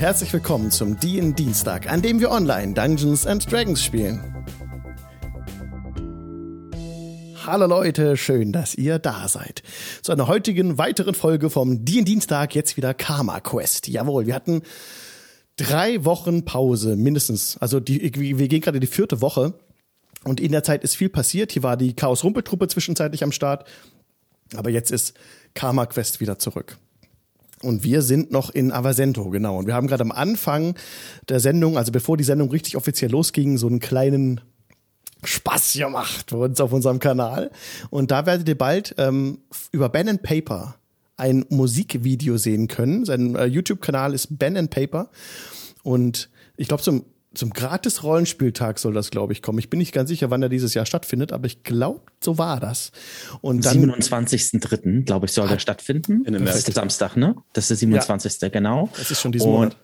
Herzlich willkommen zum DIN Dienstag, an dem wir online Dungeons and Dragons spielen. Hallo Leute, schön, dass ihr da seid. Zu einer heutigen weiteren Folge vom DIN Dienstag, jetzt wieder Karma Quest. Jawohl, wir hatten drei Wochen Pause, mindestens. Also die, wir gehen gerade die vierte Woche. Und in der Zeit ist viel passiert. Hier war die Chaos-Rumpeltruppe zwischenzeitlich am Start. Aber jetzt ist Karma Quest wieder zurück. Und wir sind noch in Avasento, genau. Und wir haben gerade am Anfang der Sendung, also bevor die Sendung richtig offiziell losging, so einen kleinen Spaß gemacht für uns auf unserem Kanal. Und da werdet ihr bald ähm, über Ben and Paper ein Musikvideo sehen können. Sein äh, YouTube-Kanal ist Ben and Paper. Und ich glaube, zum zum gratis Rollenspieltag soll das, glaube ich, kommen. Ich bin nicht ganz sicher, wann er dieses Jahr stattfindet, aber ich glaube, so war das. Und dann 27.3., glaube ich, soll der stattfinden. In das ist der Samstag, ne? Das ist der 27. Ja. genau. Das ist schon diesen Monat.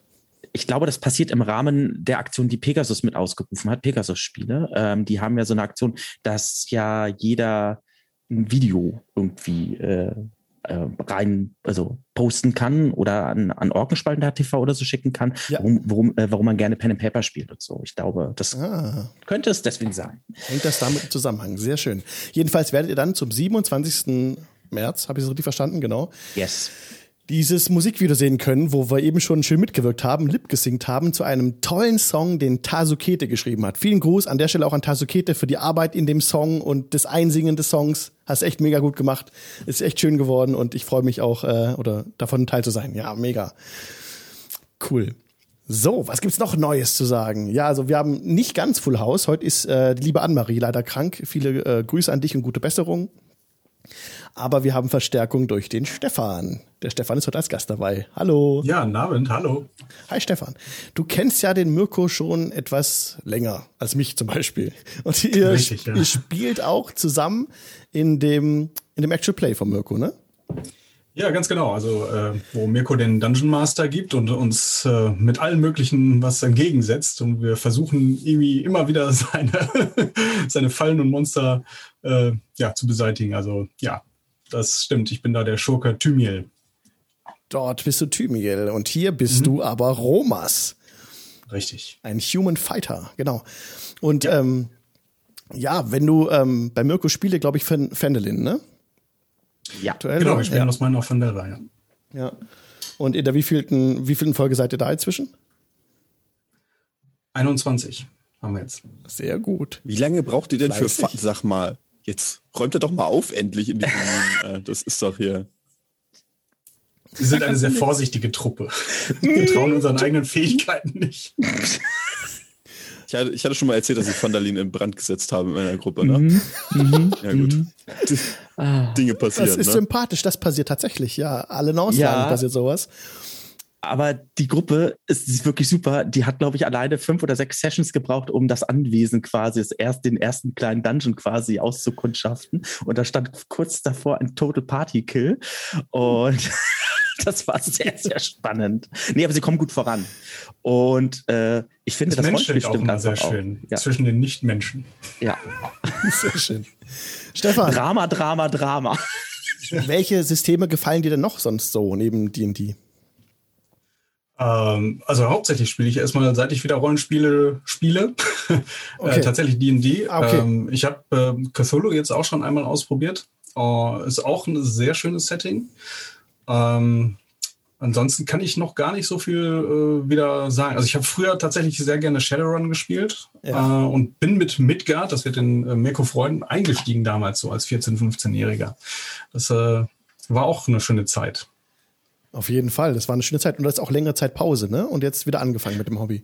Ich glaube, das passiert im Rahmen der Aktion, die Pegasus mit ausgerufen hat, Pegasus-Spiele. Ähm, die haben ja so eine Aktion, dass ja jeder ein Video irgendwie äh, äh, rein, also posten kann oder an, an Orkenspalten.tv oder so schicken kann, ja. warum, warum, äh, warum man gerne Pen and Paper spielt und so. Ich glaube, das ah. könnte es deswegen sein. Hängt das damit im Zusammenhang? Sehr schön. Jedenfalls werdet ihr dann zum 27. März, habe ich es richtig verstanden, genau? Yes dieses Musikvideo sehen können, wo wir eben schon schön mitgewirkt haben, lip gesingt haben zu einem tollen Song, den Tasukete geschrieben hat. Vielen Gruß an der Stelle auch an Tasukete für die Arbeit in dem Song und das Einsingen des Songs. Hast echt mega gut gemacht. Ist echt schön geworden und ich freue mich auch, äh, oder davon Teil zu sein. Ja, mega. Cool. So, was gibt's noch Neues zu sagen? Ja, also wir haben nicht ganz Full House. Heute ist äh, die liebe Annemarie leider krank. Viele äh, Grüße an dich und gute Besserung. Aber wir haben Verstärkung durch den Stefan. Der Stefan ist heute als Gast dabei. Hallo. Ja, guten Abend, hallo. Hi Stefan. Du kennst ja den Mirko schon etwas länger als mich zum Beispiel. Und ihr, Richtig, ja. ihr spielt auch zusammen in dem, in dem Actual Play von Mirko, ne? Ja, ganz genau. Also äh, wo Mirko den Dungeon Master gibt und uns äh, mit allen möglichen was entgegensetzt und wir versuchen irgendwie immer wieder seine, seine Fallen und Monster äh, ja, zu beseitigen. Also ja, das stimmt. Ich bin da der Schurke Thymiel. Dort bist du Thymiel und hier bist mhm. du aber Romas. Richtig. Ein Human Fighter, genau. Und ja, ähm, ja wenn du ähm, bei Mirko spiele, glaube ich, Fendelin, ne? Ja, Aktuell, genau. Ich bin ja. das meine auch von der Reihe. Ja. Und in der wievielten, wievielten Folge seid ihr da inzwischen? 21 haben wir jetzt. Sehr gut. Wie lange braucht ihr denn Fleißig. für, sag mal, Jetzt räumt er doch mal auf, endlich in diesem. äh, das ist doch hier. Wir sind eine sehr vorsichtige Truppe. Wir trauen unseren eigenen Fähigkeiten nicht. Ich hatte, ich hatte schon mal erzählt, dass ich Vandalin in Brand gesetzt habe in meiner Gruppe. Ne? Mhm. Mhm. Ja, gut. Mhm. Dinge passieren. Das ist ne? sympathisch, das passiert tatsächlich, ja. Alle Ausnahmen ja. passiert sowas aber die Gruppe ist, ist wirklich super. Die hat, glaube ich, alleine fünf oder sechs Sessions gebraucht, um das Anwesen quasi, das erst, den ersten kleinen Dungeon quasi auszukundschaften. Und da stand kurz davor ein Total Party Kill. Und das war sehr, sehr spannend. Nee, aber sie kommen gut voran. Und äh, ich finde, das, das Rollenspiel stimmt auch sehr schön. Ja. Zwischen den Nichtmenschen. Ja. sehr schön. Stefan. Drama, Drama, Drama. Welche Systeme gefallen dir denn noch sonst so neben D&D? Ähm, also hauptsächlich spiele ich erstmal, seit ich wieder Rollenspiele spiele, äh, okay. äh, tatsächlich D&D. Ah, okay. Ähm, ich habe äh, Cthulhu jetzt auch schon einmal ausprobiert. Äh, ist auch ein sehr schönes Setting. Ähm, ansonsten kann ich noch gar nicht so viel äh, wieder sagen. Also ich habe früher tatsächlich sehr gerne Shadowrun gespielt ja. äh, und bin mit Midgard, das wird in äh, Mirko Freuden, eingestiegen damals so als 14-, 15-Jähriger. Das äh, war auch eine schöne Zeit. Auf jeden Fall, das war eine schöne Zeit und das ist auch längere Zeit Pause, ne? Und jetzt wieder angefangen mit dem Hobby.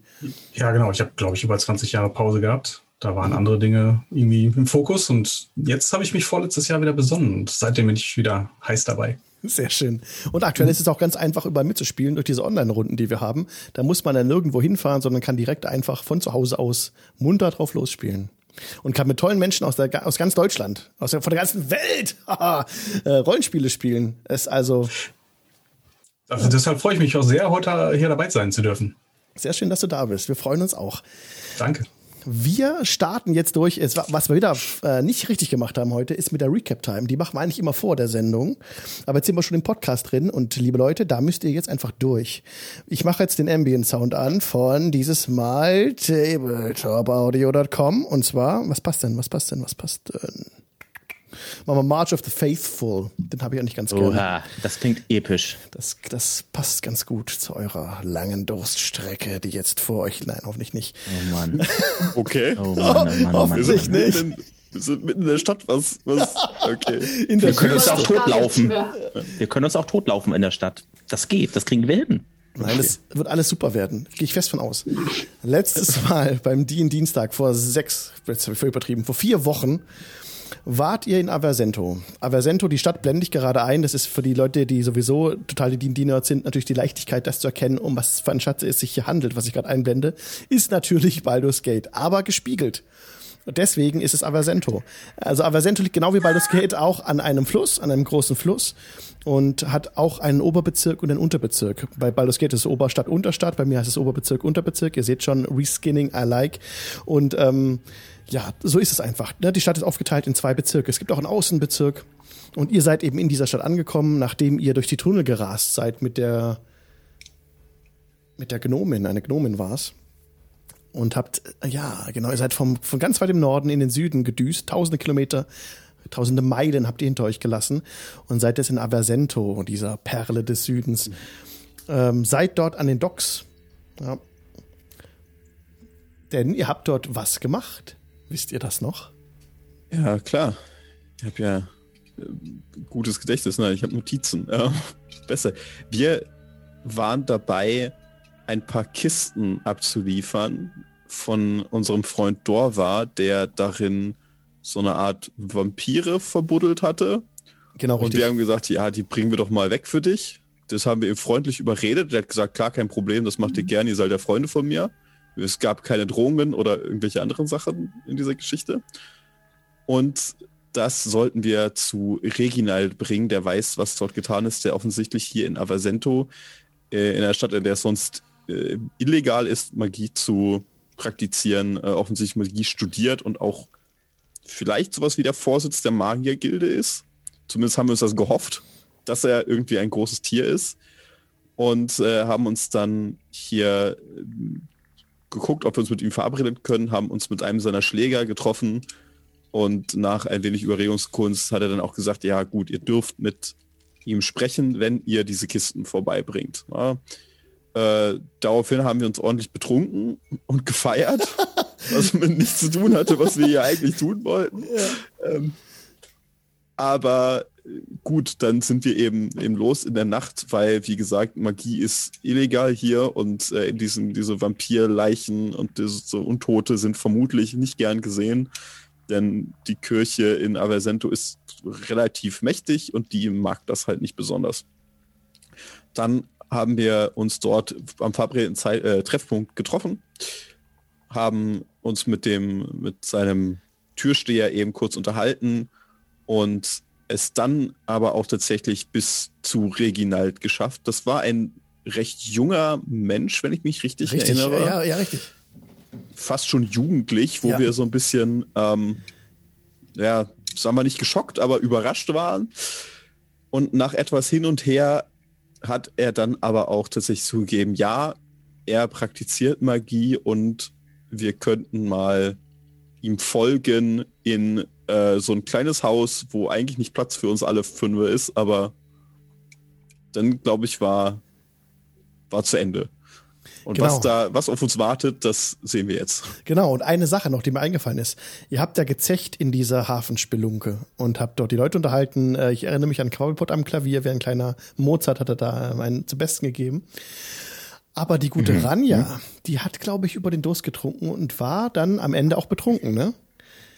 Ja, genau. Ich habe, glaube ich, über 20 Jahre Pause gehabt. Da waren andere Dinge irgendwie im Fokus und jetzt habe ich mich vorletztes Jahr wieder besonnen und seitdem bin ich wieder heiß dabei. Sehr schön. Und aktuell ist es auch ganz einfach, überall mitzuspielen durch diese Online-Runden, die wir haben. Da muss man dann nirgendwo hinfahren, sondern kann direkt einfach von zu Hause aus munter drauf losspielen. Und kann mit tollen Menschen aus, der, aus ganz Deutschland, aus der, von der ganzen Welt äh, Rollenspiele spielen. Es also also deshalb freue ich mich auch sehr, heute hier dabei sein zu dürfen. Sehr schön, dass du da bist. Wir freuen uns auch. Danke. wir starten jetzt durch. Was wir wieder äh, nicht richtig gemacht haben heute, ist mit der Recap-Time. Die machen wir eigentlich immer vor der Sendung. Aber jetzt sind wir schon im Podcast drin und liebe Leute, da müsst ihr jetzt einfach durch. Ich mache jetzt den Ambient-Sound an von dieses Mal tabletopaudio.com und zwar, was passt denn, was passt denn, was passt denn? Machen wir March of the Faithful. Den habe ich auch nicht ganz gerne. Oha, das klingt episch. Das, das passt ganz gut zu eurer langen Durststrecke, die jetzt vor euch. Nein, hoffentlich nicht. Oh Mann. Okay. Oh Mann, oh Mann, oh Mann. Hoffentlich wir nicht. Wir sind mitten in der Stadt. Was? was? Okay. In der wir können uns auch totlaufen. Wir können uns auch totlaufen in der Stadt. Das geht. Das kriegen wir hin. Nein, das wird alles super werden. Gehe ich fest von aus. Letztes Mal beim Dienstag vor sechs, jetzt habe ich übertrieben, vor vier Wochen wart ihr in Aversento. Aversento, die Stadt blende ich gerade ein. Das ist für die Leute, die sowieso total die D&D-Nerds sind, natürlich die Leichtigkeit, das zu erkennen, um was für ein Schatz es sich hier handelt, was ich gerade einblende, ist natürlich Baldur's Gate, aber gespiegelt. Deswegen ist es Aversento. Also Aversento liegt genau wie Baldur's Gate auch an einem Fluss, an einem großen Fluss und hat auch einen Oberbezirk und einen Unterbezirk. Bei Baldur's Gate ist es Oberstadt, Unterstadt, bei mir heißt es Oberbezirk, Unterbezirk. Ihr seht schon, Reskinning I like. Und ähm, ja, so ist es einfach. Ne? Die Stadt ist aufgeteilt in zwei Bezirke. Es gibt auch einen Außenbezirk. Und ihr seid eben in dieser Stadt angekommen, nachdem ihr durch die Tunnel gerast seid mit der mit der Gnomin, eine Gnomin war's. Und habt, ja, genau, ihr seid vom, von ganz weit im Norden in den Süden gedüst, tausende Kilometer, tausende Meilen habt ihr hinter euch gelassen und seid jetzt in Aversento, dieser Perle des Südens. Mhm. Ähm, seid dort an den Docks. Ja. Denn ihr habt dort was gemacht. Wisst ihr das noch? Ja, klar. Ich habe ja äh, gutes Gedächtnis, ne? ich habe Notizen. Ja, besser. Wir waren dabei, ein paar Kisten abzuliefern von unserem Freund Dorva, der darin so eine Art Vampire verbuddelt hatte. Genau. Und wir haben gesagt, ja, die bringen wir doch mal weg für dich. Das haben wir ihm freundlich überredet. Der hat gesagt, klar, kein Problem, das macht ihr gerne, ihr seid ja Freunde von mir. Es gab keine Drohungen oder irgendwelche anderen Sachen in dieser Geschichte. Und das sollten wir zu Reginald bringen, der weiß, was dort getan ist, der offensichtlich hier in Avasento, äh, in einer Stadt, in der es sonst äh, illegal ist, Magie zu praktizieren, äh, offensichtlich Magie studiert und auch vielleicht sowas wie der Vorsitz der Magiergilde ist. Zumindest haben wir uns das gehofft, dass er irgendwie ein großes Tier ist. Und äh, haben uns dann hier geguckt, ob wir uns mit ihm verabreden können, haben uns mit einem seiner Schläger getroffen und nach ein wenig Überredungskunst hat er dann auch gesagt, ja gut, ihr dürft mit ihm sprechen, wenn ihr diese Kisten vorbeibringt. Ja. Äh, daraufhin haben wir uns ordentlich betrunken und gefeiert, was mit nichts zu tun hatte, was wir hier eigentlich tun wollten. Ja. Ähm, aber gut, dann sind wir eben, eben los in der Nacht, weil, wie gesagt, Magie ist illegal hier und äh, diesen, diese Vampirleichen und diese, Untote sind vermutlich nicht gern gesehen, denn die Kirche in Aversento ist relativ mächtig und die mag das halt nicht besonders. Dann haben wir uns dort am verabredeten äh, Treffpunkt getroffen, haben uns mit dem, mit seinem Türsteher eben kurz unterhalten und es dann aber auch tatsächlich bis zu Reginald geschafft. Das war ein recht junger Mensch, wenn ich mich richtig, richtig erinnere. Ja, ja, richtig. Fast schon jugendlich, wo ja. wir so ein bisschen, ähm, ja, sagen wir nicht geschockt, aber überrascht waren. Und nach etwas hin und her hat er dann aber auch tatsächlich zugegeben, ja, er praktiziert Magie und wir könnten mal ihm folgen in äh, so ein kleines Haus, wo eigentlich nicht Platz für uns alle fünf ist, aber dann, glaube ich, war, war zu Ende. Und genau. was da, was auf uns wartet, das sehen wir jetzt. Genau, und eine Sache noch, die mir eingefallen ist. Ihr habt ja gezecht in dieser Hafenspelunke und habt dort die Leute unterhalten. Äh, ich erinnere mich an Quabbelpot am Klavier, wie ein kleiner Mozart hat er da einen zum Besten gegeben. Aber die gute mhm. Ranja, mhm. die hat, glaube ich, über den Durst getrunken und war dann am Ende auch betrunken, ne?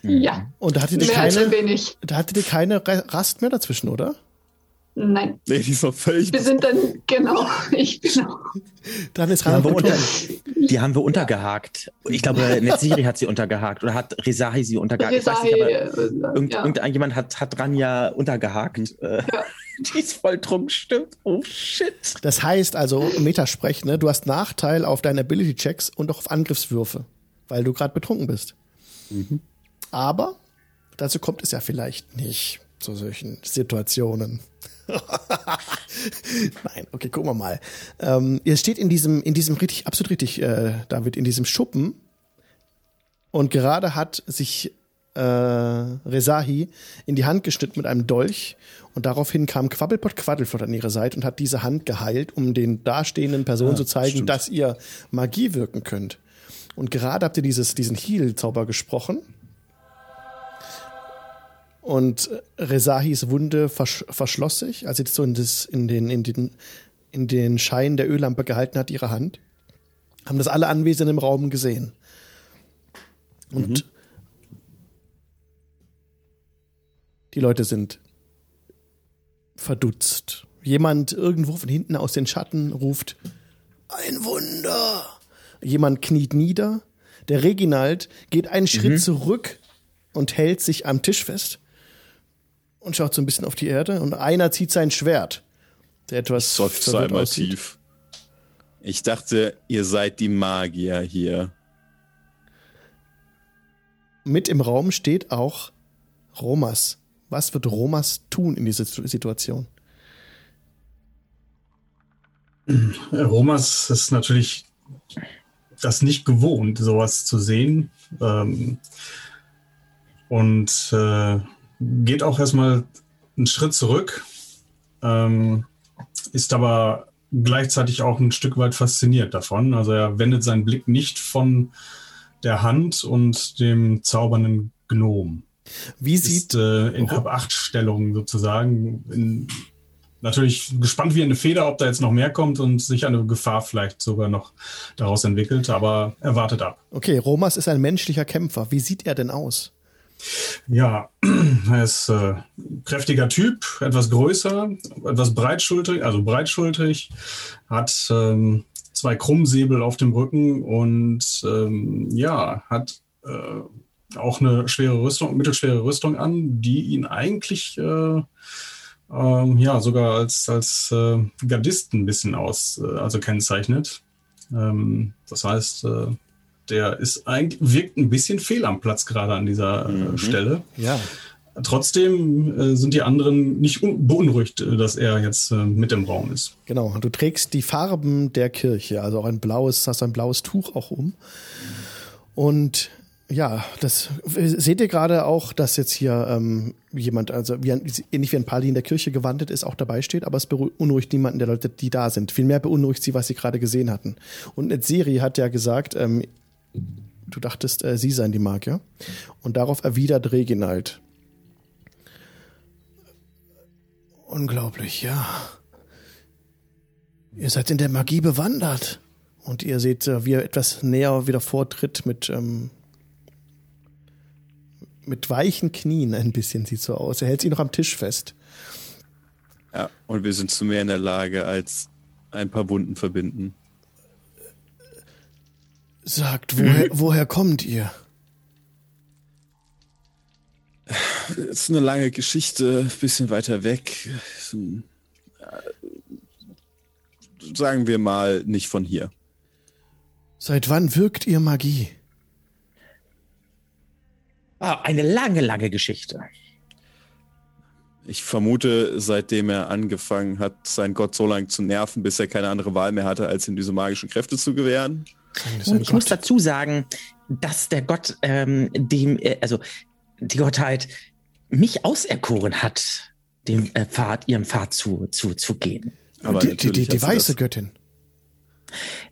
Ja. Und da hattet ihr keine, da hattet ihr keine Rast mehr dazwischen, oder? Nein. Nee, die ist noch völlig. Wir sind dann, genau, ich genau. Dann ist die haben, wir unter, die haben wir untergehakt. Ich glaube, Netziri hat sie untergehakt oder hat Rezahi sie untergehakt. Rezahi, ich weiß nicht, aber äh, irgend, ja. irgendjemand hat, hat Ranja untergehakt. Ja. Die ist voll trunken, stimmt. Oh shit. Das heißt also, Metasprech, ne, du hast Nachteil auf deine Ability-Checks und auch auf Angriffswürfe. weil du gerade betrunken bist. Mhm. Aber dazu kommt es ja vielleicht nicht zu solchen Situationen. Nein, okay, gucken wir mal. Ähm, ihr steht in diesem, in diesem richtig, absolut richtig, äh, David, in diesem Schuppen. Und gerade hat sich äh, Rezahi in die Hand geschnitten mit einem Dolch. Und daraufhin kam Quabbelpott Quaddelflott an ihre Seite und hat diese Hand geheilt, um den dastehenden Personen ja, zu zeigen, stimmt. dass ihr Magie wirken könnt. Und gerade habt ihr dieses, diesen Heal-Zauber gesprochen. Und Rezahis Wunde versch verschloss sich, als sie so in, das, in, den, in, den, in den Schein der Öllampe gehalten hat, ihre Hand. Haben das alle Anwesenden im Raum gesehen. Und mhm. die Leute sind verdutzt. Jemand irgendwo von hinten aus den Schatten ruft, ein Wunder. Jemand kniet nieder. Der Reginald geht einen Schritt mhm. zurück und hält sich am Tisch fest und schaut so ein bisschen auf die Erde und einer zieht sein Schwert. Der etwas Seufzt einmal tief. Ich dachte, ihr seid die Magier hier. Mit im Raum steht auch Romas. Was wird Romas tun in dieser Situation? Romas ist natürlich das nicht gewohnt, sowas zu sehen. Ähm, und äh, geht auch erstmal einen Schritt zurück, ähm, ist aber gleichzeitig auch ein Stück weit fasziniert davon. Also er wendet seinen Blick nicht von der Hand und dem zaubernden Gnom. Wie sieht ist, äh, in Hab-8-Stellung sozusagen in, natürlich gespannt wie eine Feder, ob da jetzt noch mehr kommt und sich eine Gefahr vielleicht sogar noch daraus entwickelt, aber er wartet ab. Okay, Romas ist ein menschlicher Kämpfer. Wie sieht er denn aus? Ja, er ist äh, kräftiger Typ, etwas größer, etwas breitschultrig, also breitschultrig, hat ähm, zwei Krummsäbel auf dem Rücken und ähm, ja, hat äh, auch eine schwere Rüstung, mittelschwere Rüstung an, die ihn eigentlich äh, ähm, ja sogar als, als äh, Gardisten ein bisschen aus, äh, also kennzeichnet. Ähm, das heißt, äh, der ist eigentlich, wirkt ein bisschen fehl am Platz gerade an dieser äh, mhm. Stelle. Ja. Trotzdem äh, sind die anderen nicht beunruhigt, äh, dass er jetzt äh, mit im Raum ist. Genau, du trägst die Farben der Kirche, also auch ein blaues, hast ein blaues Tuch auch um. Und ja, das seht ihr gerade auch, dass jetzt hier ähm, jemand, also wie ein, ähnlich wie ein Pali in der Kirche gewandelt ist, auch dabei steht, aber es beunruhigt niemanden der Leute, die da sind. Vielmehr beunruhigt sie, was sie gerade gesehen hatten. Und Netzeri hat ja gesagt, ähm, du dachtest, äh, sie seien die Magier. Und darauf erwidert Reginald. Unglaublich, ja. Ihr seid in der Magie bewandert. Und ihr seht, äh, wie er etwas näher wieder vortritt mit, ähm, mit weichen Knien ein bisschen sieht so aus. Er hält sie noch am Tisch fest. Ja, und wir sind zu mehr in der Lage als ein paar Wunden verbinden. Sagt, woher, woher kommt ihr? Das ist eine lange Geschichte, bisschen weiter weg. Sagen wir mal nicht von hier. Seit wann wirkt ihr Magie? Ah, eine lange, lange Geschichte. Ich vermute, seitdem er angefangen hat, seinen Gott so lange zu nerven, bis er keine andere Wahl mehr hatte, als ihm diese magischen Kräfte zu gewähren. Und ich Gott. muss dazu sagen, dass der Gott, ähm, dem, äh, also die Gottheit mich auserkoren hat, dem äh, Pfad, ihrem Pfad zu, zu, zu gehen. Aber die, die, die, die weiße Göttin.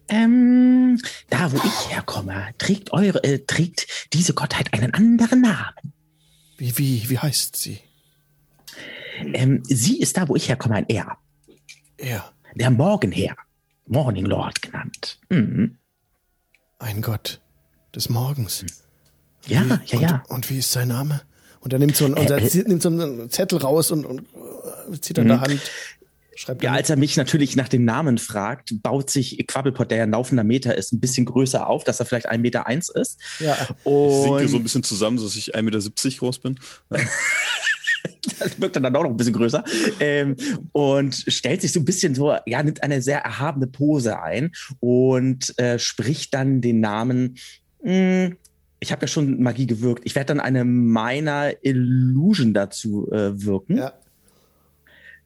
Ähm, da, wo ich herkomme, trägt eure, äh, trägt diese Gottheit einen anderen Namen. Wie, wie, wie heißt sie? Ähm, sie ist da, wo ich herkomme, ein Er. Er. Der Morgenherr. Morning Lord genannt. Mhm. Ein Gott des Morgens. Ja, wie, ja, ja. Und, und, wie ist sein Name? Und er nimmt so, einen, äh, äh, nimmt so einen Zettel raus und, und äh, zieht an der mhm. Hand. Schreibt ja, als er mich natürlich nach dem Namen fragt, baut sich Quabbelpot, der ja ein laufender Meter ist, ein bisschen größer auf, dass er vielleicht 1,1 Meter eins ist. Ja. Und ich sinke so ein bisschen zusammen, dass ich 1,70 Meter groß bin. das wirkt dann auch noch ein bisschen größer. Ähm, und stellt sich so ein bisschen so, ja, nimmt eine sehr erhabene Pose ein und äh, spricht dann den Namen Mm, ich habe ja schon Magie gewirkt. Ich werde dann eine Minor Illusion dazu äh, wirken. Ja.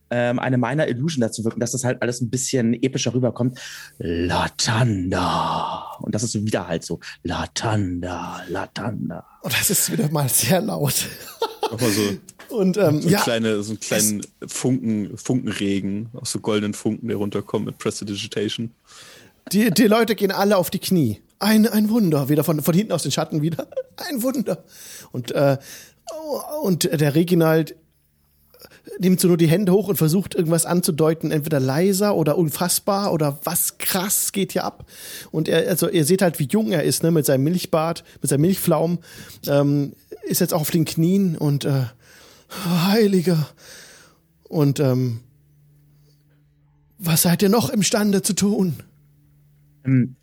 Ähm, eine Minor Illusion dazu wirken, dass das halt alles ein bisschen epischer rüberkommt. Latanda. Und das ist wieder halt so. Latanda, Latanda. Und das ist wieder mal sehr laut. Aber so, und, ähm, so, ja, kleine, so einen kleinen Funken, Funkenregen, aus so goldenen Funken, der runterkommt mit Prestidigitation. Die, die Leute gehen alle auf die Knie. Ein, ein Wunder. Wieder von, von hinten aus den Schatten wieder. Ein Wunder. Und, äh, und der Reginald nimmt so nur die Hände hoch und versucht irgendwas anzudeuten, entweder leiser oder unfassbar oder was krass geht hier ab. Und er, also ihr seht halt, wie jung er ist, ne, mit seinem Milchbart, mit seinem Milchflaum, ähm, ist jetzt auf den Knien und äh, Heiliger. Und ähm, was seid ihr noch imstande zu tun? Ähm,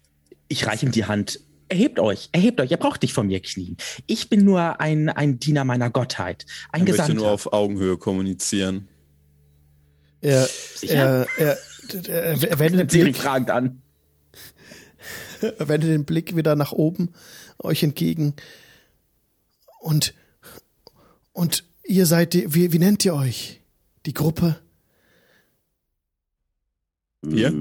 ich reiche ihm die Hand. Erhebt euch, erhebt euch, ihr braucht nicht von mir knien. Ich bin nur ein, ein Diener meiner Gottheit, ein er Gesandter. möchte nur auf Augenhöhe kommunizieren. Er, er, er, er, er wendet den Blick, fragend an. Er wendet den Blick wieder nach oben, euch entgegen. Und, und ihr seid, die, wie, wie nennt ihr euch? Die Gruppe? Wir?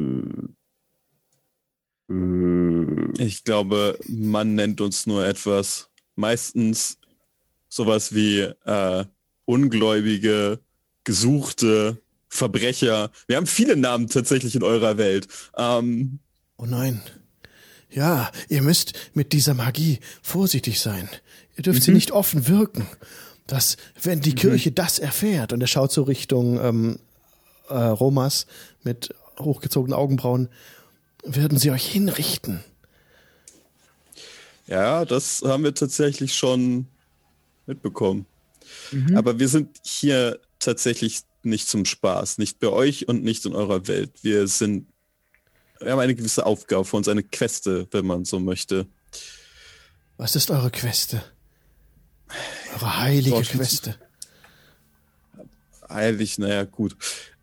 Ich glaube, man nennt uns nur etwas. Meistens sowas wie äh, Ungläubige, Gesuchte, Verbrecher. Wir haben viele Namen tatsächlich in eurer Welt. Ähm, oh nein. Ja, ihr müsst mit dieser Magie vorsichtig sein. Ihr dürft mhm. sie nicht offen wirken. Das, wenn die mhm. Kirche das erfährt, und er schaut so Richtung ähm, äh, Romas mit hochgezogenen Augenbrauen, würden sie euch hinrichten. Ja, das haben wir tatsächlich schon mitbekommen. Mhm. Aber wir sind hier tatsächlich nicht zum Spaß, nicht bei euch und nicht in eurer Welt. Wir sind, wir haben eine gewisse Aufgabe für uns, eine Queste, wenn man so möchte. Was ist eure Queste? Eure heilige so, Queste. Heilig, naja, gut.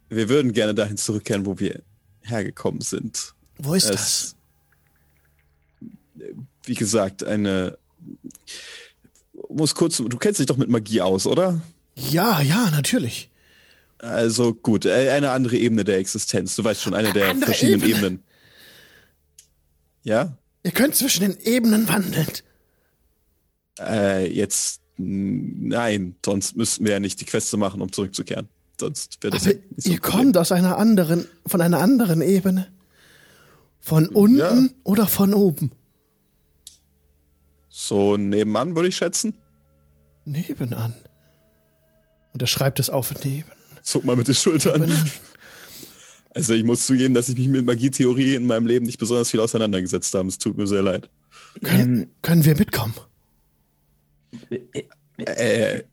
Wir würden gerne dahin zurückkehren, wo wir hergekommen sind. Wo ist es, das? Wie gesagt, eine. Muss kurz. Du kennst dich doch mit Magie aus, oder? Ja, ja, natürlich. Also gut, äh, eine andere Ebene der Existenz. Du weißt schon, eine, eine der verschiedenen Ebene. Ebenen. Ja? Ihr könnt zwischen den Ebenen wandeln. Äh, jetzt nein, sonst müssten wir ja nicht die Queste machen, um zurückzukehren. Sonst wäre das Aber ja nicht so Ihr kommt aus einer anderen, von einer anderen Ebene. Von unten ja. oder von oben? So nebenan, würde ich schätzen. Nebenan. Und er schreibt es auf neben. Zuck mal mit den Schultern. Neben. Also ich muss zugeben, dass ich mich mit Magietheorie in meinem Leben nicht besonders viel auseinandergesetzt habe. Es tut mir sehr leid. Können, ähm, können wir mitkommen? Äh,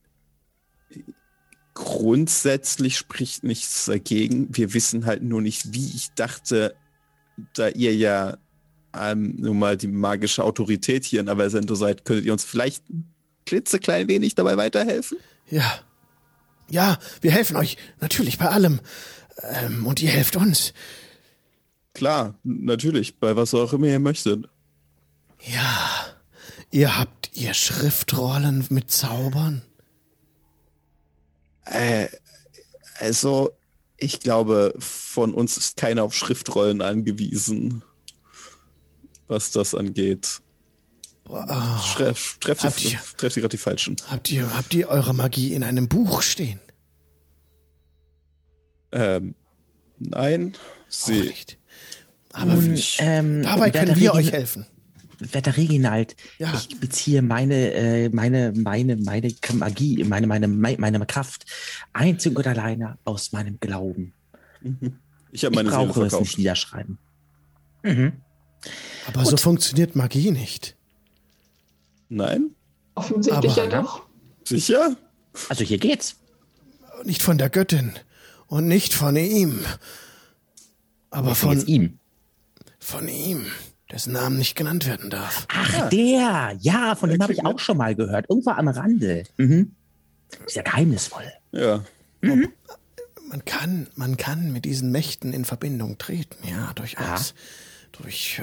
grundsätzlich spricht nichts dagegen. Wir wissen halt nur nicht, wie. Ich dachte, da ihr ja ähm, nun mal die magische Autorität hier in Aversento seid, könntet ihr uns vielleicht ein klitzeklein wenig dabei weiterhelfen? Ja. Ja, wir helfen euch natürlich bei allem. Ähm, und ihr helft uns. Klar, natürlich, bei was auch immer ihr möchtet. Ja. Ihr habt ihr Schriftrollen mit Zaubern? Äh, also, ich glaube, von uns ist keiner auf Schriftrollen angewiesen, was das angeht. Oh, Treff, treff, ihr, treff sie gerade die Falschen. Habt ihr, habt ihr eure Magie in einem Buch stehen? Ähm, nein. Sie. nicht. Aber Nun, ähm, dabei können wir euch helfen. Wetter Reginald, ja. ich beziehe meine, äh, meine, meine, meine Magie, meine, meine, meine Kraft einzig und alleine aus meinem Glauben. Ich habe meine ich brauche Seele verkauft. es nicht niederschreiben. Mhm. Aber Gut. so funktioniert Magie nicht. Nein? Offensichtlich Aber, ja doch. Sicher? Also hier geht's. Nicht von der Göttin und nicht von ihm. Aber von, von ihm. Von ihm dessen Namen nicht genannt werden darf. Ach, ja. der! Ja, von dem habe ich auch schon mal gehört. Irgendwo am Rande. Mhm. Ist ja geheimnisvoll. Ja. Mhm. Man kann, man kann mit diesen Mächten in Verbindung treten, ja, durchaus. Ja. Durch,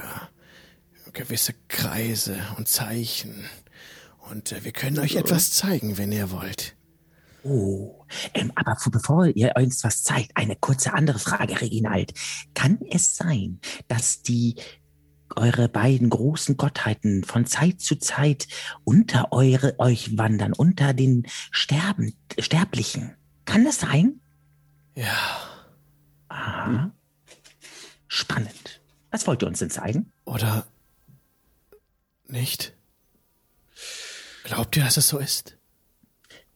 gewisse Kreise und Zeichen. Und äh, wir können euch etwas zeigen, wenn ihr wollt. Oh, ähm, aber bevor ihr uns was zeigt, eine kurze andere Frage, Reginald. Kann es sein, dass die eure beiden großen Gottheiten von Zeit zu Zeit unter eure euch wandern, unter den Sterben, Sterblichen? Kann das sein? Ja. Aha. Spannend. Was wollt ihr uns denn zeigen? Oder nicht? Glaubt ihr, dass es so ist?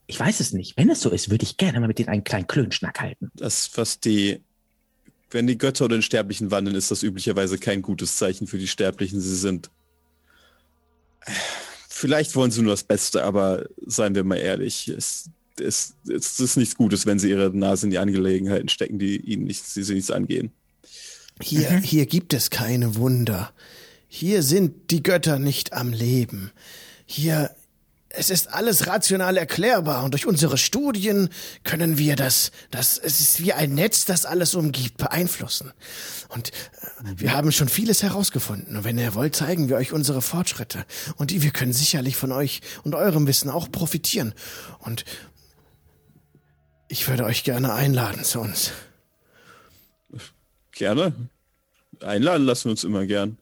Ich weiß es nicht. Wenn es so ist, würde ich gerne mal mit denen einen kleinen Klönschnack halten. Das, was die, wenn die Götter oder den Sterblichen wandeln, ist das üblicherweise kein gutes Zeichen für die Sterblichen. Sie sind, vielleicht wollen sie nur das Beste, aber seien wir mal ehrlich, es, es, es ist nichts Gutes, wenn sie ihre Nase in die Angelegenheiten stecken, die ihnen nichts, die sie nichts angehen. Hier, mhm. hier gibt es keine Wunder. Hier sind die Götter nicht am Leben. Hier es ist alles rational erklärbar und durch unsere Studien können wir das, das, es ist wie ein Netz, das alles umgibt, beeinflussen. Und äh, wir haben schon vieles herausgefunden. Und wenn ihr wollt, zeigen wir euch unsere Fortschritte. Und wir können sicherlich von euch und eurem Wissen auch profitieren. Und ich würde euch gerne einladen zu uns. Gerne. Einladen lassen wir uns immer gern.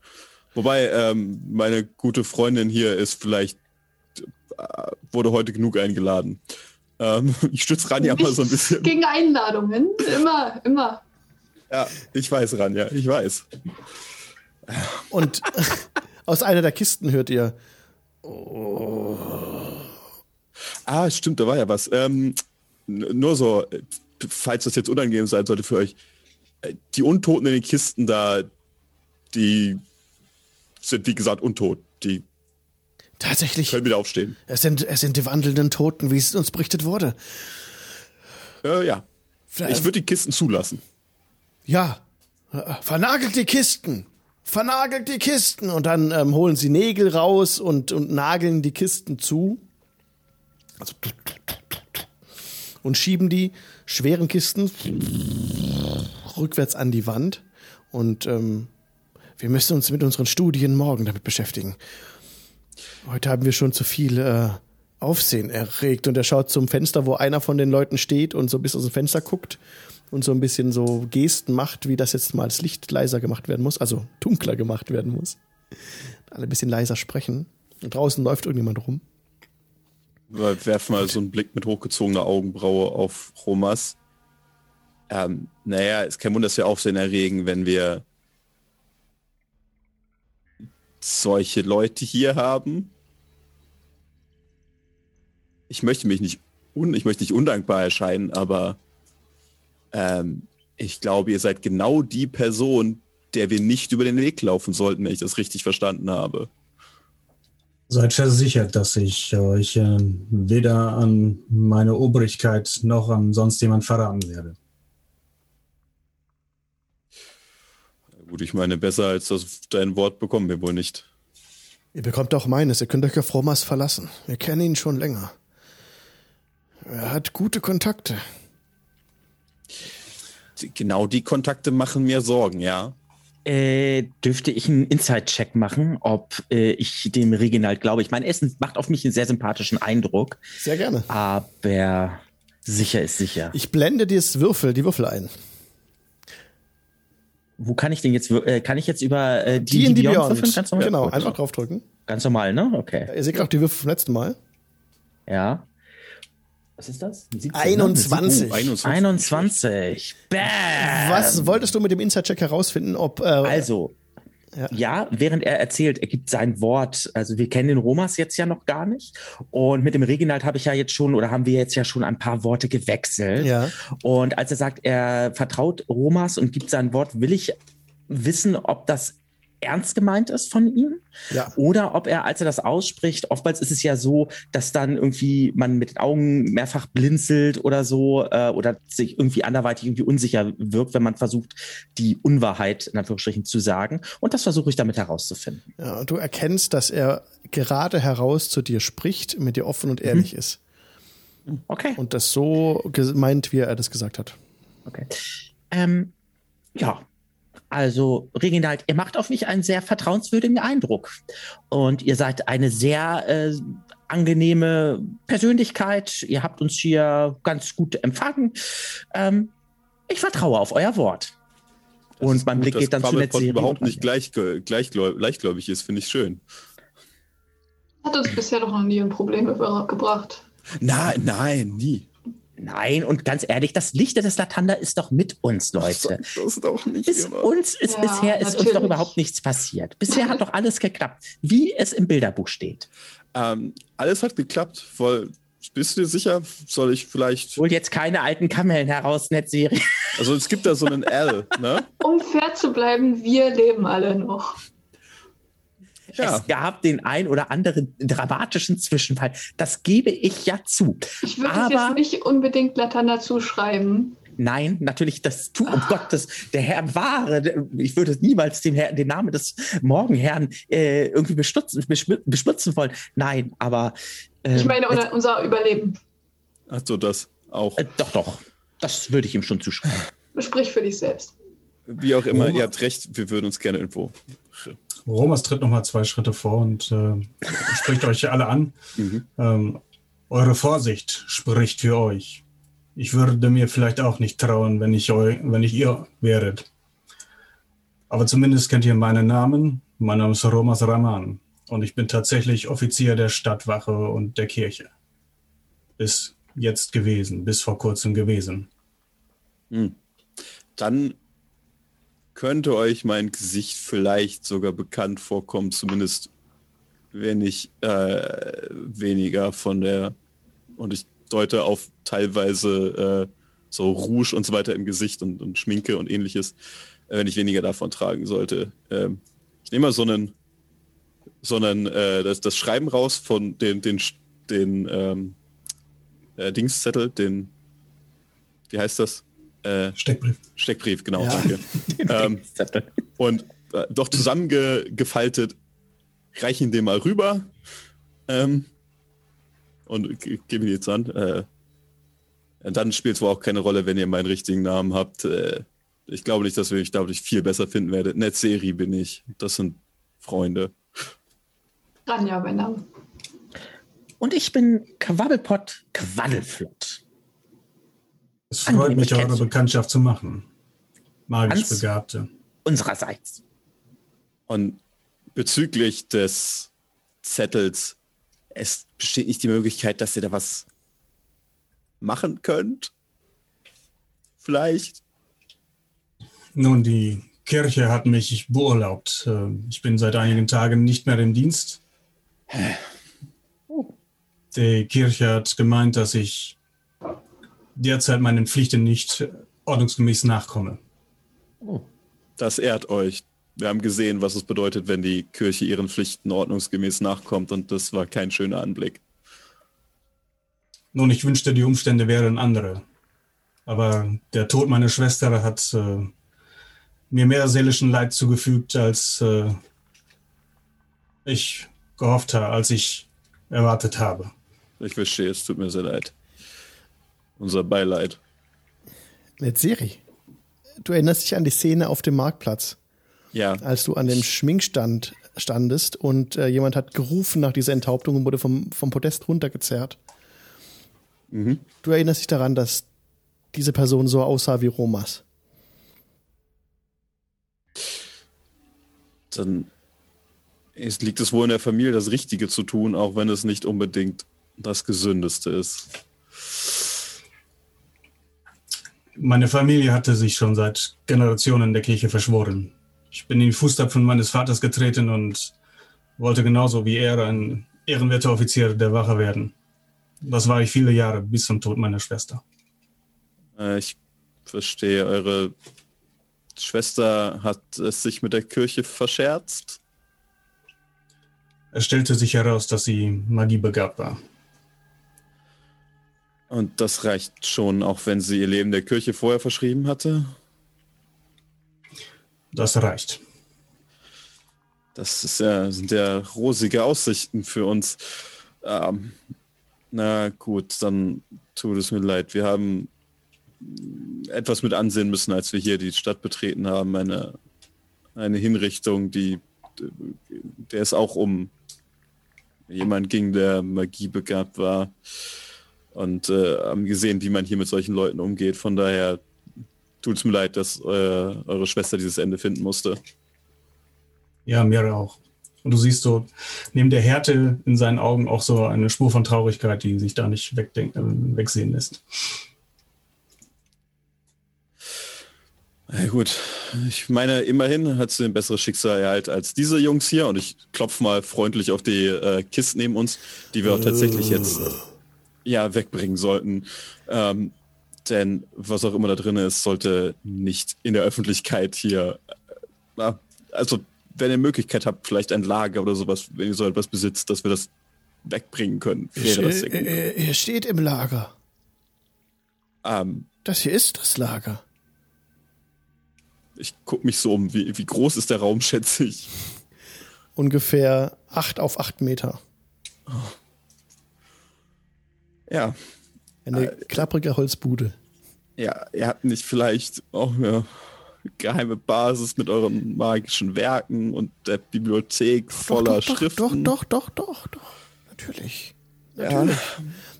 Wobei ähm, meine gute Freundin hier ist vielleicht wurde heute genug eingeladen. Ähm, ich stütze Ranja mal so ein bisschen. Gegen Einladungen, immer, immer. Ja, ich weiß, Ranja, ich weiß. Und aus einer der Kisten hört ihr. Oh. Ah, stimmt, da war ja was. Ähm, nur so, falls das jetzt unangenehm sein sollte für euch. Äh, die Untoten in den Kisten da, die sind wie gesagt untot. Die Tatsächlich. Können wieder aufstehen. Es sind, es sind die wandelnden Toten, wie es uns berichtet wurde. Äh, ja. Ich würde die Kisten zulassen. Ja. Vernagelt die Kisten. Vernagelt die Kisten. Und dann ähm, holen sie Nägel raus und, und nageln die Kisten zu. Also, und schieben die schweren Kisten rückwärts an die Wand. Und ähm, wir müssen uns mit unseren Studien morgen damit beschäftigen. Heute haben wir schon zu viel äh, Aufsehen erregt und er schaut zum Fenster, wo einer von den Leuten steht und so bis aus dem Fenster guckt und so ein bisschen so Gesten macht, wie das jetzt mal das Licht leiser gemacht werden muss, also dunkler gemacht werden muss. Alle ein bisschen leiser sprechen. Und draußen läuft irgendjemand rum. Wir werfen mal so einen Blick mit hochgezogener Augenbraue auf Romas. Ähm, naja, es kein Wunder, dass wir Aufsehen erregen, wenn wir solche Leute hier haben ich möchte mich nicht, un, ich möchte nicht undankbar erscheinen, aber ähm, ich glaube, ihr seid genau die Person, der wir nicht über den Weg laufen sollten, wenn ich das richtig verstanden habe. Seid versichert, dass ich euch äh, weder an meine Obrigkeit noch an sonst jemand verraten werde. Gut, ich meine, besser als das dein Wort bekommen wir wohl nicht. Ihr bekommt auch meines. Ihr könnt euch auf Romas verlassen. Wir kennen ihn schon länger. Er hat gute Kontakte. Genau die Kontakte machen mir Sorgen, ja. Äh, dürfte ich einen Inside-Check machen, ob äh, ich dem Reginald glaube. Ich meine, Essen macht auf mich einen sehr sympathischen Eindruck. Sehr gerne. Aber sicher ist sicher. Ich blende dir das Würfel, die Würfel ein. Wo kann ich denn jetzt, äh, kann ich jetzt über äh, die, die, die Beyond, Beyond. Ganz normal? Genau, einfach draufdrücken. Ganz normal, ne? Okay. Ihr seht auch die Würfel vom letzten Mal. Ja. Was ist das? 17, 21. Ne? 21. 21. Bam. Was wolltest du mit dem Inside-Check herausfinden, ob. Äh, also, ja. ja. während er erzählt, er gibt sein Wort. Also wir kennen den Romas jetzt ja noch gar nicht. Und mit dem Reginald habe ich ja jetzt schon oder haben wir jetzt ja schon ein paar Worte gewechselt. Ja. Und als er sagt, er vertraut Romas und gibt sein Wort, will ich wissen, ob das ernst gemeint ist von ihm ja. oder ob er, als er das ausspricht, oftmals ist es ja so, dass dann irgendwie man mit den Augen mehrfach blinzelt oder so äh, oder sich irgendwie anderweitig irgendwie unsicher wirkt, wenn man versucht, die Unwahrheit in Anführungsstrichen zu sagen. Und das versuche ich damit herauszufinden. Ja, du erkennst, dass er gerade heraus zu dir spricht, mit dir offen und ehrlich mhm. ist. Okay. Und das so gemeint, wie er das gesagt hat. Okay. Ähm, ja, Also, Reginald, ihr macht auf mich einen sehr vertrauenswürdigen Eindruck. Und ihr seid eine sehr äh, angenehme Persönlichkeit. Ihr habt uns hier ganz gut empfangen. Ähm, ich vertraue auf euer Wort. Das Und mein gut, Blick geht dann zu Netzserie. überhaupt nicht gleich, gleich, leichtgläubig ist, finde ich schön. Hat uns bisher doch noch nie ein Problem gebracht. Nein, nein, nie. Nein, und ganz ehrlich, das Licht des Latanda ist doch mit uns, Leute. Das ist doch nicht Bis immer. uns ist Ja, bisher ist uns doch überhaupt nichts passiert. Bisher hat doch alles geklappt, wie es im Bilderbuch steht. Ähm, alles hat geklappt, weil bist du dir sicher? Soll ich vielleicht. Hol jetzt keine alten Kamellen heraus, Netzserie. Also es gibt da so einen L, ne? Um fair zu bleiben, wir leben alle noch. Ja. Es gab den ein oder anderen dramatischen Zwischenfall. Das gebe ich ja zu. Ich würde es jetzt nicht unbedingt Latanda zuschreiben. Nein, natürlich, das tu, um Gottes, der Herr wahre, ich würde niemals den, Herr, den Namen des Morgenherrn äh, irgendwie bestutzen, beschm- beschmutzen wollen. Nein, aber. ähm, Ich meine, unser, unser Überleben. Ach so, das auch. äh, doch, doch. Das würde ich ihm schon zuschreiben. Sprich für dich selbst. Wie auch immer, Roma- ihr habt recht, wir würden uns gerne irgendwo. Romas tritt nochmal zwei Schritte vor und äh, spricht euch alle an. Mhm. Ähm, eure Vorsicht spricht für euch. Ich würde mir vielleicht auch nicht trauen, wenn ich, eu wenn ich ihr wäret. Aber zumindest kennt ihr meinen Namen. Mein Name ist Romas Raman und ich bin tatsächlich Offizier der Stadtwache und der Kirche. Bis jetzt gewesen, bis vor kurzem gewesen. Dann könnte euch mein Gesicht vielleicht sogar bekannt vorkommen, zumindest wenn ich äh, weniger von der, und ich deute auf teilweise äh, so Rouge und so weiter im Gesicht und, und Schminke und ähnliches, äh, wenn ich weniger davon tragen sollte. Ähm, ich nehme mal so einen, so einen äh, das, das Schreiben raus von den, den, den ähm, äh, Dingszettel, den, wie heißt das? Äh, Steckbrief. Steckbrief, genau, Ja. danke. ähm, und äh, doch zusammengefaltet, reich ihn dem mal rüber ähm, und ge- gebe ihn jetzt an. Äh, dann spielt es wohl auch keine Rolle, wenn ihr meinen richtigen Namen habt. Äh, ich glaube nicht, dass ihr mich dadurch viel besser finden werdet. Netzeri bin ich. Das sind Freunde. Ranja, mein Name. Und ich bin Quabbelpott Quaddelflott. Es freut Angenehm, mich, ich eure. Bekanntschaft zu machen. Magisch Hans- Begabte. Unsererseits. Und bezüglich des Zettels, es besteht nicht die Möglichkeit, dass ihr da was machen könnt? Vielleicht? Nun, die Kirche hat mich beurlaubt. Äh, Ich bin seit einigen Tagen nicht mehr im Dienst. Die Kirche hat gemeint, dass ich derzeit meinen Pflichten nicht ordnungsgemäß nachkomme. Das ehrt euch. Wir haben gesehen, was es bedeutet, wenn die Kirche ihren Pflichten ordnungsgemäß nachkommt und das war kein schöner Anblick. Nun, ich wünschte, die Umstände wären andere. Aber der Tod meiner Schwester hat äh, mir mehr seelischen Leid zugefügt, als äh, ich gehofft habe, als ich erwartet habe. Ich verstehe, es tut mir sehr leid. Unser Beileid. Netzeri, du erinnerst dich an die Szene auf dem Marktplatz, Ja, als du an dem Schminkstand standest und äh, jemand hat gerufen nach dieser Enthauptung und wurde vom, vom Podest runtergezerrt. Du erinnerst dich daran, dass diese Person so aussah wie Romas. dann es liegt es wohl in der Familie, das Richtige zu tun, auch wenn es nicht unbedingt das Gesündeste ist. Meine Familie hatte sich schon seit Generationen der Kirche verschworen. Ich bin in die Fußstapfen meines Vaters getreten und wollte genauso wie er ein ehrenwerter Offizier der Wache werden. Das war ich viele Jahre bis zum Tod meiner Schwester. Äh, ich verstehe, eure Schwester hat es sich mit der Kirche verscherzt. Es stellte sich heraus, dass sie magiebegabt war. Und das reicht schon, auch wenn sie ihr Leben der Kirche vorher verschrieben hatte. Das reicht. Das ist ja, sind ja rosige Aussichten für uns. Ähm, na gut, dann tut es mir leid. Wir haben etwas mit ansehen müssen, als wir hier die Stadt betreten haben. Meine eine Hinrichtung, die der es auch um jemand ging, der Magie begabt war. Und äh, haben gesehen, wie man hier mit solchen Leuten umgeht. Von daher tut es mir leid, dass äh, eure Schwester dieses Ende finden musste. Ja, mir auch. Und du siehst so neben der Härte in seinen Augen auch so eine Spur von Traurigkeit, die sich da nicht wegdenken, äh, wegsehen lässt. Ja, gut, ich meine, immerhin hat sie ein besseres Schicksal erhalten als diese Jungs hier und ich klopfe mal freundlich auf die äh, Kisten neben uns, die wir auch tatsächlich jetzt ja wegbringen sollten. Ähm, denn was auch immer da drin ist, sollte nicht in der Öffentlichkeit hier. Äh, also, wenn ihr Möglichkeit habt, vielleicht ein Lager oder sowas, wenn ihr so etwas besitzt, dass wir das wegbringen können. Wäre das sehr gut. Er steht im Lager. Ähm, das hier ist das Lager. Ich gucke mich so um. Wie, wie groß ist der Raum, schätze ich? Ungefähr acht auf acht Meter. Oh. Ja. Eine äh, klapprige Holzbude. Ja, ihr habt nicht vielleicht auch eine geheime Basis mit euren magischen Werken und der Bibliothek doch, voller doch, doch, Schriften. Doch, doch, doch, doch, doch. Natürlich. Natürlich. Ja.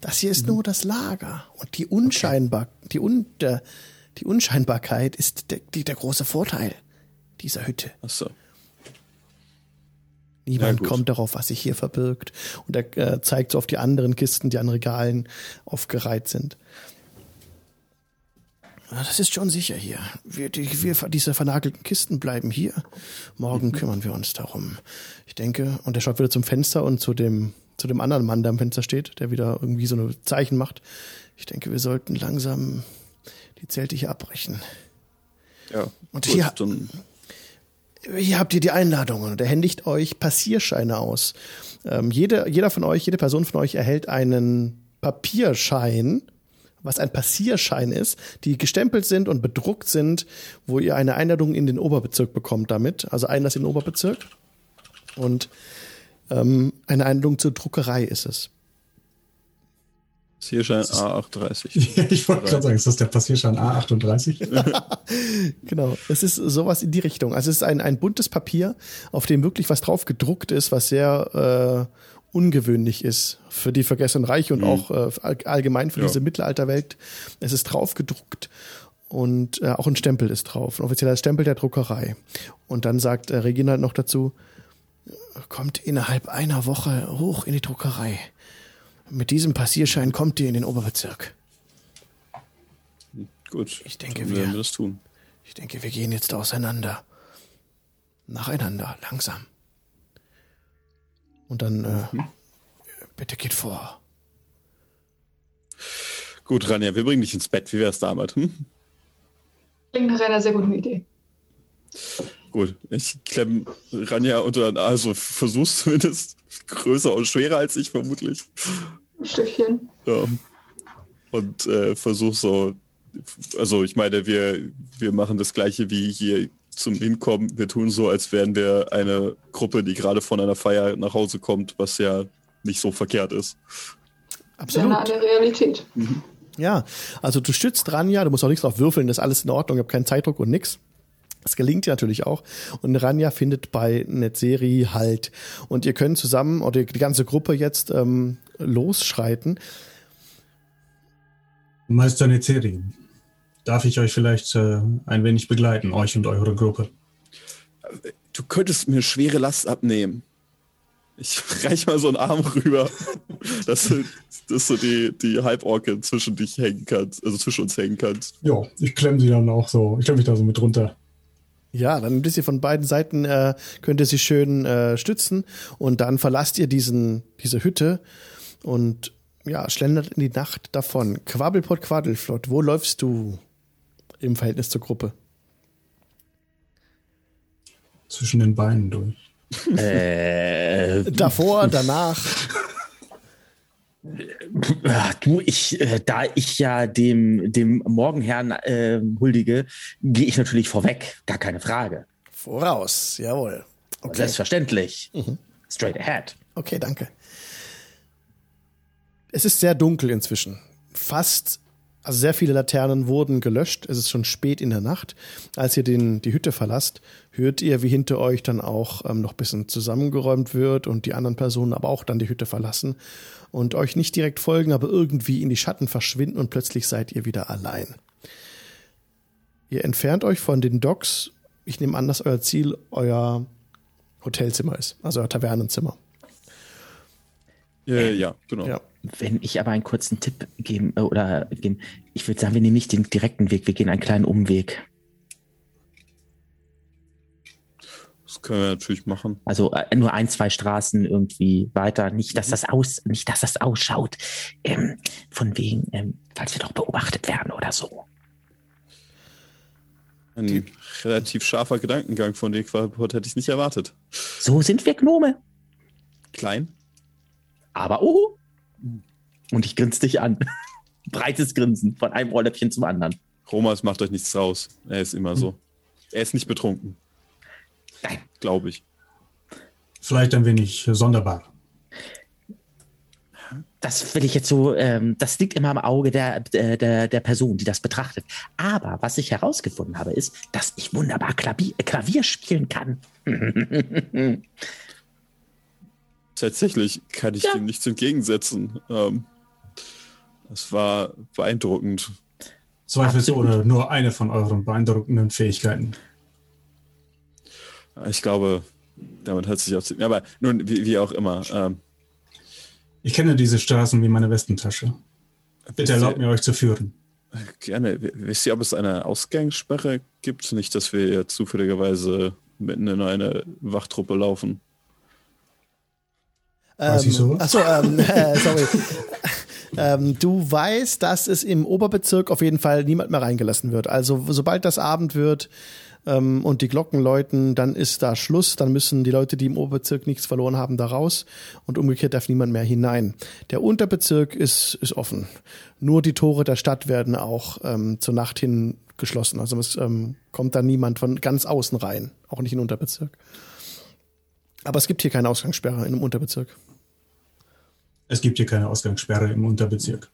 Das hier ist nur das Lager. Und die unscheinbar, okay. die, un, der, die Unscheinbarkeit ist der, die, der große Vorteil dieser Hütte. Ach so. Niemand ja, kommt darauf, was sich hier verbirgt. Und er äh, zeigt so auf die anderen Kisten, die an Regalen aufgereiht sind. Das ist schon sicher hier. Wir, die, wir, diese vernagelten Kisten bleiben hier. Morgen mhm. kümmern wir uns darum. Ich denke, und er schaut wieder zum Fenster und zu dem, zu dem anderen Mann, der am Fenster steht, der wieder irgendwie so ein Zeichen macht. Ich denke, wir sollten langsam die Zelte hier abbrechen. Ja. Und gut, hier, hier habt ihr die Einladungen und er händigt euch Passierscheine aus. Ähm, jede, jeder von euch, jede Person von euch erhält einen Papierschein, was ein Passierschein ist, die gestempelt sind und bedruckt sind, wo ihr eine Einladung in den Oberbezirk bekommt damit, also Einlass in den Oberbezirk. Und ähm, eine Einladung zur Druckerei ist es. Passierschein A38. ich wollte gerade sagen, ist das der Passierschein A38? genau, es ist sowas in die Richtung. Also es ist ein, ein buntes Papier, auf dem wirklich was drauf gedruckt ist, was sehr äh, ungewöhnlich ist für die Vergessenen Reich und mhm. auch äh, allgemein für ja. diese Mittelalterwelt. Es ist drauf gedruckt und äh, auch ein Stempel ist drauf, ein offizieller Stempel der Druckerei. Und dann sagt äh, Regina noch dazu, kommt innerhalb einer Woche hoch in die Druckerei. Mit diesem Passierschein kommt ihr in den Oberbezirk. Gut. Ich denke, wir, wir das tun. Ich denke, wir gehen jetzt auseinander. Nacheinander, langsam. Und dann, äh, mhm. bitte geht vor. Gut, Rania, wir bringen dich ins Bett. Wie wär's damit? Hm? Klingt nach einer sehr guten Idee. Gut, ich klemme Ranja unter den also versuch's zumindest größer und schwerer als ich vermutlich. Ein Stückchen. Ja. Und äh, versuch so, also ich meine, wir, wir machen das gleiche wie hier zum Hinkommen. Wir tun so, als wären wir eine Gruppe, die gerade von einer Feier nach Hause kommt, was ja nicht so verkehrt ist. Absolut. Nah der Realität. Mhm. Ja, also du stützt Ranja, du musst auch nichts drauf würfeln, das ist alles in Ordnung, ich habe keinen Zeitdruck und nix. Das gelingt ja natürlich auch. Und Ranja findet bei Netzeri halt. Und ihr könnt zusammen, oder die ganze Gruppe jetzt ähm, losschreiten. Meister Netzeri, darf ich euch vielleicht äh, ein wenig begleiten, euch und eure Gruppe? Du könntest mir schwere Last abnehmen. Ich reich mal so einen Arm rüber, dass, dass du die, die Halborke zwischen dich hängen kannst, also zwischen uns hängen kannst. Ja, ich klemme sie dann auch so, ich klemme mich da so mit runter. Ja, dann ein bisschen von beiden Seiten äh, könnt ihr sie schön äh, stützen und dann verlasst ihr diesen, diese Hütte und ja, schlendert in die Nacht davon. Quabbelpott, Quaddelflott, wo läufst du im Verhältnis zur Gruppe? Zwischen den Beinen durch. Äh, Davor, danach. Du, ich, äh, da ich ja dem, dem Morgenherrn äh, huldige, gehe ich natürlich vorweg, gar keine Frage. Voraus, jawohl. Okay. Selbstverständlich. Mhm. Straight ahead. Okay, danke. Es ist sehr dunkel inzwischen. Fast Also sehr viele Laternen wurden gelöscht. Es ist schon spät in der Nacht. Als ihr den, die Hütte verlasst, hört ihr, wie hinter euch dann auch ähm, noch ein bisschen zusammengeräumt wird und die anderen Personen aber auch dann die Hütte verlassen und euch nicht direkt folgen, aber irgendwie in die Schatten verschwinden und plötzlich seid ihr wieder allein. Ihr entfernt euch von den Docks. Ich nehme an, dass euer Ziel euer Hotelzimmer ist, also euer Tavernenzimmer. Äh, ja, genau. Ja. Wenn ich aber einen kurzen Tipp geben äh, oder geben, ich würde sagen, wir nehmen nicht den direkten Weg, wir gehen einen kleinen Umweg. Das können wir natürlich machen. Also äh, nur ein, zwei Straßen irgendwie weiter. Nicht, dass das aus, nicht, dass das ausschaut. Ähm, von wegen, ähm, falls wir doch beobachtet werden oder so. Ein relativ scharfer Gedankengang von dir, Quadruport, hätte ich nicht erwartet. So sind wir Gnome. Klein. Aber oh. Und ich grinse dich an. Breites Grinsen von einem Rohrläppchen zum anderen. Romas macht euch nichts raus. Er ist immer so. Er ist nicht betrunken. Nein. Glaube ich. Vielleicht ein wenig sonderbar. Das will ich jetzt so, ähm, das liegt immer im Auge der, der, der Person, die das betrachtet. Aber was ich herausgefunden habe, ist, dass ich wunderbar Klavier, Klavier spielen kann. Tatsächlich kann ich Ja. dem nichts entgegensetzen. Ähm, das war beeindruckend. Zweifelsohne nur eine von euren beeindruckenden Fähigkeiten. Ich glaube, damit hat sich auch. Aber nun, wie, wie auch immer. Ähm, Ich kenne diese Straßen wie meine Westentasche. Bitte erlaubt mir, euch zu führen. Gerne. Wisst ihr, ob es eine Ausgangssperre gibt? Nicht, dass wir zufälligerweise mitten in eine Wachtruppe laufen. Weiß ich sowas? Achso, ähm, äh, sorry. ähm, du weißt, dass es im Oberbezirk auf jeden Fall niemand mehr reingelassen wird. Also sobald das Abend wird ähm, und die Glocken läuten, dann ist da Schluss. Dann müssen die Leute, die im Oberbezirk nichts verloren haben, da raus. Und umgekehrt darf niemand mehr hinein. Der Unterbezirk ist, ist offen. Nur die Tore der Stadt werden auch ähm, zur Nacht hin geschlossen. Also es ähm, kommt da niemand von ganz außen rein. Auch nicht in den Unterbezirk. Aber es gibt hier keine Ausgangssperre in dem Unterbezirk. Es gibt hier keine Ausgangssperre im Unterbezirk.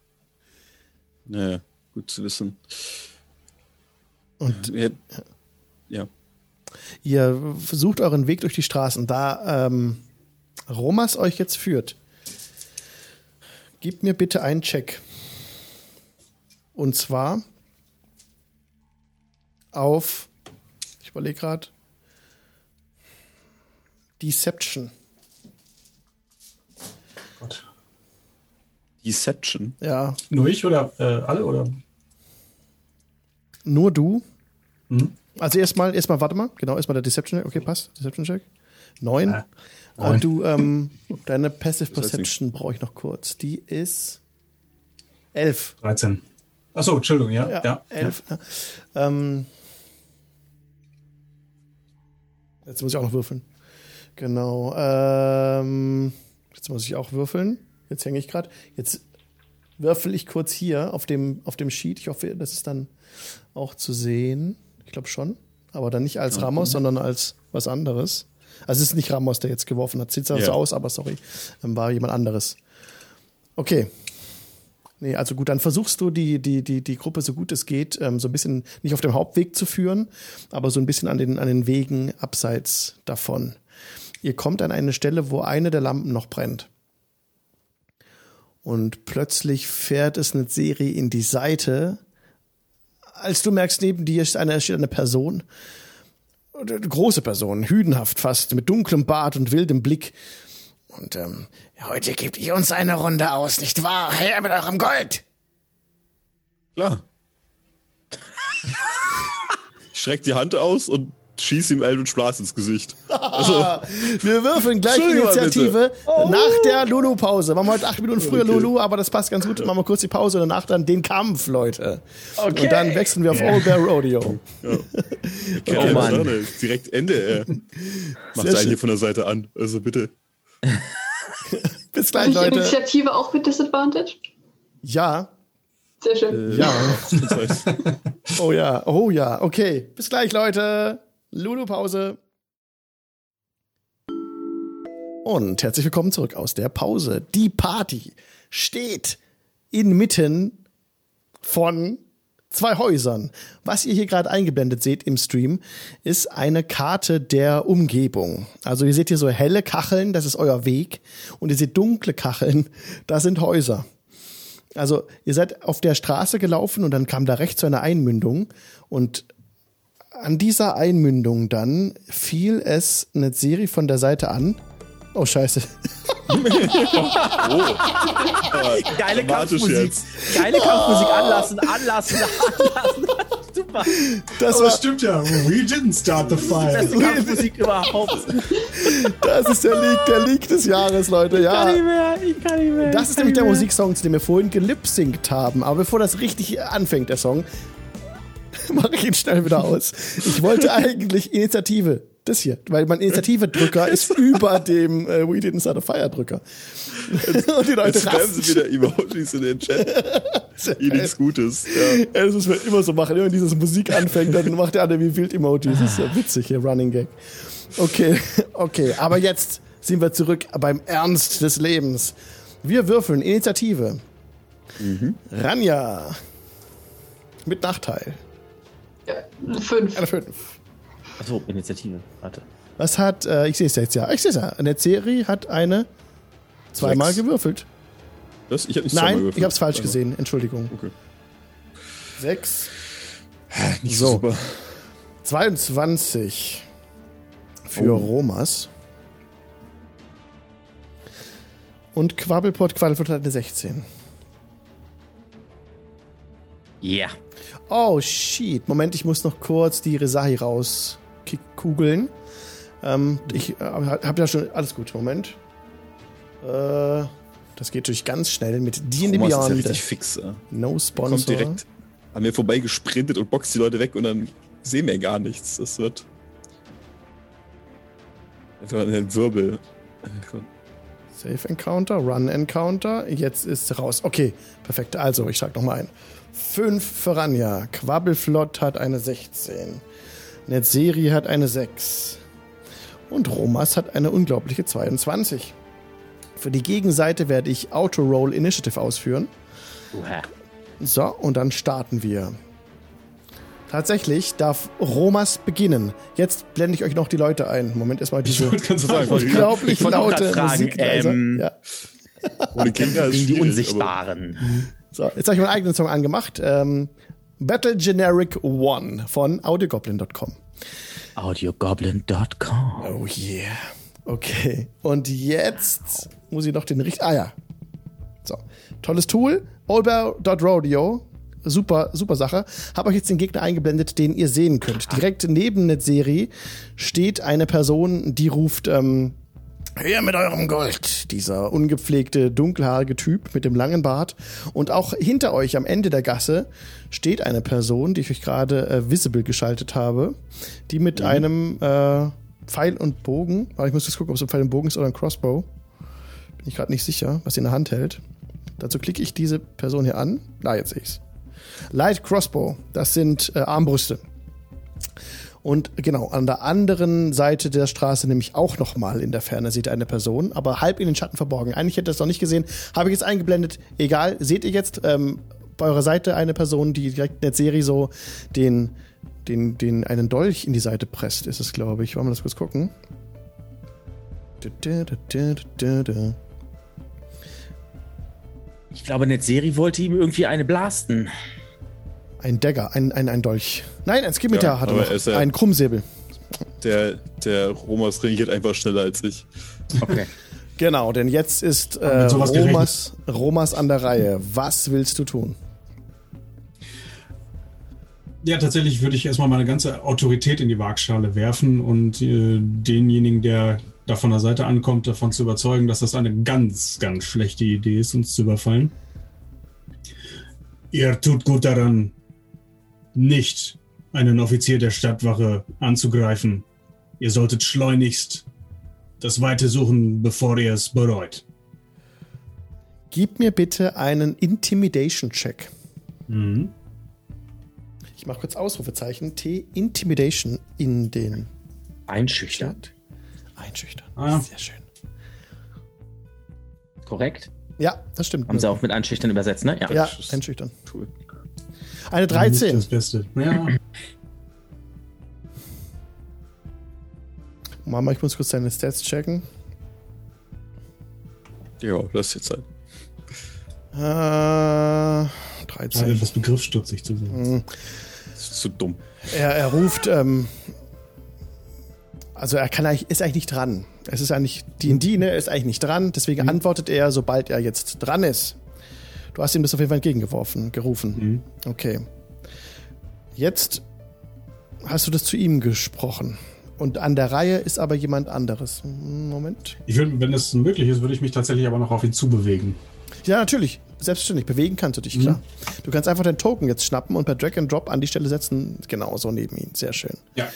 Naja, gut zu wissen. Und Ja, ja. ihr versucht euren Weg durch die Straßen. Da ähm, Romas euch jetzt führt, gebt mir bitte einen Check. Und zwar auf, ich überlege gerade, Deception. Gott. Deception. Ja, Nur ich oder äh, alle oder? nur du. Hm? Also erstmal, erstmal, warte mal, genau, erstmal der Deception Check. Okay, passt. Deception Check. Neun. Äh, neun. Und du, ähm, deine Passive Perception brauche ich noch kurz. Die ist elf. 13. Achso, Entschuldigung, ja. Ja, ja, elf. Ja. Ähm, jetzt muss ich auch noch würfeln. Genau. Ähm, jetzt muss ich auch würfeln. Jetzt hänge ich gerade. Jetzt würfel ich kurz hier auf dem, auf dem Sheet. Ich hoffe, das ist dann auch zu sehen. Ich glaube schon. Aber dann nicht als Ramos, sondern als was anderes. Also es ist nicht Ramos, der jetzt geworfen hat. Sieht zwar Ja. so aus, aber sorry. Ähm, war jemand anderes. Okay. Nee, also gut, dann versuchst du die, die, die, die Gruppe so gut es geht, ähm, so ein bisschen nicht auf dem Hauptweg zu führen, aber so ein bisschen an den, an den Wegen abseits davon. Ihr kommt an eine Stelle, wo eine der Lampen noch brennt. Und plötzlich fährt es eine Serie in die Seite. Als du merkst, neben dir ist eine, steht eine Person. Eine große Person, hüdenhaft fast, mit dunklem Bart und wildem Blick. Und ähm, heute gebt ihr uns eine Runde aus, nicht wahr? Her mit eurem Gold! Klar. ich streck die Hand aus und schieß ihm Eldritch Blast ins Gesicht. Also, Wir würfeln gleich Initiative nach der Lulu-Pause. Machen wir heute acht Minuten früher Lulu, aber das passt ganz gut. Machen wir kurz die Pause und danach dann den Kampf, Leute. Okay. Und dann wechseln wir auf Old Bear Rodeo. okay, Oh Mann. Mann. Direkt Ende. Äh. Macht Sehr einen hier von der Seite an. Also bitte. Bis gleich, Leute. Initiative auch mit Disadvantage? Ja, Sehr schön. Äh, Ja. heißt, oh ja, oh ja. Okay, bis gleich, Leute. Lulu-Pause. Und herzlich willkommen zurück aus der Pause. Die Party steht inmitten von zwei Häusern. Was ihr hier gerade eingeblendet seht im Stream, ist eine Karte der Umgebung. Also ihr seht hier so helle Kacheln, das ist euer Weg. Und ihr seht dunkle Kacheln, das sind Häuser. Also ihr seid auf der Straße gelaufen und dann kam da rechts so eine Einmündung und an dieser Einmündung dann fiel es eine Serie von der Seite an. Oh scheiße. oh. Geile Kampfmusik. Geile Kampfmusik. Anlassen, anlassen, anlassen. Super. Das war, stimmt ja. We didn't start the fire. Das ist die Kampfmusik überhaupt. Das ist der Leak, der Leak des Jahres, Leute. Ja. Ich kann nicht mehr. Ich kann nicht mehr. Das ist nämlich der Musiksong, zu dem wir vorhin gelipsingt haben. Aber bevor das richtig anfängt, der Song, mache ich ihn schnell wieder aus. Ich wollte eigentlich Initiative. Das hier, weil mein Initiative-Drücker ist über dem äh, We Didn't Start a Fire-Drücker. Und die Leute schreiben sie wieder Emojis in den Chat. Eh nichts Gutes. Ja. Das müssen wir immer so machen. Wenn dieses Musik anfängt, dann macht der andere wie wild Emojis. Das ist ja witzig hier, Running Gag. Okay, okay. Aber jetzt sind wir zurück beim Ernst des Lebens. Wir würfeln Initiative. Mhm. Ranja. Mit Nachteil. Ja, fünf. Eine fünf. Achso, Initiative. Warte. Was hat, äh, ich sehe es jetzt ja. Ich sehe es ja. Eine Serie hat eine zweimal Sechs. gewürfelt. Das? Ich habe nicht Nein, ich habe es falsch also. gesehen. Entschuldigung. Okay. Sechs. Nicht so. Super. 22 für oh. Romas. Und Quabbelpot Quabbelpot hat eine 16. Ja. Yeah. Oh, shit. Moment, ich muss noch kurz die Resahi rauskugeln. Ähm, ich äh, habe ja schon... Alles gut, Moment. Äh, das geht natürlich ganz schnell mit D&D Beyond. ist ja richtig fix. Ja. No Sponsor. Kommt direkt an mir vorbei gesprintet und boxt die Leute weg und dann sehen wir gar nichts. Das wird... Einfach ein Wirbel. Safe Encounter, Run Encounter. Jetzt ist raus. Okay, perfekt. Also, ich sag nochmal ein. 5 für Ranja. Quabbelflott hat eine 16. Netzeri hat eine 6. Und Romas hat eine unglaubliche 22. Für die Gegenseite werde ich Auto Roll Initiative ausführen. Uha. So, und dann starten wir. Tatsächlich darf Romas beginnen. Jetzt blende ich euch noch die Leute ein. Moment, erstmal diese unglaublich laute Musik. Ähm, ja. Ohne Kinder gegen die Unsichtbaren. So, jetzt habe ich meinen eigenen Song angemacht. Ähm, Battle Generic One von audiogoblin.com. Audiogoblin.com. Oh yeah. Okay. Und jetzt muss ich noch den richtigen. Ah ja. So. Tolles Tool. Allbear.rodeo. Super, super Sache. Habe euch jetzt den Gegner eingeblendet, den ihr sehen könnt. Direkt neben der Serie steht eine Person, die ruft, ähm, Her mit eurem Gold. Dieser ungepflegte, dunkelhaarige Typ mit dem langen Bart. Und auch hinter euch am Ende der Gasse steht eine Person, die ich euch gerade äh, visible geschaltet habe, die mit mhm. einem äh, Pfeil und Bogen, aber ich muss jetzt gucken, ob es ein Pfeil und Bogen ist oder ein Crossbow. Bin ich gerade nicht sicher, was sie in der Hand hält. Dazu klicke ich diese Person hier an. Na, jetzt sehe ich's. Light Crossbow, das sind äh, Armbrüste. Und genau, an der anderen Seite der Straße nämlich auch nochmal in der Ferne seht ihr eine Person, aber halb in den Schatten verborgen. Eigentlich hätte ihr das noch nicht gesehen, habe ich jetzt eingeblendet. Egal, seht ihr jetzt ähm, bei eurer Seite eine Person, die direkt in der Serie so den, den, den einen Dolch in die Seite presst, ist es, glaube ich. Wollen wir das kurz gucken? Ich glaube, Netzeri wollte ihm irgendwie eine blasten. Ein Dagger, ein, ein, ein Dolch. Nein, ein Skimitar ja, hatte noch. Ja, ein Krummsäbel. Der, der Romas reagiert einfach schneller als ich. Okay. genau, denn jetzt ist äh, Romas, Romas an der Reihe. Was willst du tun? Ja, tatsächlich würde ich erstmal meine ganze Autorität in die Waagschale werfen und äh, denjenigen, der da von der Seite ankommt, davon zu überzeugen, dass das eine ganz, ganz schlechte Idee ist, uns zu überfallen. Ihr tut gut daran, nicht einen Offizier der Stadtwache anzugreifen. Ihr solltet schleunigst das Weite suchen, bevor ihr es bereut. Gib mir bitte einen Intimidation-Check. Mhm. Ich mache kurz Ausrufezeichen. T Intimidation in den Einschüchtern. Einschüchtern. Ah. Sehr schön. Korrekt? Ja, das stimmt. Haben Sie auch mit Einschüchtern übersetzt, ne? Ja, ja einschüchtern. Cool. Eine 13. Das Beste. Ja. Mama, ich muss kurz deine Stats checken. Ja, das ist jetzt halt. Äh, 13. Also das begriffsstutzig zu sein. Das ist zu dumm. Er, er ruft, ähm, also er kann eigentlich, ist eigentlich nicht dran. Es ist eigentlich, D&D, ne, er ist eigentlich nicht dran, deswegen antwortet er, sobald er jetzt dran ist. Du hast ihm das auf jeden Fall entgegengeworfen, gerufen. Okay. Jetzt hast du das zu ihm gesprochen. Und an der Reihe ist aber jemand anderes. Hm, Moment. Ich würde, wenn es möglich ist, würde ich mich tatsächlich aber noch auf ihn zubewegen. Ja, natürlich. Selbstverständlich. Bewegen kannst du dich, klar. Du kannst einfach den Token jetzt schnappen und per Drag and Drop an die Stelle setzen. Genau, so neben ihn. Sehr schön. Ja.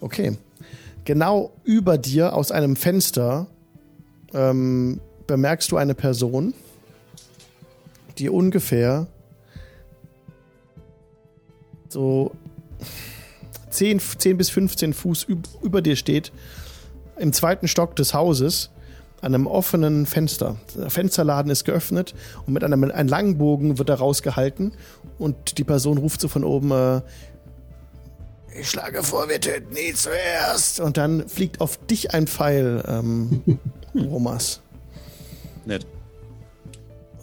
Okay. Genau über dir aus einem Fenster ähm, bemerkst du eine Person, die ungefähr so 10, 10 bis 15 Fuß üb über dir steht, im zweiten Stock des Hauses, an einem offenen Fenster. Der Fensterladen ist geöffnet und mit einem, einem langen Bogen wird er rausgehalten und die Person ruft so von oben, äh, ich schlage vor, wir töten ihn zuerst. Und dann fliegt auf dich ein Pfeil, ähm, Romas. Nett.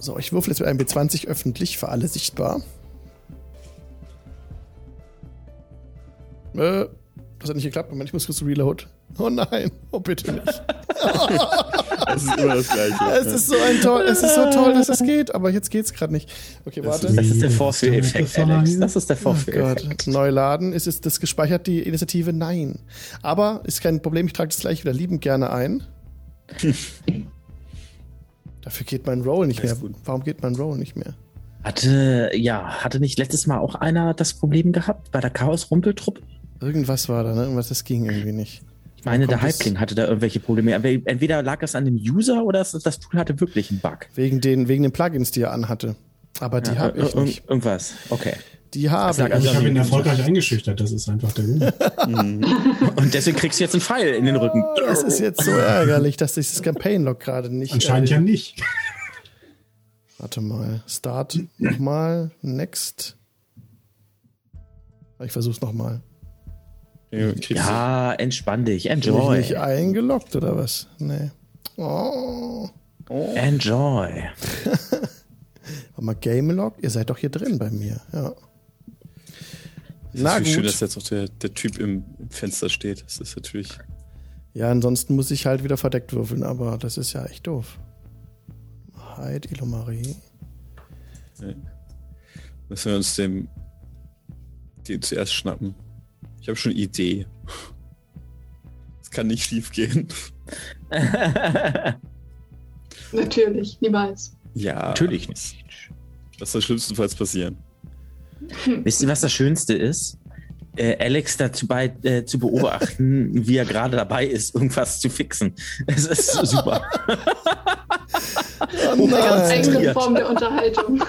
So, ich würfel jetzt mit einem B20 öffentlich für alle sichtbar. Äh, das hat nicht geklappt. Moment, ich muss kurz reload. Oh nein, oh bitte nicht. Das ist immer das Gleiche. Es ist so ein toll, es ist so toll, dass es geht, aber jetzt geht's gerade nicht. Okay, warte. Das ist der Vorführeffekt, Alex. Das ist der Oh Gott, Vorführeffekt. neu laden. Ist es das gespeichert, die Initiative? Nein. Aber ist kein Problem, ich trage das gleich wieder liebend gerne ein. Dafür geht mein Roll nicht mehr. gut. Warum geht mein Roll nicht mehr? Hatte, ja, hatte nicht letztes Mal auch einer das Problem gehabt bei der Chaos-Rumpeltruppe? Irgendwas war da, ne? Irgendwas, das ging irgendwie nicht. Ich meine, der Halbling hatte da irgendwelche Probleme. Aber Entweder lag das an dem User oder das, das Tool hatte wirklich einen Bug. Wegen den, wegen den Plugins, die er anhatte. Aber die Ja, habe ich nicht. Irgendwas. Okay. Die habe lag ich. also Ich habe ihn erfolgreich eingeschüchtert, das ist einfach der Grund. Und deswegen kriegst du jetzt einen Pfeil in den Rücken. Es ist jetzt so ärgerlich, dass dieses Campaign-Log gerade nicht. Anscheinend äh, ja nicht. Warte mal. Start nochmal. Next. Ich versuch's nochmal. Ja, entspann dich. Bin ich Enjoy. nicht eingeloggt oder was? Nee. Oh. Enjoy. Warte mal, Game Log? Ihr seid doch hier drin bei mir. Ja. Du. Na das ist schön, gut. dass jetzt auch der, der Typ im Fenster steht. Das ist natürlich. Ja, ansonsten muss ich halt wieder verdeckt würfeln, aber das ist ja echt doof. Hide, Ilomari. Müssen wir uns dem den zuerst schnappen. Ich habe schon eine Idee. Es kann nicht schief gehen. Natürlich, niemals. Ja. Natürlich nicht. Das soll schlimmstenfalls passieren. Wisst ihr, was das Schönste ist? Äh, Alex dazu bei, äh, zu beobachten, wie er gerade dabei ist, irgendwas zu fixen. Es ist super. Oh nein. Eigene Form der Unterhaltung.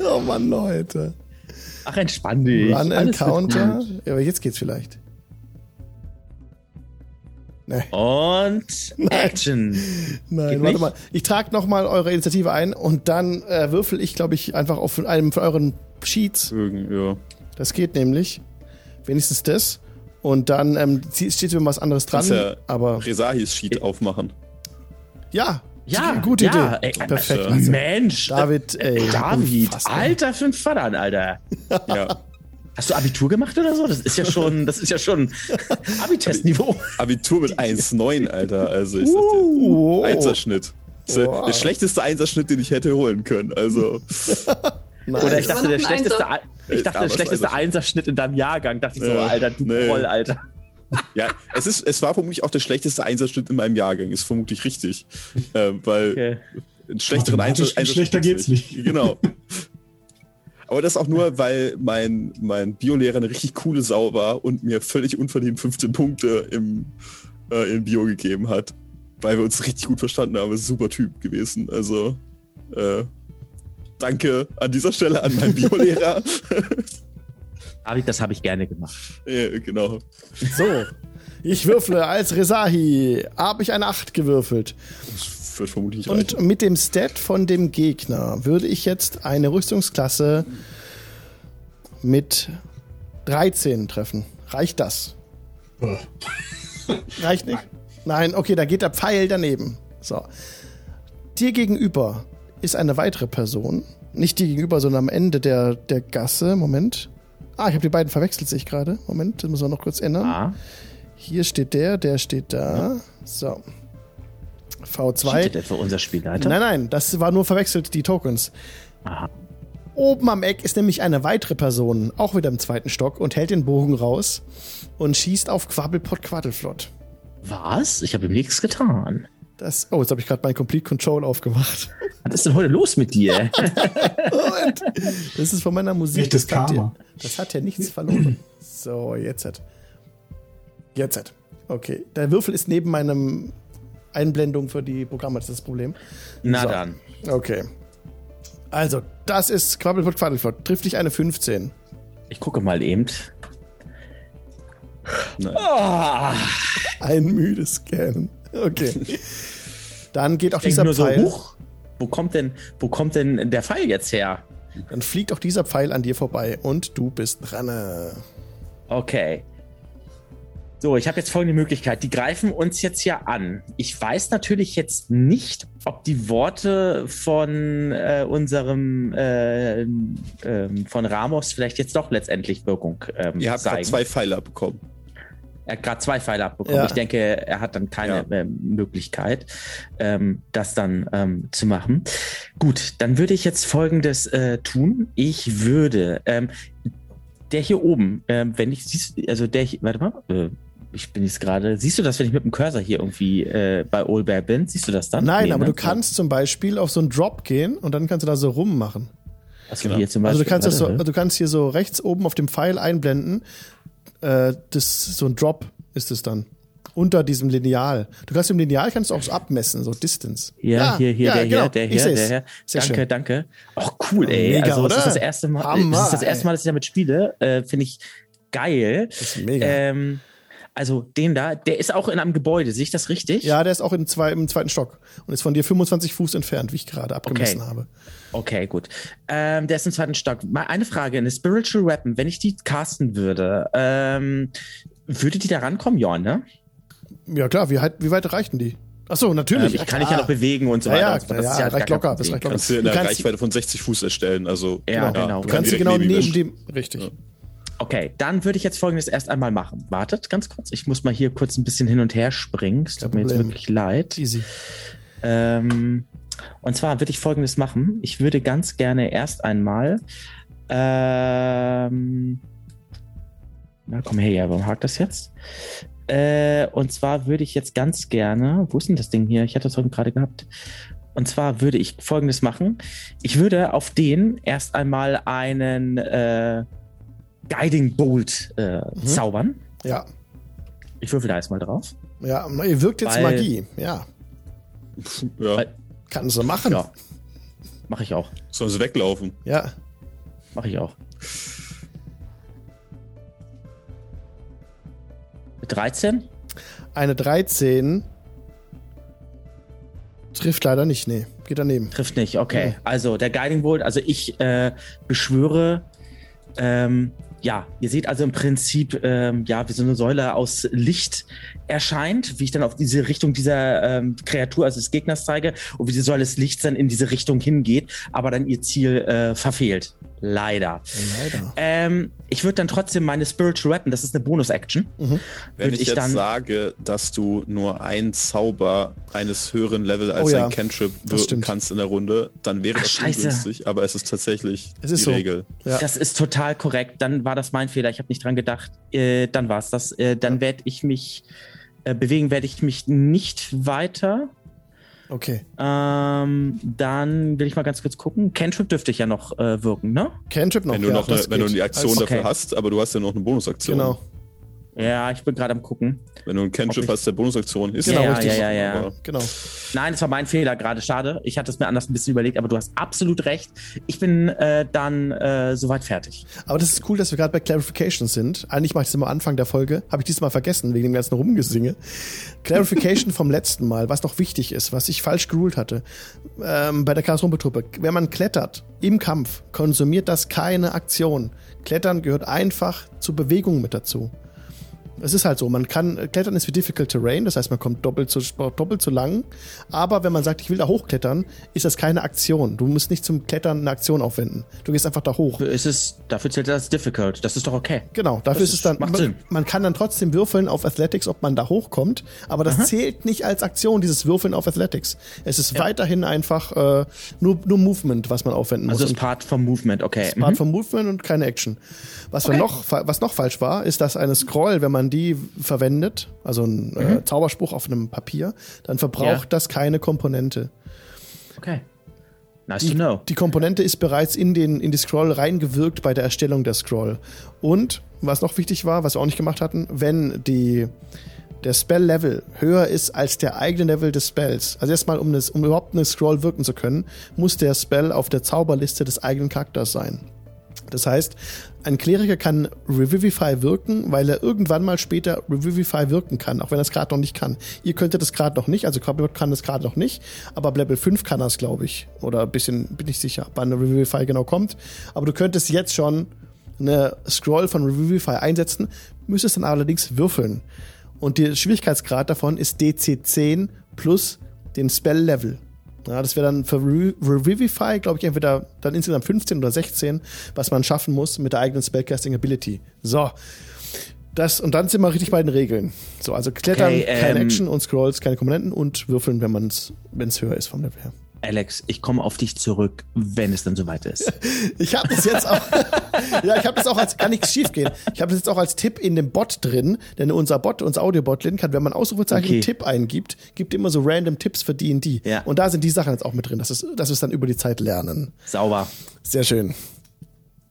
Oh Mann, Leute. Ach, entspann dich. Run Encounter. Ja, aber jetzt geht's vielleicht. Nee. Und Action. Nein, warte mal. Ich trage nochmal eure Initiative ein und dann äh, würfel ich, glaube ich, einfach auf einem von euren Sheets. Irgend, ja. Das geht nämlich. Wenigstens das. Und dann ähm, steht immer was anderes dran. Ja aber Resahis Sheet aufmachen. ja, Ja, gute ja, Idee. ey, Perfekt. also, Mensch. David, ey. David, alter fünf Vattern, Alter. Ja. Hast du Abitur gemacht oder so? Das ist ja schon, das ist ja schon Abitestniveau. Abitur mit 1,9, Alter. Also ist das Uh, der Einserschnitt. Das ist der- Wow. der schlechteste Einserschnitt, den ich hätte holen können. Also, Nice. Oder ich dachte, der schlechteste, Einser. ich dachte, der es schlechteste Einserschnitt in deinem Jahrgang. Dachte ich so, Alter, du nee. Roll, Alter. ja, es, ist, es war vermutlich auch der schlechteste Einserschnitt in meinem Jahrgang. Ist vermutlich richtig. Ähm, weil Okay. einen schlechteren Mathematisch Einser schlechter Einserschnitt geht's nicht. Genau. Aber das auch nur, weil mein, mein Biolehrer eine richtig coole Sau war und mir völlig unverdient 15 Punkte im, äh, in Bio gegeben hat. Weil wir uns richtig gut verstanden haben. Ist ein super Typ gewesen. Also, äh, danke an dieser Stelle an meinen Biolehrer. David, das habe ich gerne gemacht. ja, genau. So. Ich würfle als Resahi. Habe ich eine 8 gewürfelt. Wird vermutlich Und reichen. mit dem Stat von dem Gegner würde ich jetzt eine Rüstungsklasse mit 13 treffen. Reicht das? Reicht nicht? Nein, okay, da geht der Pfeil daneben. So. Dir gegenüber ist eine weitere Person. Nicht dir gegenüber, sondern am Ende der, der Gasse. Moment. Ah, ich habe die beiden verwechselt, sich gerade. Moment, das müssen wir noch kurz ändern. Ah. Hier steht der, der steht da. Ja. So. V2. Cheatet etwa unser Spielleiter? Nein, nein, das war nur verwechselt, die Tokens. Aha. Oben am Eck ist nämlich eine weitere Person, auch wieder im zweiten Stock, und hält den Bogen raus und schießt auf Quabbelpot Quaddelflott. Was? Ich habe ihm nichts getan. Das, oh, jetzt habe ich gerade mein Complete Control aufgemacht. Was ist denn heute los mit dir? Das ist von meiner Musik. Das, hat ja, das hat ja nichts verloren. So, jetzt hat. Jetzt hat. Okay. Der Würfel ist neben meinem Einblendung für die Programme, das ist das Problem. Na so. dann. Okay. Also, das ist Quabbelpot Quaddelflott. Trifft dich eine 15. Ich gucke mal eben. Oh. Ein müdes Scannen. Okay. Dann geht auch ich dieser Pfeil. So, huch, wo kommt denn, wo kommt denn der Pfeil jetzt her? Dann fliegt auch dieser Pfeil an dir vorbei und du bist dran. Okay. So, ich habe jetzt folgende Möglichkeit. Die greifen uns jetzt hier an. Ich weiß natürlich jetzt nicht, ob die Worte von äh, unserem äh, äh, von Ramos vielleicht jetzt doch letztendlich Wirkung ähm, Ihr habt zeigen. zwei Pfeile abbekommen. Er hat gerade zwei Pfeile abbekommen. Ja. Ich denke, er hat dann keine ja. Möglichkeit, ähm, das dann ähm, zu machen. Gut, dann würde ich jetzt Folgendes äh, tun. Ich würde ähm, der hier oben, ähm, wenn ich, siehst, also der hier, warte mal, äh, ich bin jetzt gerade. Siehst du das, wenn ich mit dem Cursor hier irgendwie äh, bei Old Bear bin? Siehst du das dann? Nein, nee, aber ne? du kannst zum Beispiel auf so einen Drop gehen und dann kannst du da so rummachen. Also, genau. hier zum Beispiel, also du kannst, das so, du kannst hier so rechts oben auf dem Pfeil einblenden. Äh, das so ein Drop ist es dann unter diesem Lineal. Du kannst im Lineal kannst du auch so abmessen, so Distance. Ja, ja hier, hier, ja, der genau. hier, der hier, der hier. Sehr danke, schön. danke. Ach, cool, ey. Mega, also, das ist das erste Mal, Hammer, das ist das erste Mal, dass ich damit spiele. Äh, Finde ich geil. Das ist mega. Ähm, also den da, der ist auch in einem Gebäude, sehe ich das richtig? Ja, der ist auch in zwei, im zweiten Stock und ist von dir 25 Fuß entfernt, wie ich gerade abgemessen okay. habe. Okay, gut. Ähm, der ist im zweiten Stock. Mal eine Frage, eine Spiritual Weapon, wenn ich die casten würde, ähm, würde die da rankommen? Ja, ne? Ja, klar, wie, wie weit reichten die? Achso, natürlich. Ähm, ich kann dich ja noch bewegen und so weiter. Ja, ja, das ist ja reicht locker. Das reicht locker. Kannst du in einer Reichweite von 60 Fuß erstellen. Also, ja, genau. genau. Du kannst sie genau neben dem. Richtig. Okay, dann würde ich jetzt folgendes erst einmal machen. Wartet ganz kurz. Ich muss mal hier kurz ein bisschen hin und her springen. Es tut mir jetzt wirklich leid. Easy. Ähm, und zwar würde ich folgendes machen. Ich würde ganz gerne erst einmal. Ähm, na komm her, ja, warum hakt das jetzt? Äh, und zwar würde ich jetzt ganz gerne. Wo ist denn das Ding hier? Ich hatte das heute gerade gehabt. Und zwar würde ich folgendes machen. Ich würde auf den erst einmal einen. Äh, Guiding Bolt äh, mhm. zaubern. Ja. Ich würfel da erstmal drauf. Ja, ihr wirkt jetzt Weil, Magie, ja. ja. Weil, Kannst du machen. Ja. Mach ich auch. Sollen sie weglaufen? Ja. Mach ich auch. 13? Eine 13 trifft leider nicht, nee. Geht daneben. Trifft nicht, okay. Nee. Also der Guiding Bolt, also ich äh, beschwöre ähm, ja, ihr seht also im Prinzip, ähm, ja, wie so eine Säule aus Licht erscheint, wie ich dann auf diese Richtung dieser ähm, Kreatur, also des Gegners zeige, und wie die Säule des Lichts dann in diese Richtung hingeht, aber dann ihr Ziel äh, verfehlt. Leider. Leider. Ähm, ich würde dann trotzdem meine Spiritual Weapon, das ist eine Bonus-Action. Mhm. Wenn ich, ich, jetzt sage, dass du nur einen Zauber eines höheren Level als oh ja, ein Cantrip wirken kannst in der Runde, dann wäre Ach, das scheiße. ungünstig, aber es ist tatsächlich es ist die so. Regel. Ja. Das ist total korrekt. Dann war das mein Fehler. Ich habe nicht dran gedacht. Äh, dann war es das. Äh, dann ja. werde ich mich äh, bewegen, werde ich mich nicht weiter. Okay. Ähm, dann will ich mal ganz kurz gucken. Cantrip dürfte ich ja noch äh, wirken, ne? Cantrip noch, wenn du ja, noch eine, wenn du die Aktion also, dafür okay. hast, aber du hast ja noch eine Bonusaktion. Genau. Ja, ich bin gerade am gucken. Wenn du einen Cantrip hast, der Bonusaktion ist. Genau, Genau, ja, richtig. ja, ja, ja. Genau. Nein, das war mein Fehler gerade. Schade. Ich hatte es mir anders ein bisschen überlegt, aber du hast absolut recht. Ich bin äh, dann äh, soweit fertig. Aber das ist cool, dass wir gerade bei Clarification sind. Eigentlich mache ich das immer am Anfang der Folge. Habe ich diesmal vergessen, wegen dem ganzen Rumgesinge. Clarification vom letzten Mal, was noch wichtig ist, was ich falsch geruled hatte. Ähm, bei der Chaos-Rumpeltruppe. Wenn man klettert im Kampf, konsumiert das keine Aktion. Klettern gehört einfach zur Bewegung mit dazu. Es ist halt so, man kann, Klettern ist wie Difficult Terrain, das heißt, man kommt doppelt so, doppelt so lang. Aber wenn man sagt, ich will da hochklettern, ist das keine Aktion. Du musst nicht zum Klettern eine Aktion aufwenden. Du gehst einfach da hoch. Ist es, dafür zählt das difficult. Das ist doch okay. Genau, dafür Das ist es dann. macht man, Sinn. man kann dann trotzdem würfeln auf Athletics, ob man da hochkommt, aber das zählt nicht als Aktion, dieses Würfeln auf Athletics. Es ist weiterhin einfach äh, nur, nur Movement, was man aufwenden Also muss. ist Part vom Movement, okay. Part Mhm. vom Movement und keine Action. Was, wir noch, was noch falsch war, ist, dass eine Scroll, wenn man die verwendet, also ein äh, Zauberspruch auf einem Papier, dann verbraucht Mhm. Ja. das keine Komponente. Okay. Nice to know. die Komponente ist bereits in, den, in die Scroll reingewirkt bei der Erstellung der Scroll. Und was noch wichtig war, was wir auch nicht gemacht hatten, wenn die, der Spell-Level höher ist als der eigene Level des Spells, also erstmal, um, das, um überhaupt eine Scroll wirken zu können, muss der Spell auf der Zauberliste des eigenen Charakters sein. Das heißt, ein Kleriker kann Revivify wirken, weil er irgendwann mal später Revivify wirken kann, auch wenn er es gerade noch nicht kann. Ihr könntet es gerade noch nicht, also Quabbelbot kann es gerade noch nicht, aber ab Level 5 kann es, glaube ich. Oder ein bisschen, bin ich sicher, wann Revivify genau kommt. Aber du könntest jetzt schon eine Scroll von Revivify einsetzen, müsstest dann allerdings würfeln. Und der Schwierigkeitsgrad davon ist DC10 plus den Spell-Level. Ja, das wäre dann für Re Revivify, glaube ich, entweder dann insgesamt 15 oder 16, was man schaffen muss mit der eigenen Spellcasting Ability. So. Das, und dann sind wir richtig bei den Regeln. So, also Klettern, Okay, keine ähm, Action und Scrolls, keine Komponenten und würfeln, wenn man es, wenn es höher ist vom Level her. Alex, ich komme auf dich zurück, wenn es dann soweit ist. Ich habe das jetzt auch, ja, ich habe das auch als, kann nichts schief gehen. Ich habe das jetzt auch als Tipp in dem Bot drin, denn unser Bot, unser Audiobot Lin kann, wenn man Ausrufezeichen Okay. Tipp eingibt, gibt immer so random Tipps für D&D. Ja. Und da sind die Sachen jetzt auch mit drin, dass, es, wir es dann über die Zeit lernen. Sauber. Sehr schön.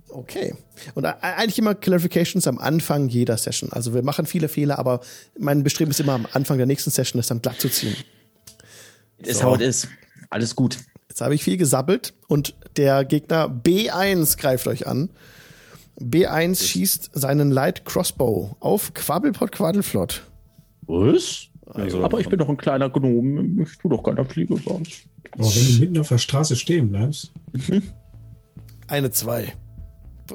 Okay. Und eigentlich immer Clarifications am Anfang jeder Session. Also wir machen viele Fehler, aber mein Bestreben ist immer am Anfang der nächsten Session, das dann glatt zu ziehen. Ist So. how it is. Alles gut. Jetzt habe ich viel gesabbelt und der Gegner B1 greift euch an. B1 schießt seinen Light Crossbow auf Quabbelpot Quaddelflott. Was? Also- Aber ich bin doch ein kleiner Gnome. Ich tu doch keiner Fliege was. Aber wenn du mitten auf der Straße stehen bleibst, Eine 2.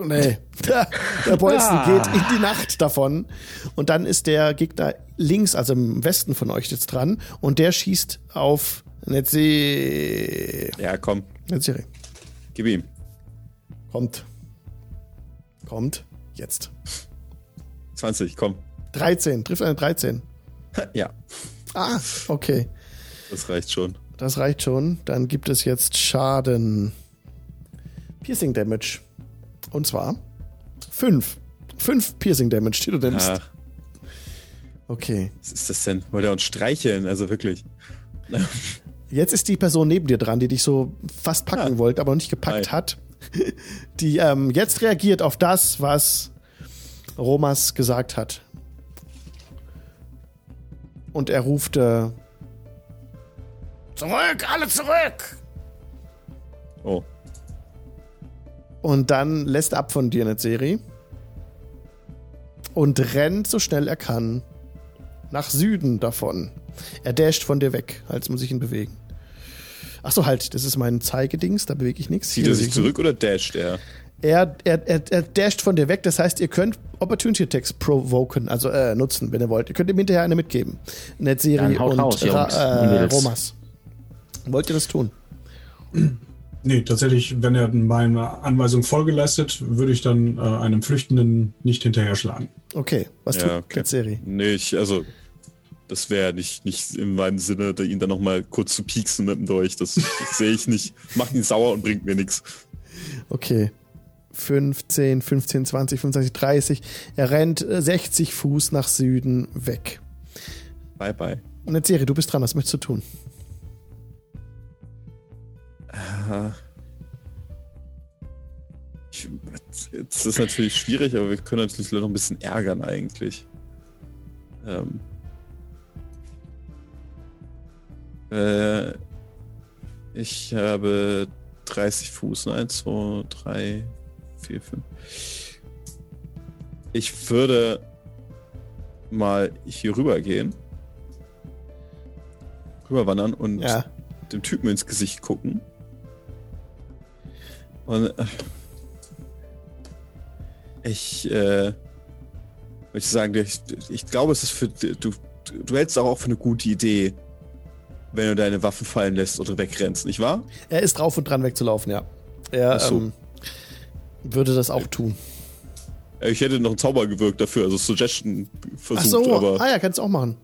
Nee. Der, der Bolzen Ah. geht in die Nacht davon. Und dann ist der Gegner links, also im Westen von euch jetzt dran. Und der schießt auf Netzi. Ja, komm, Netziri. gib ihm. Kommt. Kommt. Jetzt. 20, komm. 13. Trifft eine 13. Ja, Ah, okay. das reicht schon. Das reicht schon. Dann gibt es jetzt Schaden. Piercing Damage. Und zwar 5. 5 Piercing Damage, die du nimmst. Ah, Okay. was ist das denn? Wollt ihr uns streicheln? Also wirklich. Jetzt ist die Person neben dir dran, die dich so fast packen Ah. wollte, aber noch nicht gepackt Hi. hat. Die ähm, jetzt reagiert auf das, was Romas gesagt hat. Und er ruft äh, Zurück, alle zurück! Oh, Und dann lässt er ab von dir eine Serie und rennt so schnell er kann nach Süden davon. Er dasht von dir weg, als muss ich ihn bewegen. Ach so, halt, das ist mein Zeigedings, da bewege ich nichts. zieht Hier er sich zurück oder dasht er? Er, er, er, er dasht von dir weg, das heißt, ihr könnt Opportunity Attacks provoken, also äh, nutzen, wenn ihr wollt. Ihr könnt ihm hinterher eine mitgeben. Dann haut und raus, Ra äh. Romas. Wollt ihr das tun? nee, tatsächlich, wenn er meiner Anweisung Folge leistet, würde ich dann äh, einem Flüchtenden nicht hinterher schlagen. Okay, was Ja, tut okay. Netzeri? Nee, ich, also, das wäre nicht, nicht in meinem Sinne, da ihn dann nochmal kurz zu pieksen mit dem Dolch. Das, das sehe ich nicht. Macht ihn sauer und bringt mir nichts. Okay. 15, 15, 20, 25, 30. Er rennt äh, 60 Fuß nach Süden weg. Bye, bye. Und Netzeri, du bist dran, was möchtest du tun? Ah. Ich, jetzt ist natürlich schwierig, aber wir können natürlich noch ein bisschen ärgern eigentlich. Ähm, äh, ich habe 30 Fuß. 1, 2, 3, 4, 5. Ich würde mal hier rüber gehen. Rüberwandern und ja. dem Typen ins Gesicht gucken. Und äh, ich, äh, würde sagen, ich, ich glaube, es ist für du, du hältst es auch für eine gute Idee, wenn du deine Waffen fallen lässt oder wegrennst, nicht wahr? Er ist drauf und dran wegzulaufen, ja. Er so. ähm, würde das auch tun. Ich hätte noch einen Zauber gewirkt dafür, also Suggestion versucht, Ach so. aber. Ah ja, kannst du auch machen.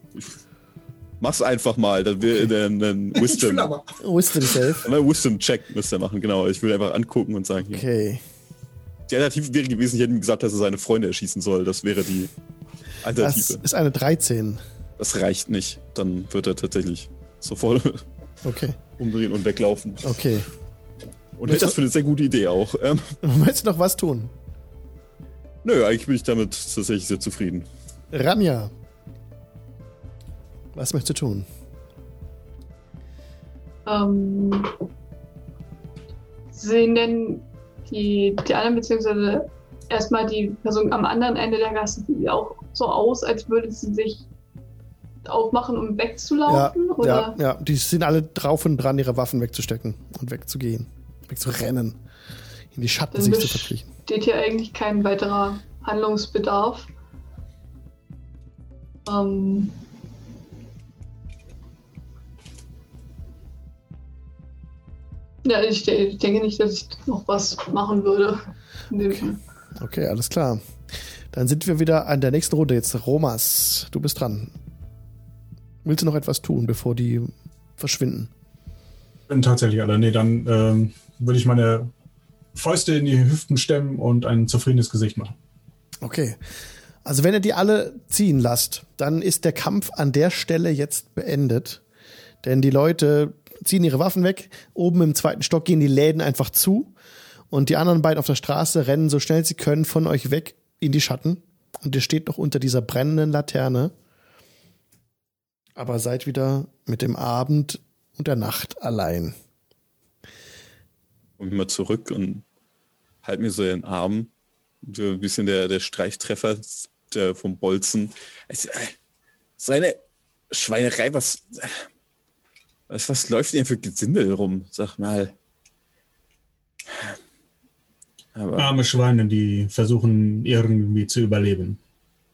Mach's einfach mal, dann will okay. einen, einen Wisdom. Wisdom Self. Einen Wisdom-Check müsste er machen, genau. Ich will einfach angucken und sagen. Okay. Die Alternative wäre gewesen, ich hätte ihm gesagt, dass er seine Freunde erschießen soll. Das wäre die Alternative. Das ist eine 13. Das reicht nicht. Dann wird er tatsächlich sofort okay. umdrehen und weglaufen. Okay. Und hätte das für eine sehr gute Idee auch. Ähm, Willst du noch was tun? Nö, eigentlich bin ich damit tatsächlich sehr zufrieden. Ranja. Was möchtest du tun? Ähm, sehen denn die, die anderen, beziehungsweise erstmal die Person am anderen Ende der Gasse, auch so aus, als würde sie sich aufmachen, um wegzulaufen? Ja, oder? ja, ja, die sind alle drauf und dran, ihre Waffen wegzustecken und wegzugehen, wegzurennen, in die Schatten Dann sich zu verkriechen. Steht hier eigentlich kein weiterer Handlungsbedarf. Ähm, ja, ich, ich, denke nicht, dass ich noch was machen würde. Okay. okay, alles klar. Dann sind wir wieder an der nächsten Runde. Jetzt Romas, du bist dran. Willst du noch etwas tun, bevor die verschwinden? Tatsächlich alle. Nee, dann ähm, würde ich meine Fäuste in die Hüften stemmen und ein zufriedenes Gesicht machen. Okay. Also wenn ihr die alle ziehen lasst, dann ist der Kampf an der Stelle jetzt beendet. Denn die Leute ziehen ihre Waffen weg. Oben im zweiten Stock gehen die Läden einfach zu. Und die anderen beiden auf der Straße rennen so schnell sie können von euch weg in die Schatten. Und ihr steht noch unter dieser brennenden Laterne aber seid wieder mit dem Abend und der Nacht allein. Komm ich mal zurück und halt mir so den Arm. So ein bisschen der, der Streichtreffer der vom Bolzen. Also, so eine Schweinerei, was, was, was läuft denn für Gesindel rum? Sag mal. Aber Arme Schweine, die versuchen irgendwie zu überleben.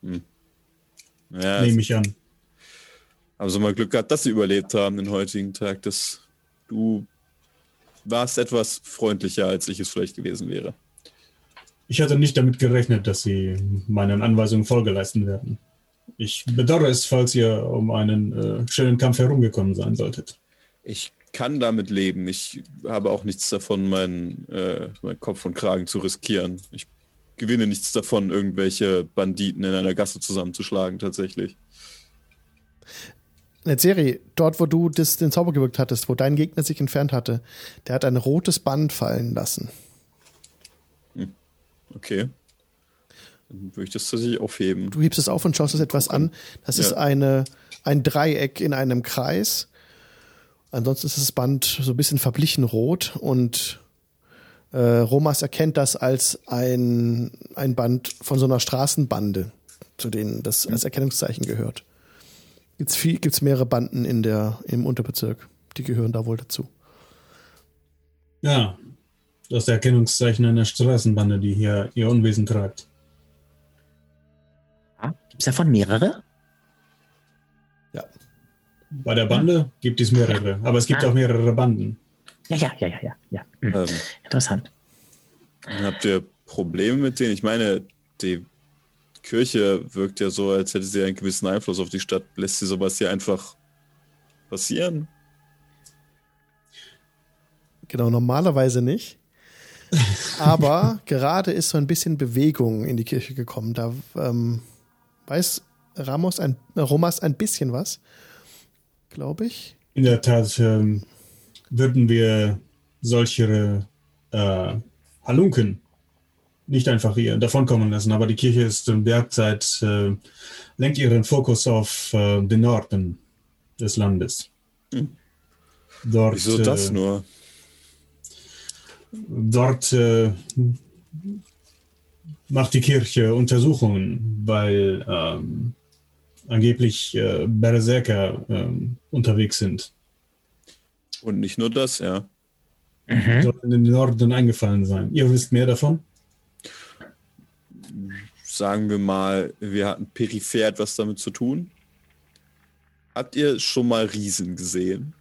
Hm. Ja, Nehme ich an haben sie mal Glück gehabt, dass sie überlebt haben den heutigen Tag. Dass du warst etwas freundlicher, als ich es vielleicht gewesen wäre. Ich hatte nicht damit gerechnet, dass sie meinen Anweisungen Folge leisten werden. Ich bedauere es, falls ihr um einen äh, schönen Kampf herumgekommen sein solltet. Ich kann damit leben. Ich habe auch nichts davon, meinen, äh, meinen Kopf und Kragen zu riskieren. Ich gewinne nichts davon, irgendwelche Banditen in einer Gasse zusammenzuschlagen, tatsächlich. Serie, dort, wo du das, den Zauber gewirkt hattest, wo dein Gegner sich entfernt hatte, der hat ein rotes Band fallen lassen. Hm. Okay. Dann würde ich das tatsächlich aufheben. Du hebst es auf und schaust es etwas an. Das ja. ist eine, ein Dreieck in einem Kreis. Ansonsten ist das Band so ein bisschen verblichen rot und äh, Romas erkennt das als ein, ein Band von so einer Straßenbande, zu denen das als Erkennungszeichen gehört. Gibt's viel, gibt's mehrere Banden in der, im Unterbezirk. Die gehören da wohl dazu. Ja, das Erkennungszeichen einer Straßenbande, die hier ihr Unwesen treibt. Ja, gibt es davon mehrere? Ja. Bei der Bande gibt es mehrere, aber es gibt ah. auch mehrere Banden. Ja, ja, ja, ja, ja. ja. Hm. Ähm, Interessant. Habt ihr Probleme mit denen? Ich meine, die Kirche wirkt ja so, als hätte sie einen gewissen Einfluss auf die Stadt. Lässt sie sowas hier einfach passieren? Genau, normalerweise nicht. Aber gerade ist so ein bisschen Bewegung in die Kirche gekommen. Da ähm, weiß Ramos ein, äh, Romas ein bisschen was, glaube ich. In der Tat ähm, würden wir solche äh, Halunken nicht einfach hier davonkommen lassen, aber die Kirche ist derzeit, äh, lenkt ihren Fokus auf äh, den Norden des Landes. Hm. Dort, Wieso das äh, nur? Dort äh, macht die Kirche Untersuchungen, weil ähm, angeblich äh, Berserker ähm, unterwegs sind. Und nicht nur das, ja. Mhm. Soll in den Norden eingefallen sein. Ihr wisst mehr davon? Sagen wir mal, wir hatten peripher etwas damit zu tun. Habt ihr schon mal Riesen gesehen?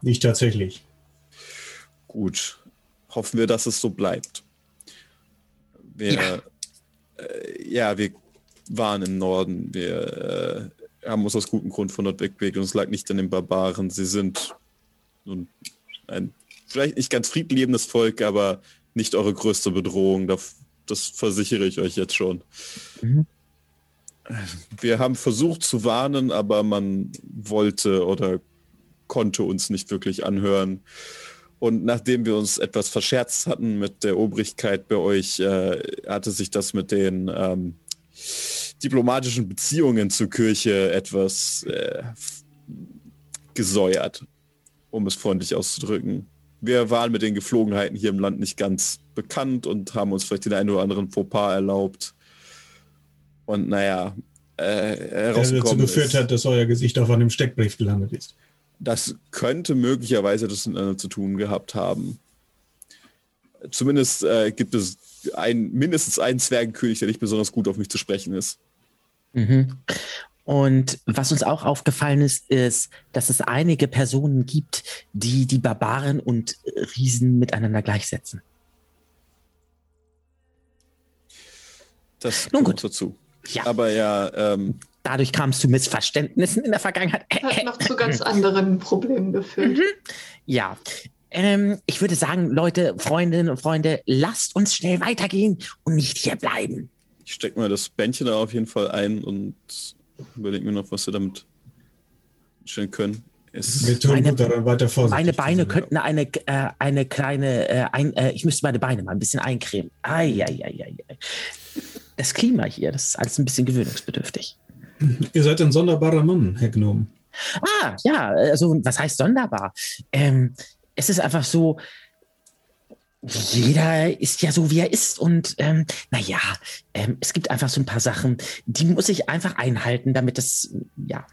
Nicht tatsächlich. Gut. Hoffen wir, dass es so bleibt. Wir, ja. Äh, ja, wir waren im Norden. Wir äh, haben uns aus gutem Grund von dort wegbewegt und es lag nicht an den Barbaren. Sie sind nun ein vielleicht nicht ganz friedlebendes Volk, aber nicht eure größte Bedrohung. Das, versichere ich euch jetzt schon. Mhm. Wir haben versucht zu warnen, aber man wollte oder konnte uns nicht wirklich anhören. Und nachdem wir uns etwas verscherzt hatten mit der Obrigkeit bei euch, äh, hatte sich das mit den ähm, diplomatischen Beziehungen zur Kirche etwas äh, gesäuert, um es freundlich auszudrücken. Wir waren mit den Geflogenheiten hier im Land nicht ganz bekannt und haben uns vielleicht den einen oder anderen Fauxpas erlaubt. Und naja, äh, Der dazu geführt ist, hat, dass euer Gesicht auf einem Steckbrief gelandet ist. Das könnte möglicherweise das miteinander zu tun gehabt haben. Zumindest äh, gibt es ein, mindestens einen Zwergenkönig, der nicht besonders gut auf mich zu sprechen ist. Mhm. Und was uns auch aufgefallen ist, ist, dass es einige Personen gibt, die die Barbaren und Riesen miteinander gleichsetzen. Das Nun gut. dazu. Ja. Aber ja. Ähm, Dadurch kam es zu Missverständnissen in der Vergangenheit. Hat noch zu ganz anderen Problemen geführt. Mhm. Ja. Ähm, ich würde sagen, Leute, Freundinnen und Freunde, lasst uns schnell weitergehen und nicht hier bleiben. Ich stecke mal das Bändchen da auf jeden Fall ein und überlege mir noch, was wir damit stellen können. Es wir tun meine, daran weiter vorsichtig. Meine Beine könnten eine, äh, eine kleine, äh, ein, äh, ich müsste meine Beine mal ein bisschen eincremen. Ai, ai, ai, ai. Das Klima hier, das ist alles ein bisschen gewöhnungsbedürftig. Ihr seid ein sonderbarer Mann, Herr Gnome. Ah, ja, also was heißt sonderbar? Ähm, es ist einfach so, jeder ist ja so, wie er ist. Und ähm, naja, ähm, es gibt einfach so ein paar Sachen, die muss ich einfach einhalten, damit das, ja.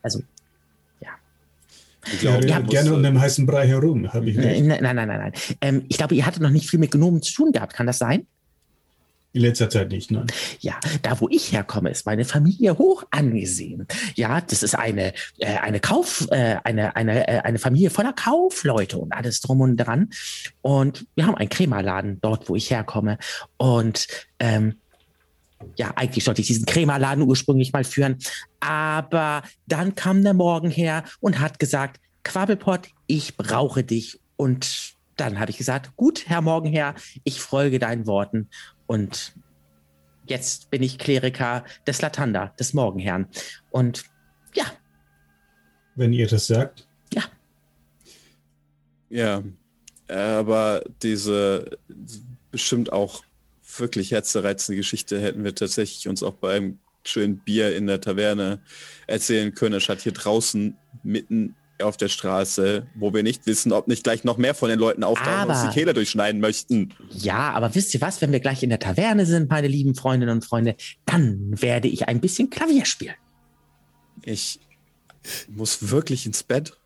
Also, ja. Ich glaube, ihr habt gerne um den heißen Brei herum, habe ich recht. Nein, nein, nein, nein. Ähm, ich glaube, ihr hattet noch nicht viel mit Gnomen zu tun gehabt. Kann das sein? In letzter Zeit nicht, nein. Ja, da wo ich herkomme, ist meine Familie hoch angesehen. Ja, das ist eine, äh, eine Kauf, äh, eine, eine, äh, eine Familie voller Kaufleute und alles drum und dran. Und wir haben einen Krämerladen dort, wo ich herkomme. Und ähm, ja, eigentlich sollte ich diesen Krämerladen ursprünglich mal führen. Aber dann kam der Morgen her und hat gesagt, Quabbelpott, ich brauche dich. Und dann habe ich gesagt, gut, Herr Morgenherr, ich folge deinen Worten und jetzt bin ich Kleriker des Latanda, des Morgenherrn. Und ja. Wenn ihr das sagt. Ja. Ja, aber diese bestimmt auch wirklich herzzerreizende Geschichte hätten wir tatsächlich uns auch bei einem schönen Bier in der Taverne erzählen können. Es hat hier draußen mitten auf der Straße, wo wir nicht wissen, ob nicht gleich noch mehr von den Leuten auftauchen und die Kehle durchschneiden möchten. Ja, aber wisst ihr was, wenn wir gleich in der Taverne sind, meine lieben Freundinnen und Freunde, dann werde ich ein bisschen Klavier spielen. Ich muss wirklich ins Bett.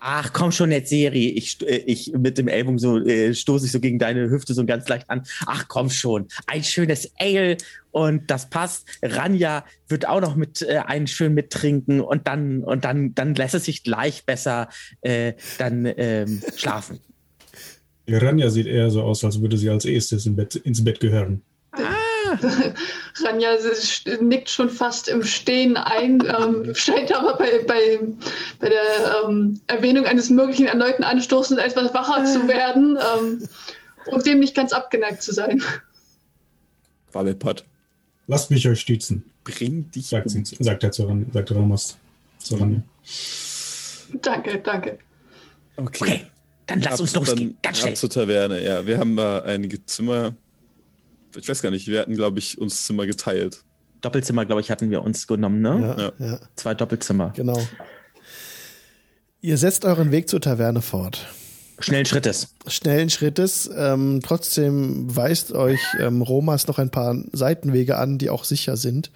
Ach, komm schon jetzt, Seri. Ich, äh, ich mit dem Ellbogen so äh, stoße ich so gegen deine Hüfte so ganz leicht an. Ach, komm schon. Ein schönes Ale und das passt. Ranja wird auch noch mit äh, einen schön mittrinken und dann und dann dann lässt es sich gleich besser äh, dann ähm, schlafen. Ranja sieht eher so aus, als würde sie als erstes im Bett, ins Bett gehören. Ah. Ranja nickt schon fast im Stehen ein, ähm, scheint aber bei, bei, bei der ähm, Erwähnung eines möglichen erneuten Anstoßens etwas wacher zu äh. werden ähm, und dem nicht ganz abgeneigt zu sein. Wabbelpott. Lasst mich euch stützen. Bring dich sagt, um. sagt er zu, Ran, Ramos. Zu Ranja. Danke, danke. Okay. okay. Dann lass uns losgehen, ganz schnell. Ab zur Taverne, ja. Wir haben da einige Zimmer. Ich weiß gar nicht, wir hatten, glaube ich, uns Zimmer geteilt. Doppelzimmer, glaube ich, hatten wir uns genommen, ne? Ja, ja. ja. Zwei Doppelzimmer. Genau. Ihr setzt euren Weg zur Taverne fort. Schnellen Schrittes. Schnellen Schrittes. Ähm, trotzdem weist euch ähm, Romas noch ein paar Seitenwege an, die auch sicher sind,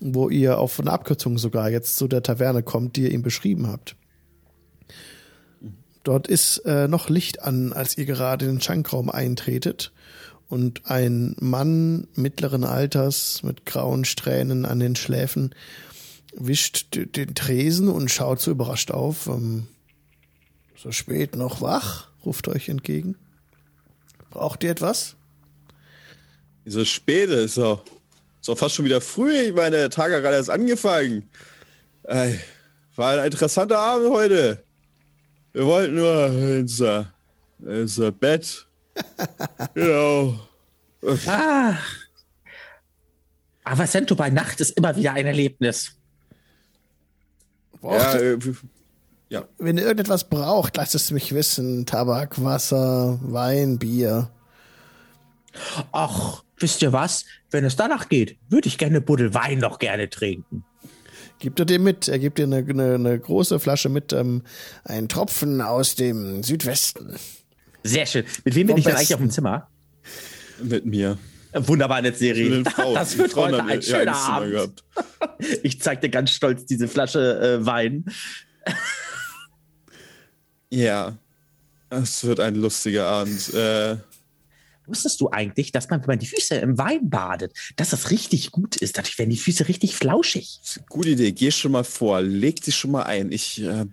wo ihr auf eine Abkürzung sogar jetzt zu der Taverne kommt, die ihr ihm beschrieben habt. Dort ist äh, noch Licht an, als ihr gerade in den Schankraum eintretet und ein Mann mittleren Alters mit grauen Strähnen an den Schläfen wischt den Tresen und schaut so überrascht auf. Ähm, so spät noch wach, ruft euch entgegen. Braucht ihr etwas? So spät ist doch, ist doch fast schon wieder früh. Ich meine, der Tag hat gerade erst angefangen. War ein interessanter Abend heute. Wir wollten nur ins, ins Bett. Genau. Ah. Aber Sento bei Nacht ist immer wieder ein Erlebnis. Ja, äh, ja. Wenn ihr irgendetwas braucht, lasst es mich wissen. Tabak, Wasser, Wein, Bier. Ach, wisst ihr was? Wenn es danach geht, würde ich gerne Buddel Wein noch gerne trinken. Gibt er dir mit? Er gibt dir eine, eine, eine große Flasche mit, ähm, einen Tropfen aus dem Südwesten. Sehr schön. Mit wem bin ich denn eigentlich auf dem Zimmer? Mit mir. Wunderbar, Netzserie. Das wird heute ein schöner Abend. Ich zeig dir ganz stolz diese Flasche äh, Wein. Ja, es wird ein lustiger Abend. Äh, Wusstest du eigentlich, dass man, wenn man die Füße im Wein badet, dass das richtig gut ist? Dadurch werden die Füße richtig flauschig. Gute Idee. Geh schon mal vor. Leg dich schon mal ein. Ich äh,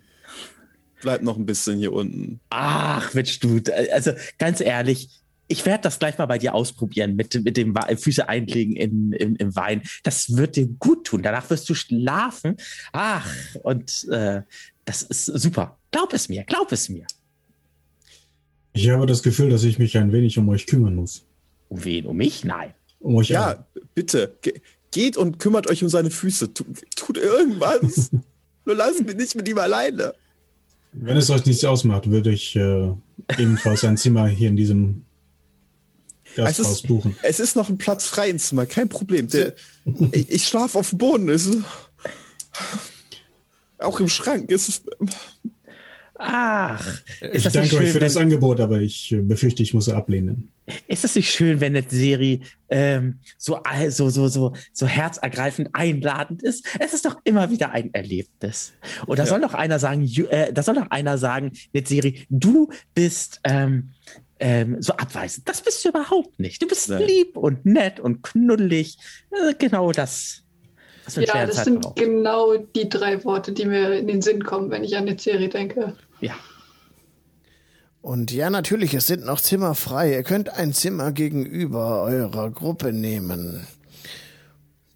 bleib noch ein bisschen hier unten. Ach, Mensch, du. Also ganz ehrlich, ich werde das gleich mal bei dir ausprobieren mit, mit dem Füße einlegen in, in, im Wein. Das wird dir gut tun. Danach wirst du schlafen. Ach, und äh, das ist super. Glaub es mir, glaub es mir. Ich habe das Gefühl, dass ich mich ein wenig um euch kümmern muss. Um wen? Um mich? Nein. Um euch Ja, alle. bitte. Ge geht und kümmert euch um seine Füße. Tut, tut irgendwas. Nur lasst mich nicht mit ihm alleine. Wenn es euch nichts ausmacht, würde ich äh, ebenfalls ein Zimmer hier in diesem Gasthaus es ist, buchen. Es ist noch ein Platz frei im Zimmer, kein Problem. Der, ich, ich schlafe auf dem Boden. Es ist, auch im Schrank. Es ist, Ach, ich danke schön, euch für das Angebot, aber ich äh, befürchte, ich muss ablehnen. Ist es nicht schön, wenn eine Serie ähm, so, so, so, so, so herzergreifend einladend ist? Es ist doch immer wieder ein Erlebnis. Und da ja. soll doch einer sagen, äh, da soll doch einer sagen, eine Serie, du bist ähm, ähm, so abweisend. Das bist du überhaupt nicht. Du bist Nein. lieb und nett und knuddelig. Äh, genau das ja, das sind genau die drei Worte, die mir in den Sinn kommen, wenn ich an die Serie denke. Ja. Und ja, natürlich, es sind noch Zimmer frei. Ihr könnt ein Zimmer gegenüber eurer Gruppe nehmen.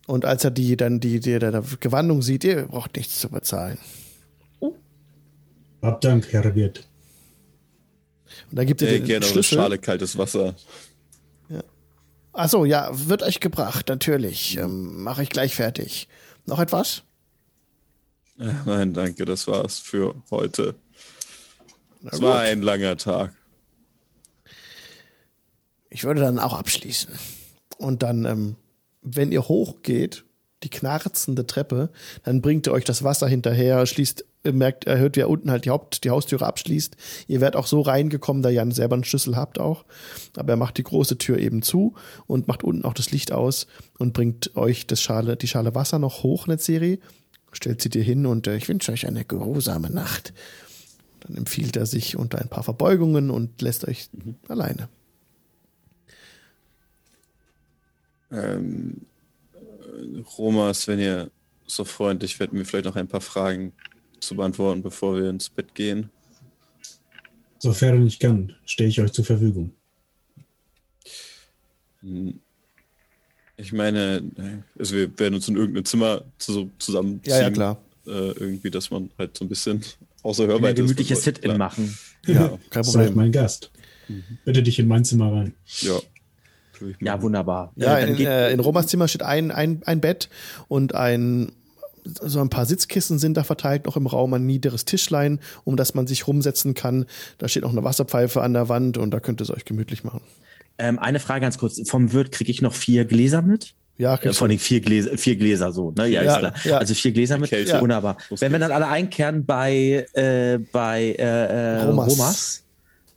Und als er die dann die, die, die, die Gewandung sieht, ihr braucht nichts zu bezahlen. Oh. Hab Dank, Herr Wirt. Und da gibt ihr den gerne Schlüssel. eine Schale kaltes Wasser. Achso, ja, wird euch gebracht, natürlich. Ähm, Mache ich gleich fertig. Noch etwas? Nein, danke, das war's für heute. Es war ein langer Tag. Ich würde dann auch abschließen. Und dann, ähm, wenn ihr hochgeht, die knarzende Treppe, dann bringt ihr euch das Wasser hinterher, schließt merkt, er hört, wie er unten halt die, Haupt, die Haustüre abschließt. Ihr werdet auch so reingekommen, da ihr selber einen Schlüssel habt auch. Aber er macht die große Tür eben zu und macht unten auch das Licht aus und bringt euch das Schale, die Schale Wasser noch hoch in der Serie, stellt sie dir hin und äh, ich wünsche euch eine geruhsame Nacht. Dann empfiehlt er sich unter ein paar Verbeugungen und lässt euch mhm. alleine. Ähm, Romas, wenn ihr so freundlich werdet, mir vielleicht noch ein paar Fragen zu beantworten, bevor wir ins Bett gehen. Sofern ich kann, stehe ich euch zur Verfügung. Hm. Ich meine, also wir werden uns in irgendein Zimmer zusammenziehen. Ja, ja, klar. Äh, irgendwie, dass man halt so ein bisschen außer Hörweite ist. gemütliches Sit-In machen. Ja, kein Problem. Seid mein Gast. Mhm. Bitte dich in mein Zimmer rein. Ja. Ja, wunderbar. Ja, in, äh, in Romas Zimmer steht ein, ein, ein Bett und ein so ein paar Sitzkissen sind da verteilt noch im Raum, ein niederes Tischlein, um das man sich rumsetzen kann. Da steht noch eine Wasserpfeife an der Wand und da könnt ihr es euch gemütlich machen. Ähm, eine Frage ganz kurz. Vom Wirt kriege ich noch vier Gläser mit? Ja, äh, von den vier Gläser, vier Gläser so, ne? Ja, ja ist klar. Ja. Also vier Gläser mit, ja. wunderbar. Wenn wir dann alle einkehren bei, äh, bei äh, äh Romas, Romas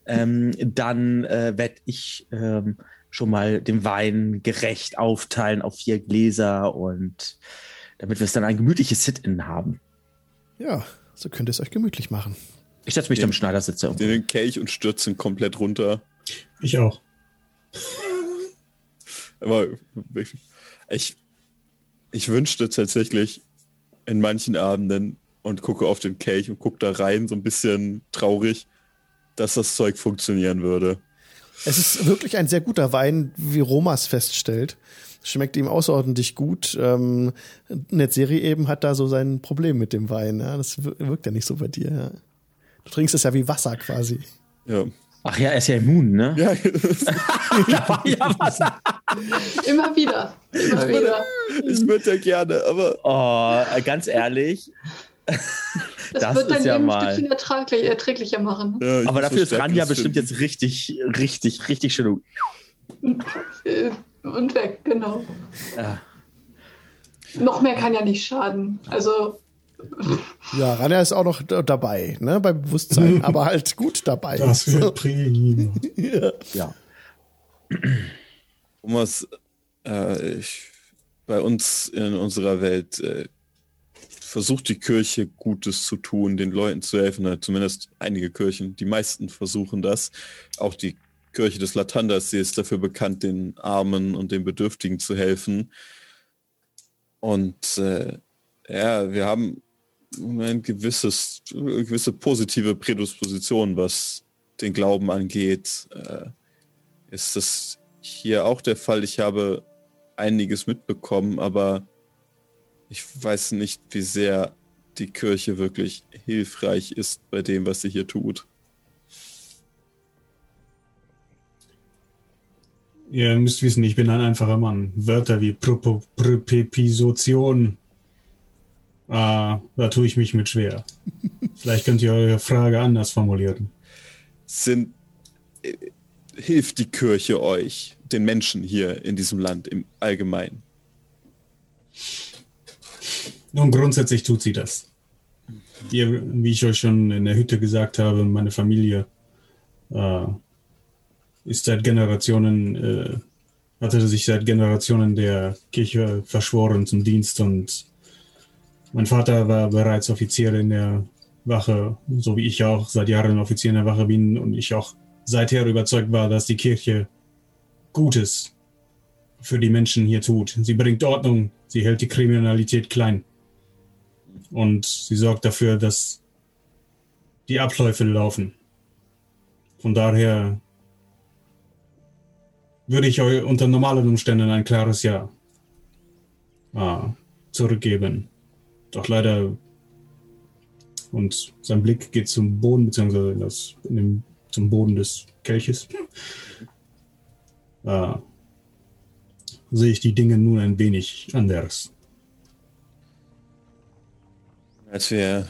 ähm, dann äh, werde ich ähm, schon mal den Wein gerecht aufteilen auf vier Gläser und damit wir es dann ein gemütliches Sit-In haben. Ja, so könnt ihr es euch gemütlich machen. Ich setze mich den, am Schneidersitz. In den Kelch und stürzen komplett runter. Ich auch. Aber ich, ich wünschte tatsächlich in manchen Abenden und gucke auf den Kelch und gucke da rein, so ein bisschen traurig, dass das Zeug funktionieren würde. Es ist wirklich ein sehr guter Wein, wie Romas feststellt. Schmeckt ihm außerordentlich gut. Ähm, Netzserie eben hat da so sein Problem mit dem Wein. Ja? Das wirkt ja nicht so bei dir. Ja? Du trinkst es ja wie Wasser quasi. Ja. Ach ja, er ist ja immun, ne? Ja, da war ja Wasser. Immer wieder. Immer wieder. Ich würde ja gerne, aber. Oh, ganz ehrlich. Das, das wird dein ja Leben mal. ein Stückchen erträglich, erträglicher machen. Ja, Aber dafür ist Ranja bestimmt jetzt richtig, richtig, richtig schön. Und weg, genau. Ja. Noch mehr kann ja nicht schaden. Also. Ja, Ranja ist auch noch dabei, ne, beim Bewusstsein, aber halt gut dabei. Das wird prima. ja. ja. Thomas, äh, ich, bei uns in unserer Welt äh, versucht die Kirche Gutes zu tun, den Leuten zu helfen, zumindest einige Kirchen, die meisten versuchen das. Auch die Kirche des Latandas, sie ist dafür bekannt, den Armen und den Bedürftigen zu helfen. Und äh, ja, wir haben ein gewisses, eine gewisse positive Prädisposition, was den Glauben angeht. Äh, ist das hier auch der Fall? Ich habe einiges mitbekommen, aber ich weiß nicht, wie sehr die Kirche wirklich hilfreich ist bei dem, was sie hier tut. Ihr müsst wissen, ich bin ein einfacher Mann. Wörter wie Präposition, äh, da tue ich mich mit schwer. Vielleicht könnt ihr eure Frage anders formulieren. Sind, äh, hilft die Kirche euch, den Menschen hier in diesem Land im Allgemeinen? Nun, grundsätzlich tut sie das. Ihr, wie ich euch schon in der Hütte gesagt habe, meine Familie äh, ist seit Generationen, äh, hatte sich seit Generationen der Kirche verschworen zum Dienst und mein Vater war bereits Offizier in der Wache, so wie ich auch seit Jahren Offizier in der Wache bin und ich auch seither überzeugt war, dass die Kirche Gutes für die Menschen hier tut. Sie bringt Ordnung, sie hält die Kriminalität klein und sie sorgt dafür, dass die Abläufe laufen. Von daher würde ich euch unter normalen Umständen ein klares Ja ah, zurückgeben. Doch leider und sein Blick geht zum Boden, beziehungsweise das, dem, zum Boden des Kelches. Ah, sehe ich die Dinge nun ein wenig anders. Als wir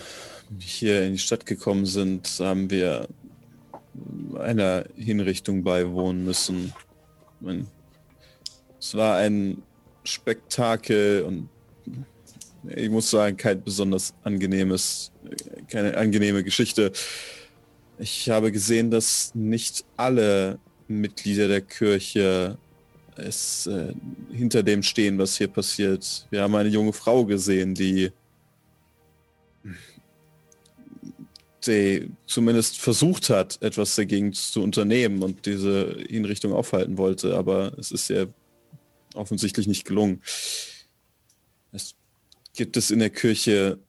hier in die Stadt gekommen sind, haben wir einer Hinrichtung beiwohnen müssen. Es war ein Spektakel und ich muss sagen, kein besonders angenehmes, keine angenehme Geschichte. Ich habe gesehen, dass nicht alle Mitglieder der Kirche es äh, hinter dem stehen, was hier passiert. Wir haben eine junge Frau gesehen, die die zumindest versucht hat, etwas dagegen zu unternehmen und diese Hinrichtung aufhalten wollte, aber es ist ja offensichtlich nicht gelungen. Es gibt es in der Kirche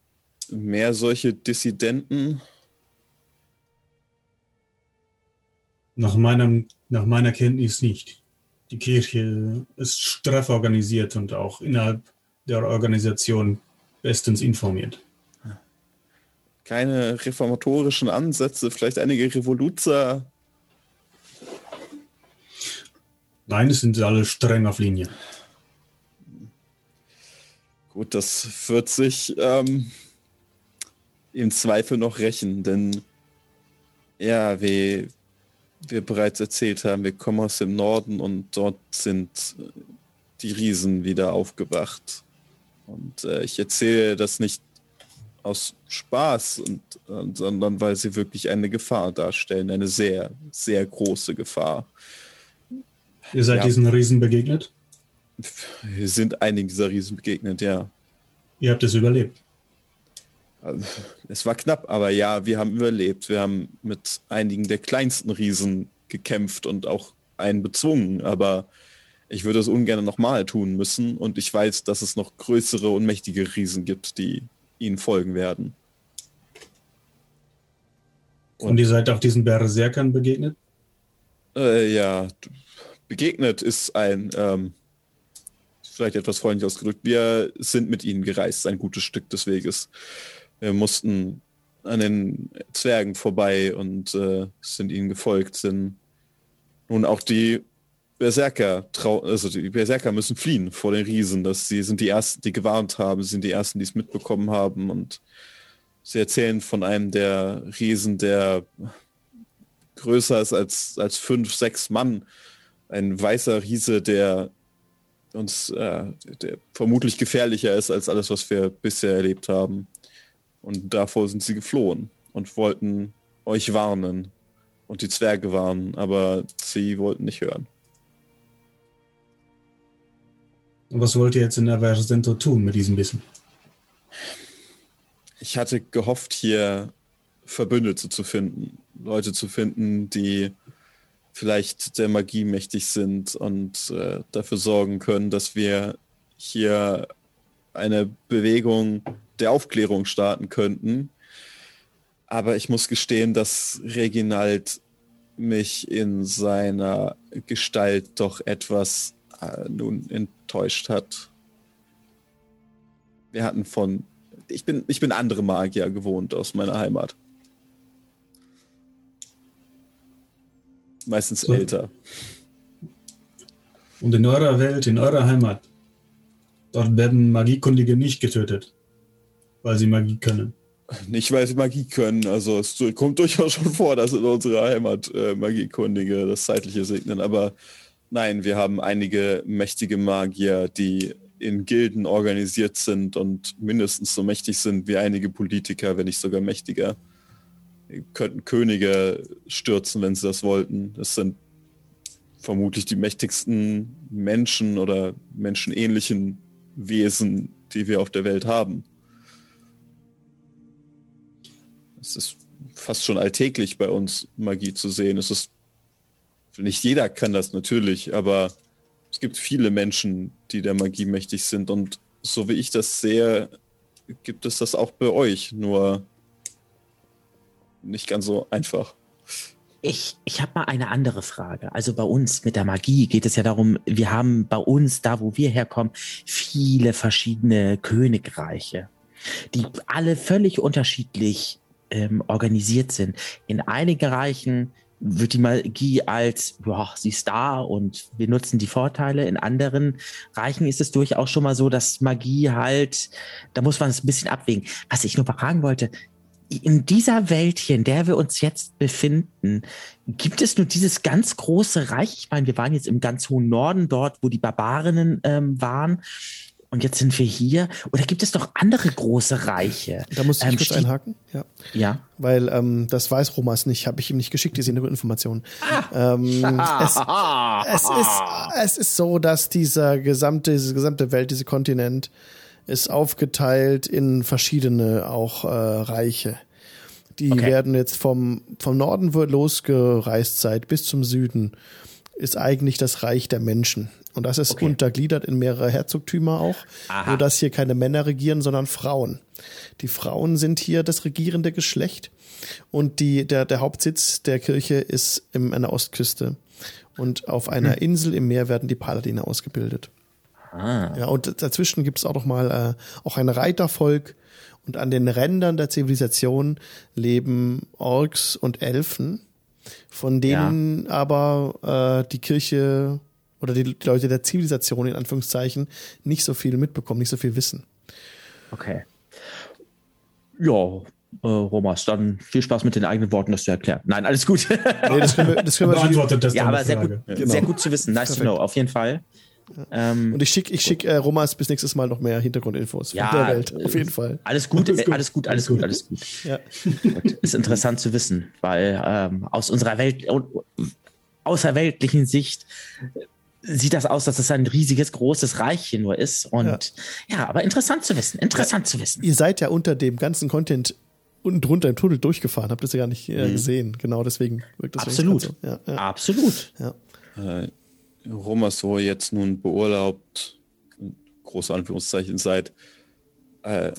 mehr solche Dissidenten? Nach, meinem, nach meiner Kenntnis nicht. Die Kirche ist straff organisiert und auch innerhalb der Organisation bestens informiert keine reformatorischen Ansätze, vielleicht einige Revoluzer? Nein, es sind alle streng auf Linie. Gut, das wird sich ähm, im Zweifel noch rächen, denn ja, wie wir bereits erzählt haben, wir kommen aus dem Norden und dort sind die Riesen wieder aufgewacht. Und äh, ich erzähle das nicht aus Spaß, und, und, sondern weil sie wirklich eine Gefahr darstellen, eine sehr, sehr große Gefahr. Ihr seid ja. diesen Riesen begegnet? Wir sind einigen dieser Riesen begegnet, ja. Ihr habt es überlebt. Also, es war knapp, aber ja, wir haben überlebt. Wir haben mit einigen der kleinsten Riesen gekämpft und auch einen bezwungen, aber ich würde es ungern nochmal tun müssen und ich weiß, dass es noch größere und mächtige Riesen gibt, die ihnen folgen werden. Und, und ihr seid auch diesen Berserkern begegnet? Äh, ja, begegnet ist ein, ähm, vielleicht etwas freundlich ausgedrückt, wir sind mit ihnen gereist, ein gutes Stück des Weges. Wir mussten an den Zwergen vorbei und äh, sind ihnen gefolgt, sind nun auch die Berserker, also die Berserker müssen fliehen vor den Riesen. Das, sie sind die Ersten, die gewarnt haben, sind die Ersten, die es mitbekommen haben. Und sie erzählen von einem der Riesen, der größer ist als, als fünf, sechs Mann. Ein weißer Riese, der uns äh, der vermutlich gefährlicher ist als alles, was wir bisher erlebt haben. Und davor sind sie geflohen und wollten euch warnen und die Zwerge warnen, aber sie wollten nicht hören. Und was wollt ihr jetzt in Avercento tun mit diesem Wissen? Ich hatte gehofft, hier Verbündete zu finden. Leute zu finden, die vielleicht der Magie mächtig sind und äh, dafür sorgen können, dass wir hier eine Bewegung der Aufklärung starten könnten. Aber ich muss gestehen, dass Reginald mich in seiner Gestalt doch etwas äh, nun enttäuscht hat. Wir hatten von. Ich bin, ich bin andere Magier gewohnt aus meiner Heimat. Meistens so. älter. Und in eurer Welt, in eurer Heimat, dort werden Magiekundige nicht getötet, weil sie Magie können. Nicht, weil sie Magie können. Also es kommt durchaus schon vor, dass in unserer Heimat äh, Magiekundige das Zeitliche segnen. Aber Nein, wir haben einige mächtige Magier, die in Gilden organisiert sind und mindestens so mächtig sind wie einige Politiker, wenn nicht sogar mächtiger. Könnten Könige stürzen, wenn sie das wollten. Das sind vermutlich die mächtigsten Menschen oder menschenähnlichen Wesen, die wir auf der Welt haben. Es ist fast schon alltäglich bei uns, Magie zu sehen. Es ist nicht jeder kann das natürlich, aber es gibt viele Menschen, die der Magie mächtig sind. Und so wie ich das sehe, gibt es das auch bei euch, nur nicht ganz so einfach. Ich, ich habe mal eine andere Frage. Also bei uns mit der Magie geht es ja darum, wir haben bei uns, da wo wir herkommen, viele verschiedene Königreiche, die alle völlig unterschiedlich ähm, organisiert sind. In einigen Reichen wird die Magie als, boah, sie ist da und wir nutzen die Vorteile. In anderen Reichen ist es durchaus schon mal so, dass Magie halt, da muss man es ein bisschen abwägen. Was ich nur fragen wollte, in dieser Welt hier, in der wir uns jetzt befinden, gibt es nur dieses ganz große Reich? Ich meine, wir waren jetzt im ganz hohen Norden dort, wo die Barbarinnen ähm, waren und jetzt sind wir hier. Oder gibt es doch andere große Reiche? Da muss ich ähm, kurz einhaken. Ja. ja. Weil ähm, das weiß Romas nicht, habe ich ihm nicht geschickt, diese Informationen. Ah. Ähm, es, es, ist, es ist so, dass dieser gesamte, diese gesamte Welt, dieser Kontinent ist aufgeteilt in verschiedene auch äh, Reiche. Die okay. werden jetzt vom, vom Norden losgereist seid bis zum Süden ist eigentlich das Reich der Menschen. Und das ist okay. untergliedert in mehrere Herzogtümer auch, Aha. sodass hier keine Männer regieren, sondern Frauen. Die Frauen sind hier das regierende Geschlecht und die, der, der Hauptsitz der Kirche ist an der Ostküste. Und auf einer hm. Insel im Meer werden die Paladine ausgebildet. Ah. Ja, und dazwischen gibt es auch noch mal äh, auch ein Reitervolk und an den Rändern der Zivilisation leben Orks und Elfen, von denen ja. aber äh, die Kirche oder die Leute der Zivilisation in Anführungszeichen nicht so viel mitbekommen, nicht so viel wissen. Okay. Ja, äh, Romas, dann viel Spaß mit den eigenen Worten, das zu erklären. Nein, alles gut. nee, das können wir, das können wir Beantwortet das ja, aber sehr gut, ja. sehr gut zu wissen. Nice Perfekt. to know, auf jeden Fall. Ähm, und ich schicke ich schick, äh, Romas bis nächstes Mal noch mehr Hintergrundinfos ja, von der Welt. Auf jeden Fall. Alles gut, alles gut, alles gut, alles gut. Alles gut. Ja. Ist interessant zu wissen, weil ähm, aus unserer Welt, außerweltlichen Sicht sieht das aus, dass es ein riesiges, großes Reich hier nur ist. Und ja, ja aber interessant zu wissen, interessant ja, zu wissen. Ihr seid ja unter dem ganzen Content unten drunter im Tunnel durchgefahren, habt ihr es ja gar nicht äh, mhm. gesehen. Genau deswegen wirkt das Absolut. So. Ja, ja. Absolut. Ja. Äh, Romaso jetzt nun beurlaubt, große Anführungszeichen seid, äh,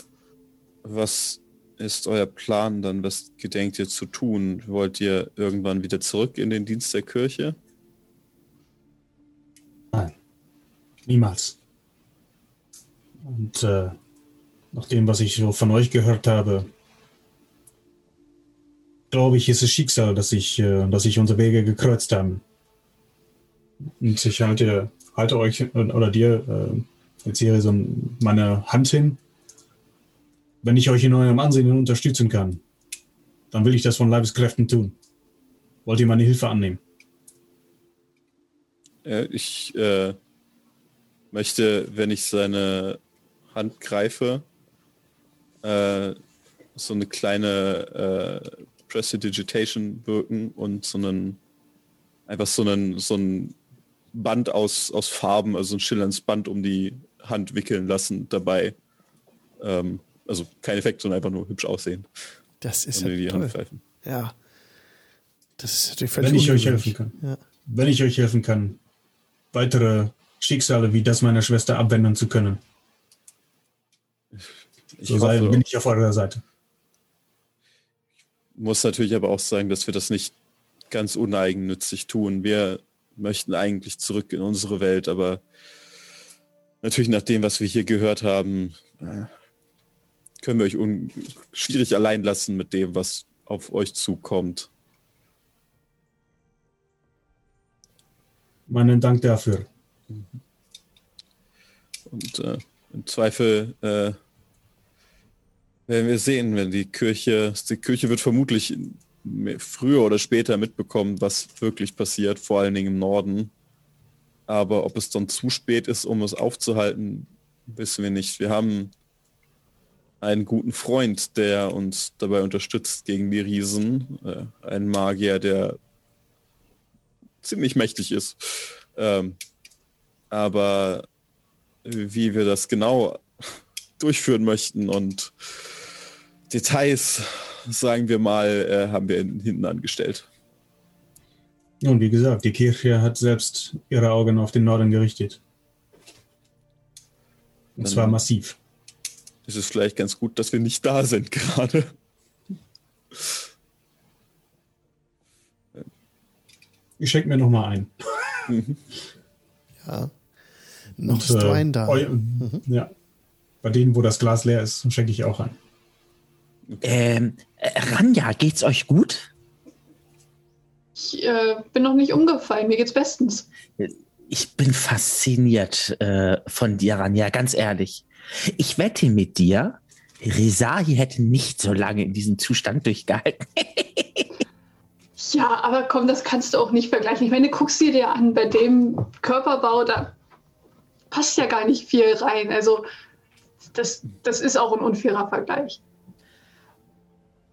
was ist euer Plan dann? Was gedenkt ihr zu tun? Wollt ihr irgendwann wieder zurück in den Dienst der Kirche? Niemals. Und äh, nach dem, was ich so von euch gehört habe, glaube ich, ist es Schicksal, dass sich äh, dass ich unsere Wege gekreuzt haben. Und ich halte, halte euch oder dir äh, jetzt hier so meine Hand hin. Wenn ich euch in eurem Ansehen unterstützen kann, dann will ich das von Leibeskräften tun. Wollt ihr meine Hilfe annehmen? Ja, ich äh, möchte, wenn ich seine Hand greife, äh, so eine kleine äh, Prestidigitation wirken und so einen einfach so einen so ein Band aus, aus Farben, also ein schillerndes Band um die Hand wickeln lassen dabei. Ähm, also kein Effekt, sondern einfach nur hübsch aussehen. Das ist ja die toll. Hand greifen. Ja. Das ist natürlich völlig Wenn ich euch helfen kann. Ja. Wenn ich euch helfen kann, weitere Schicksale wie das meiner Schwester abwenden zu können. Ich so hoffe, bin ich auf eurer Seite muss natürlich aber auch sagen, dass wir das nicht ganz uneigennützig tun. Wir möchten eigentlich zurück in unsere Welt, aber natürlich nach dem, was wir hier gehört haben, können wir euch schwierig allein lassen mit dem, was auf euch zukommt. Meinen Dank dafür. Und äh, im Zweifel äh, werden wir sehen, wenn die Kirche, die Kirche wird vermutlich früher oder später mitbekommen, was wirklich passiert, vor allen Dingen im Norden. Aber ob es dann zu spät ist, um es aufzuhalten, wissen wir nicht. Wir haben einen guten Freund, der uns dabei unterstützt gegen die Riesen. Äh, ein Magier, der ziemlich mächtig ist. Ähm, aber wie wir das genau durchführen möchten und Details, sagen wir mal, äh, haben wir hinten angestellt. Und wie gesagt, die Kirche hat selbst ihre Augen auf den Norden gerichtet. Und Dann zwar massiv. Ist es vielleicht ganz gut, dass wir nicht da sind gerade. Ich schenke mir noch mal ein. ja. Noch Und, ist äh, Wein da. Eu, mhm. Ja. Bei denen, wo das Glas leer ist, schenke ich auch ein. Ähm, äh, Ranja, geht's euch gut? Ich äh, bin noch nicht umgefallen, mir geht's bestens. Ich bin fasziniert äh, von dir, Ranja, ganz ehrlich. Ich wette mit dir, Rezahi hätte nicht so lange in diesem Zustand durchgehalten. ja, aber komm, das kannst du auch nicht vergleichen. Ich meine, guckst du dir an, bei dem Körperbau, da passt ja gar nicht viel rein. Also, das, das ist auch ein unfairer Vergleich.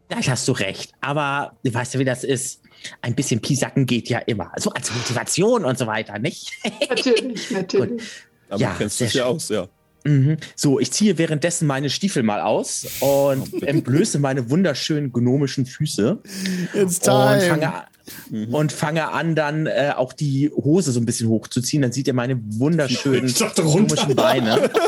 Da hast du recht. Aber du weißt ja, wie das ist. Ein bisschen Pisacken geht ja immer. So als Motivation und so weiter, nicht? Natürlich, natürlich. Aber ja, kennst du ja aus, ja. Mhm. So, ich ziehe währenddessen meine Stiefel mal aus und oh, entblöße meine wunderschönen gnomischen Füße. It's time. Und fange, mhm. und fange an, dann äh, auch die Hose so ein bisschen hochzuziehen. Dann seht ihr meine wunderschönen gnomischen Beine.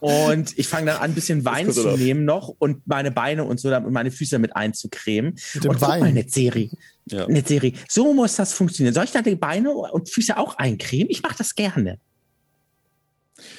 Und ich fange dann an, ein bisschen Wein zu nehmen noch und meine Beine und so und meine Füße mit einzucremen. Mit dem und Wein. guck mal, Netzeri. Ja. Netzeri. So muss das funktionieren. Soll ich da die Beine und Füße auch eincremen? Ich mache das gerne.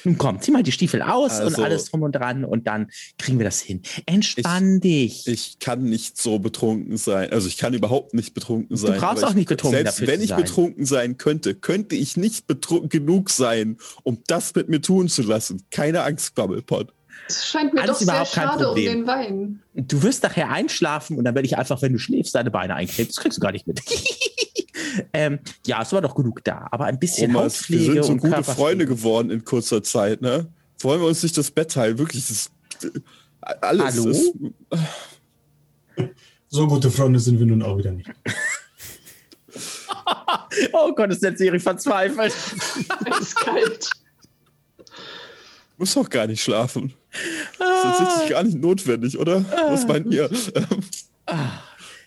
Nun komm, zieh mal die Stiefel aus also, und alles drum und dran und dann kriegen wir das hin. Entspann ich, dich. Ich kann nicht so betrunken sein. Also ich kann überhaupt nicht betrunken sein. Du brauchst auch nicht betrunken Selbst dafür wenn ich sein. betrunken sein könnte, könnte ich nicht betrunken genug sein, um das mit mir tun zu lassen. Keine Angst, Babblepot. Es scheint mir Alles doch sehr überhaupt kein schade um den Wein. Du wirst nachher einschlafen und dann werde ich einfach, wenn du schläfst, deine Beine eincremen. Das kriegst du gar nicht mit. ähm, ja, es war doch genug da. Aber ein bisschen Thomas, wir Hautpflege sind so und gute. Freunde geworden in kurzer Zeit, ne? Wollen wir uns nicht das Bett teilen? Wirklich, das alles Hallo? ist. So gute Freunde sind wir nun auch wieder nicht. Oh Gott, ist der Serie verzweifelt. Es ist kalt. Muss doch gar nicht schlafen. Das ist tatsächlich gar nicht notwendig, oder? Was meint ihr? Ähm,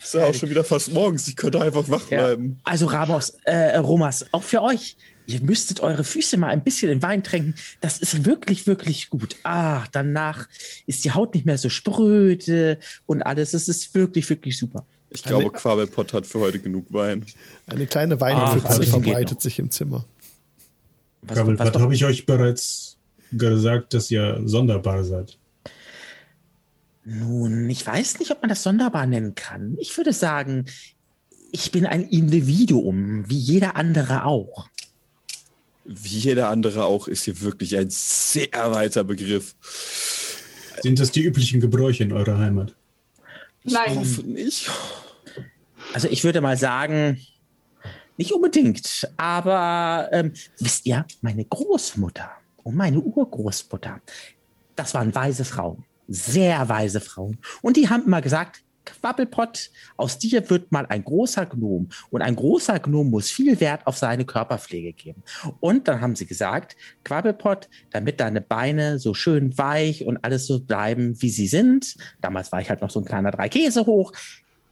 Ist ja auch schon wieder fast morgens. Ich könnte einfach wach Ja. bleiben. Also Ramos, äh, Romas, auch für euch. Ihr müsstet eure Füße mal ein bisschen in Wein tränken. Das ist wirklich, wirklich gut. Ah, danach ist die Haut nicht mehr so spröde und alles. Das ist wirklich, wirklich super. Ich glaube, Quabelpott hat für heute genug Wein. Eine kleine Ah, Weinpfütze also verbreitet sich im Zimmer. Was, habe ich euch bereits gesagt, dass ihr sonderbar seid? Nun, ich weiß nicht, ob man das sonderbar nennen kann. Ich würde sagen, ich bin ein Individuum, wie jeder andere auch. Wie jeder andere auch, ist hier wirklich ein sehr weiter Begriff. Sind das die üblichen Gebräuche in eurer Heimat? Ich Nein. hoffe nicht. Also ich würde mal sagen, nicht unbedingt, aber ähm, wisst ihr, meine Großmutter und meine Urgroßmutter, das waren weise Frauen, sehr weise Frauen. Und die haben immer gesagt, Quabbelpott, aus dir wird mal ein großer Gnom. Und ein großer Gnom muss viel Wert auf seine Körperpflege geben. Und dann haben sie gesagt, Quabbelpott, damit deine Beine so schön weich und alles so bleiben, wie sie sind, damals war ich halt noch so ein kleiner drei Käse hoch,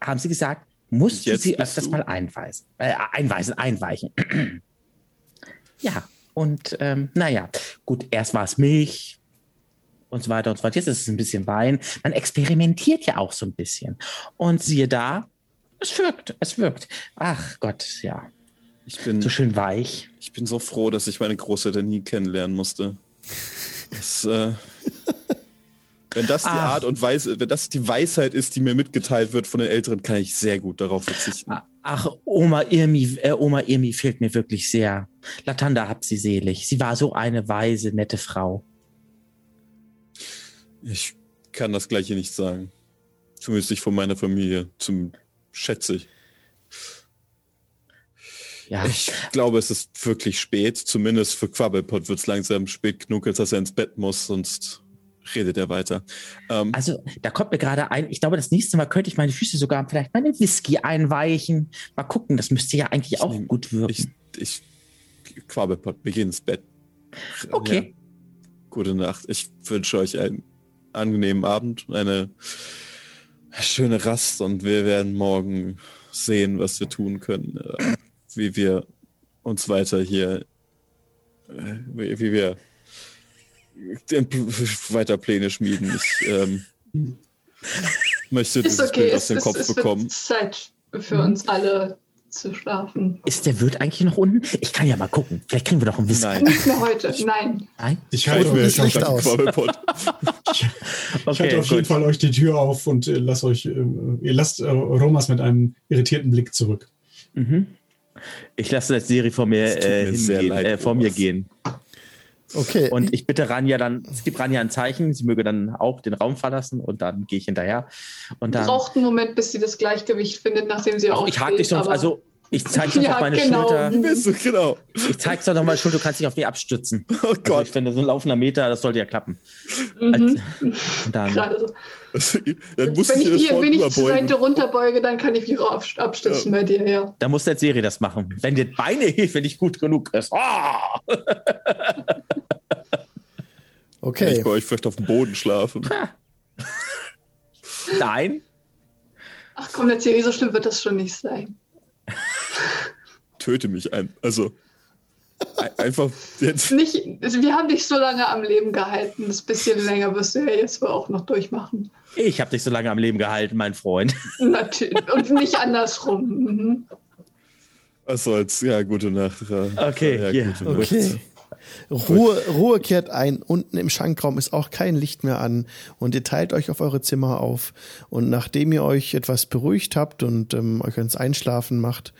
haben sie gesagt, musst du sie öfters du- mal einweisen, äh, einweisen, einweichen. ja, und ähm, naja, gut, erst war es Milch und so weiter und so fort. Jetzt ist es ein bisschen Wein. Man experimentiert ja auch so ein bisschen. Und siehe da, es wirkt, es wirkt. Ach Gott, ja, Ich bin, so schön weich. ich bin so froh, dass ich meine Großeltern nie kennenlernen musste. Das, äh, wenn das die Ach. Art und Weise, wenn das die Weisheit ist, die mir mitgeteilt wird von den Älteren, kann ich sehr gut darauf verzichten. Ach, Oma Irmi, äh, Oma Irmi fehlt mir wirklich sehr. Latanda habt sie selig. Sie war so eine weise, nette Frau. Ich kann das gleiche nicht sagen. Zumindest nicht von meiner Familie. Zum schätze ich. Ja, Ich glaube, es ist wirklich spät. Zumindest für Quabbelpot wird es langsam spät genug, als dass er ins Bett muss, sonst redet er weiter. Ähm, also da kommt mir gerade ein, ich glaube, das nächste Mal könnte ich meine Füße sogar vielleicht mal in Whisky einweichen. Mal gucken, das müsste ja eigentlich Ich auch nehm- gut wirken. ich, ich, Quabbelpot, wir gehen ins Bett. okay. Ja, gute Nacht. Ich wünsche euch einen angenehmen Abend, eine schöne Rast und wir werden morgen sehen, was wir tun können, äh, wie wir uns weiter hier, äh, wie, wie wir weiter Pläne schmieden. Ich ähm, möchte Ist dieses okay, Bild aus dem Kopf es bekommen. Zeit für uns alle zu schlafen. Ist der Wirt eigentlich noch unten? Ich kann ja mal gucken. Vielleicht kriegen wir doch einen Whisky. Nein. Nicht mehr heute, nein. Nein? Ich halte mir euch, schlecht ich aus. Quabbelpot. halte auf jeden Fall euch die Tür auf und äh, lasst euch, äh, ihr lasst äh, Romas mit einem irritierten Blick zurück. Mhm. Ich lasse das Serie vor mir, äh, mir hingehen, leid, äh, vor mir gehen. Okay. Und ich bitte Ranja dann, es gibt Ranja ein Zeichen, sie möge dann auch den Raum verlassen und dann gehe ich hinterher. Und dann, Braucht einen Moment, bis sie das Gleichgewicht findet, nachdem sie aufsteht. ich hake dich sonst, also ich zeige dir Ja, auf meine genau. Schulter. Bist du, genau. Ich zeig's dir noch mal Schulter, du kannst dich auf mich abstützen. Oh Also Gott. ich finde, so ein laufender Meter, das sollte ja klappen. Mhm. Und dann. Dann muss Wenn ich ich, dir hier, wenn ich zur. Seite runterbeuge, dann kann ich mich auch abst- abstützen bei dir, ja. da muss der Serie das machen. Wenn dir Beinehilfe nicht gut genug ist. Ah! Okay. Ich bei euch vielleicht auf dem Boden schlafen. Nein, Ach komm, der Thierry, so schlimm wird das schon nicht sein. Töte mich ein. Also ein- einfach jetzt. Nicht, also wir haben dich so lange am Leben gehalten. Das bisschen länger wirst du ja jetzt wohl auch noch durchmachen. ich habe dich so lange am Leben gehalten, mein Freund. Natürlich. Und nicht andersrum. Mhm. Was soll's? Ja, gute Nacht. Ja, Okay, ja, ja, gute Nacht. Ruhe, Ruhe kehrt ein. Unten im Schankraum ist auch kein Licht mehr an und ihr teilt euch auf eure Zimmer auf. Und nachdem ihr euch etwas beruhigt habt und ähm, euch ans Einschlafen macht,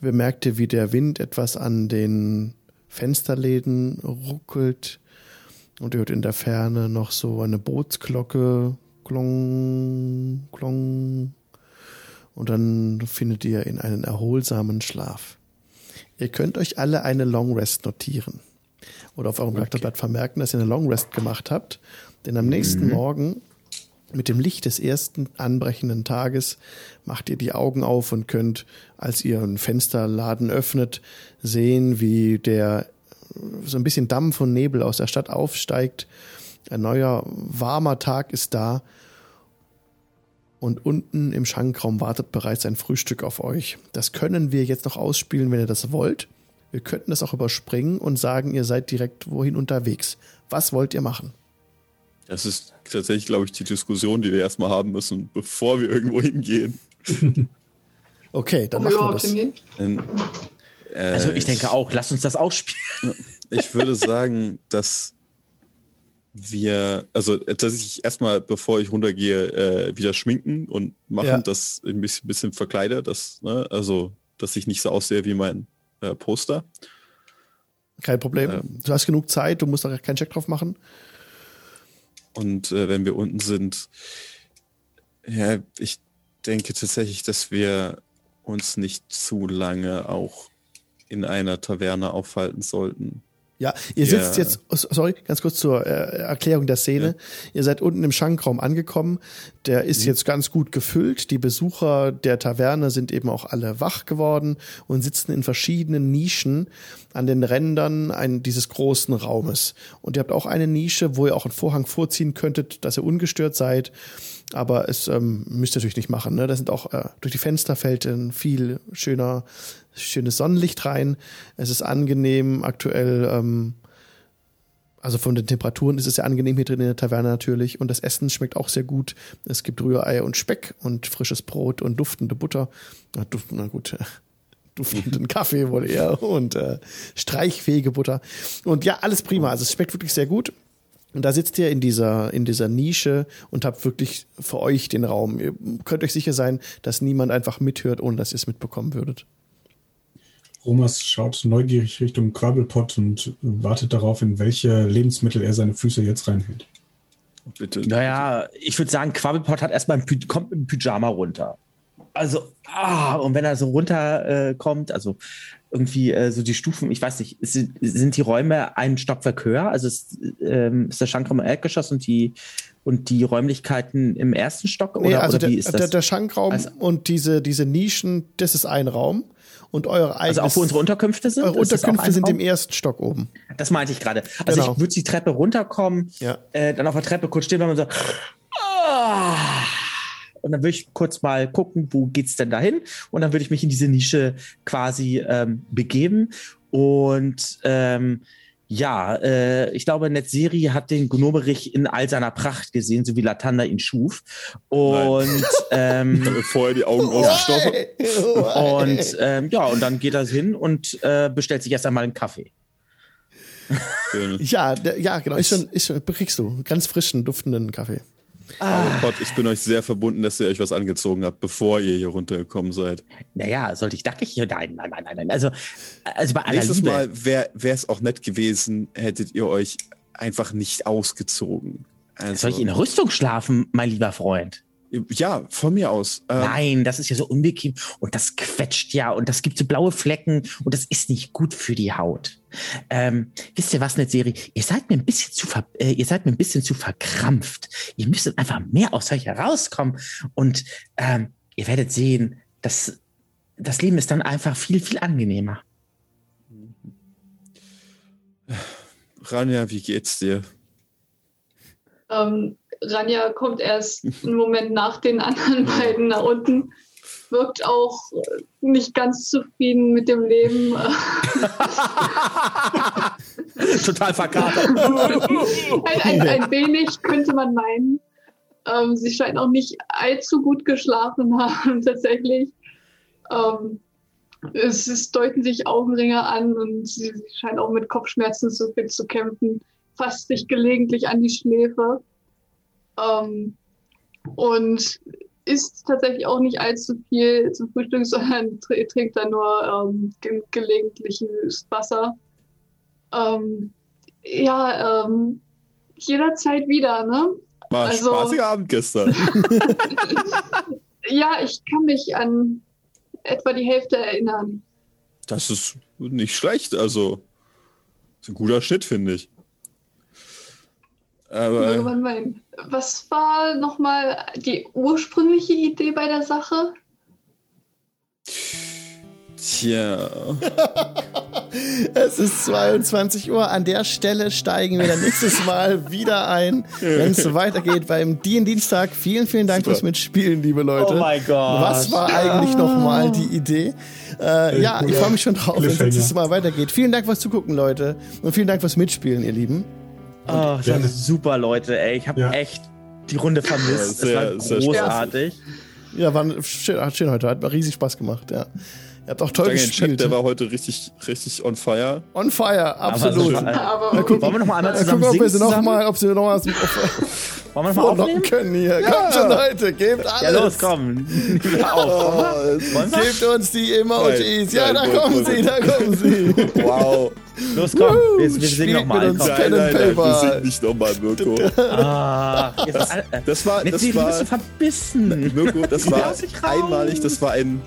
bemerkt ihr, wie der Wind etwas an den Fensterläden ruckelt Und ihr hört in der Ferne noch so eine Bootsglocke. Klong, klong. Und dann findet ihr in einen erholsamen Schlaf. Ihr könnt euch alle eine Long Rest notieren. Oder auf eurem okay. Charakterblatt vermerken, dass ihr eine Long Rest gemacht habt. Denn am nächsten mhm. Morgen mit dem Licht des ersten anbrechenden Tages macht ihr die Augen auf und könnt, als ihr einen Fensterladen öffnet, sehen, wie der so ein bisschen Dampf und Nebel aus der Stadt aufsteigt. Ein neuer warmer Tag ist da. Und unten im Schankraum wartet bereits ein Frühstück auf euch. Das können wir jetzt noch ausspielen, wenn ihr das wollt. Wir könnten das auch überspringen und sagen, ihr seid direkt wohin unterwegs. Was wollt ihr machen? Das ist tatsächlich, glaube ich, die Diskussion, die wir erstmal haben müssen, bevor wir irgendwo hingehen. okay, dann machen wir das. Ähm, äh, also ich denke auch, lass uns das ausspielen. Ich würde sagen, dass wir, also tatsächlich erstmal, bevor ich runtergehe, äh, wieder schminken und machen, ja. das ein bisschen, bisschen verkleide, das, ne, also dass ich nicht so aussehe wie mein äh, Poster. Kein Problem. Ähm, du hast genug Zeit, du musst da keinen Check drauf machen. Und äh, wenn wir unten sind, ja, ich denke tatsächlich, dass wir uns nicht zu lange auch in einer Taverne aufhalten sollten. Ja, ihr sitzt ja. jetzt, oh, sorry, ganz kurz zur äh, Erklärung der Szene. Ja. Ihr seid unten im Schankraum angekommen. Der ist mhm. jetzt ganz gut gefüllt. Die Besucher der Taverne sind eben auch alle wach geworden und sitzen in verschiedenen Nischen an den Rändern ein, dieses großen Raumes. Und ihr habt auch eine Nische, wo ihr auch einen Vorhang vorziehen könntet, dass ihr ungestört seid. Aber es ähm, müsst ihr natürlich nicht machen. Ne? Da sind auch äh, durch die Fenster fällt ein viel schöner schönes Sonnenlicht rein. Es ist angenehm aktuell. Ähm, also von den Temperaturen ist es sehr angenehm hier drin in der Taverne natürlich. Und das Essen schmeckt auch sehr gut. Es gibt Rührei und Speck und frisches Brot und duftende Butter. Na, duft, na gut, duftenden Kaffee wohl eher und äh, streichfähige Butter. Und ja, alles prima. Also es schmeckt wirklich sehr gut. Und da sitzt ihr in dieser, in dieser Nische und habt wirklich für euch den Raum. Ihr könnt euch sicher sein, dass niemand einfach mithört, ohne dass ihr es mitbekommen würdet. Romas schaut neugierig Richtung Quabbelpot und wartet darauf, in welche Lebensmittel er seine Füße jetzt reinhält. Bitte. Naja, ich würde sagen, Quabbelpot hat erstmal ein kommt im Pyjama runter. Also, ah, und wenn er so runterkommt, äh, also irgendwie äh, so die Stufen, ich weiß nicht, ist, sind die Räume einen Stockwerk höher? Also ist, ähm, ist der Schankraum im Erdgeschoss und die und die Räumlichkeiten im ersten Stock? Oder, nee, also oder der? Der, der Schankraum also, und diese, diese Nischen, das ist ein Raum und eure eigenes. Also auch wo unsere Unterkünfte sind? Eure Unterkünfte sind im ersten Stock oben. Das meinte ich gerade. Also genau. ich würde die Treppe runterkommen, ja. äh, dann auf der Treppe kurz stehen, wenn man so. Ah, und dann würde ich kurz mal gucken, wo geht's denn dahin? Und dann würde ich mich in diese Nische quasi ähm, begeben und ähm, ja, äh, ich glaube, Netzeri hat den Gnomerich in all seiner Pracht gesehen, so wie Latanda ihn schuf. Und ähm, vorher die Augen ausgestochen. und ähm, ja, und dann geht er hin und äh, bestellt sich erst einmal einen Kaffee. ja, ja, genau. Ist schon, ist schon, kriegst du ganz frischen, duftenden Kaffee. Ah. Gott, ich bin euch sehr verbunden, dass ihr euch was angezogen habt, bevor ihr hier runtergekommen seid. Naja, sollte ich hier? Nein, nein, nein, nein, nein. Also, also bei aller Nächstes Liebe. Mal wäre es auch nett gewesen, hättet ihr euch einfach nicht ausgezogen. Also, Soll ich in Rüstung schlafen, mein lieber Freund? Ja, von mir aus. Ähm, Nein, das ist ja so unbequem und das quetscht ja und das gibt so blaue Flecken und das ist nicht gut für die Haut. Ähm, wisst ihr was, Serie? Ihr seid mir ein bisschen zu ver äh, ihr seid mir ein bisschen zu verkrampft. Ihr müsstet einfach mehr aus euch herauskommen und ähm, ihr werdet sehen, dass das Leben ist dann einfach viel, viel angenehmer. Rania, wie geht's dir? Ähm, Ranja kommt erst einen Moment nach den anderen beiden nach unten, wirkt auch nicht ganz zufrieden mit dem Leben. Total verkatert. ein, ein, ein, wenig könnte man meinen. Ähm, sie scheint auch nicht allzu gut geschlafen haben, tatsächlich. Ähm, es, es, deuten sich Augenringe an und sie, sie scheint auch mit Kopfschmerzen viel zu kämpfen, fasst sich gelegentlich an die Schläfe. Ähm, und isst tatsächlich auch nicht allzu viel zum Frühstück, sondern trinkt dann nur ähm, ge gelegentliches Wasser. Ähm, ja, ähm, jederzeit wieder, ne? War also, spaßiger Abend gestern. ja, ich kann mich an etwa die Hälfte erinnern. Das ist nicht schlecht, also ist ein guter Schnitt, finde ich. Aber was war nochmal die ursprüngliche Idee bei der Sache? Tja. es ist 22 Uhr. An der Stelle steigen wir dann nächstes Mal wieder ein, wenn es so weitergeht beim DIN-Dienstag. Vielen, vielen Dank Super. fürs Mitspielen, liebe Leute. Oh mein Gott. Was war eigentlich nochmal die Idee? Äh, ja, ich freue mich schon drauf, wenn es nächstes Mal weitergeht. Vielen Dank fürs Zugucken, Leute. Und vielen Dank fürs Mitspielen, ihr Lieben. Oh, das ist super, Leute. Ey, ich habe ja. echt die Runde vermisst. Ja, sehr, es war großartig. Ja, war schön, hat schön heute. Hat riesig Spaß gemacht, ja. Ihr habt auch toll Danke gespielt. Chat, der war heute richtig, richtig on fire. On fire, absolut. Aber, aber, ja, guck, wollen wir noch mal einmal zusammen gucken, ob wir sie noch mal, ob sie noch mal wollen wir noch mal aufnehmen? können hier. Ja. Kommt schon, Leute, gebt alles. Ja, los, komm. auf. Oh, gebt uns die Emojis. Ja, da kommen sie, da kommen sie. Wow. Los, komm, wir, wir singen nochmal. Nein, nein, nein, wir singen nicht nochmal, Mirko. Ah, das, das war, das war, verbissen. Mirko, das war einmalig, das war ein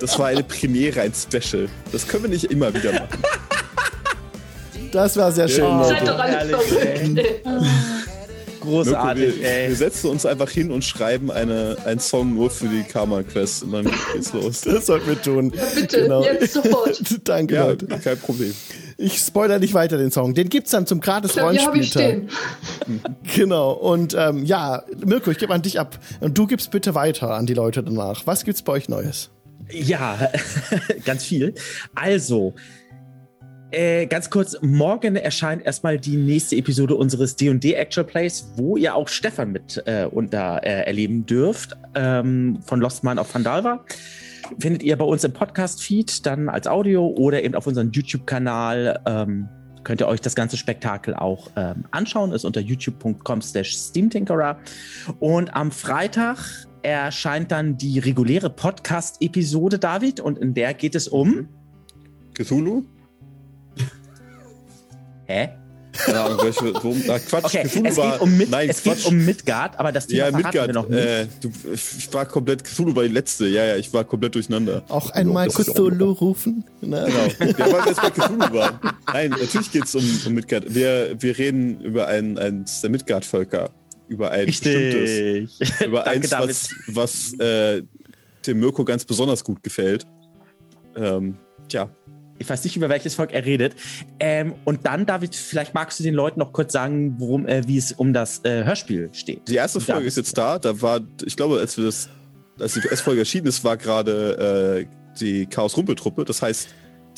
das war eine Premiere, ein Special. Das können wir nicht immer wieder machen. Das war sehr schön. Ja. Seid doch alle Großartig, wir, ey. Wir setzen uns einfach hin und schreiben eine, einen Song nur für die Karma Quest und dann geht's los. Das sollten wir tun. Ja, bitte, genau. jetzt sofort. Danke, ja, Leute. Kein Problem. Ich spoiler nicht weiter den Song. Den gibt's dann zum gratis Rollenspielteil. Genau. Und ähm, ja, Mirko, ich gebe an dich ab. Und du gibst bitte weiter an die Leute danach. Was gibt's bei euch Neues? Ja, ganz viel. Also, äh, ganz kurz, morgen erscheint erstmal die nächste Episode unseres D&D Actual Plays, wo ihr auch Stefan mit äh, unter äh, erleben dürft, ähm, von Lost Mine auf Vandalva. Findet ihr bei uns im Podcast-Feed dann als Audio oder eben auf unserem YouTube-Kanal. Ähm, könnt ihr euch das ganze Spektakel auch ähm, anschauen. Ist unter youtube.com slash steamtinkerer. Und am Freitag erscheint dann die reguläre Podcast-Episode, David, und in der geht es um Cthulhu. Hä? Keine Ahnung, welche, worum, na, Quatsch, okay, Cthulhu es, geht um, Mid, nein, es geht um Midgard, aber das Thema ja, Midgard, wir noch nicht. Äh, du, ich war komplett, Cthulhu war die letzte, ja, ja, ich war komplett durcheinander. Auch einmal Cthulhu rufen? Na. Genau, ja, weil wir jetzt bei Cthulhu waren. Nein, natürlich geht es um, um Midgard. Wir, wir reden über einen, eins der Midgard-Völker über ein Richtig. bestimmtes, über eins, was, was äh, dem Mirko ganz besonders gut gefällt. Ähm, tja. Ich weiß nicht, über welches Volk er redet. Ähm, und dann, David, vielleicht magst du den Leuten noch kurz sagen, worum, äh, wie es um das äh, Hörspiel steht. Die erste Folge ist jetzt da. Da war, ich glaube, als wir das, als die S-Folge erschienen ist, war gerade äh, die Chaos Rumpeltruppe. Das heißt,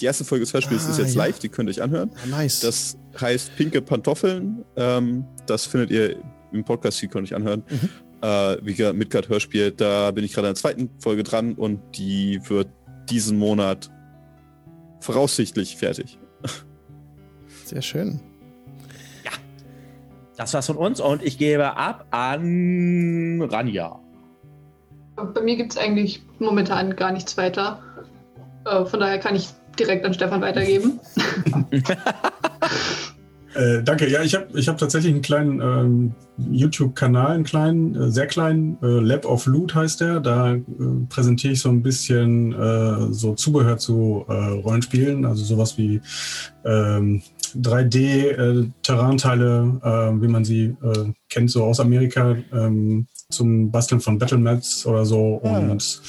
die erste Folge des Hörspiels ah, ist jetzt ja. live, die könnt ihr euch anhören. Ah, nice. Das heißt Pinke Pantoffeln. Ähm, das findet ihr im Podcast, die konnte ich anhören. Mhm. Äh, wie gesagt, Midgard Hörspiel, da bin ich gerade in der zweiten Folge dran und die wird diesen Monat voraussichtlich fertig. Sehr schön. Ja. Das war's von uns und ich gebe ab an Ranja. Bei mir gibt es eigentlich momentan gar nichts weiter. Äh, von daher kann ich direkt an Stefan weitergeben. Äh, danke. Ja, ich habe ich hab tatsächlich einen kleinen ähm, YouTube-Kanal, einen kleinen, äh, sehr kleinen, äh, Lab of Loot heißt der. Da äh, präsentiere ich so ein bisschen äh, so Zubehör zu äh, Rollenspielen, also sowas wie ähm, 3D-Terranteile, äh, wie man sie äh, kennt, so aus Amerika. Ähm, zum Basteln von Battle-Mats oder so. Ja. Ah. Und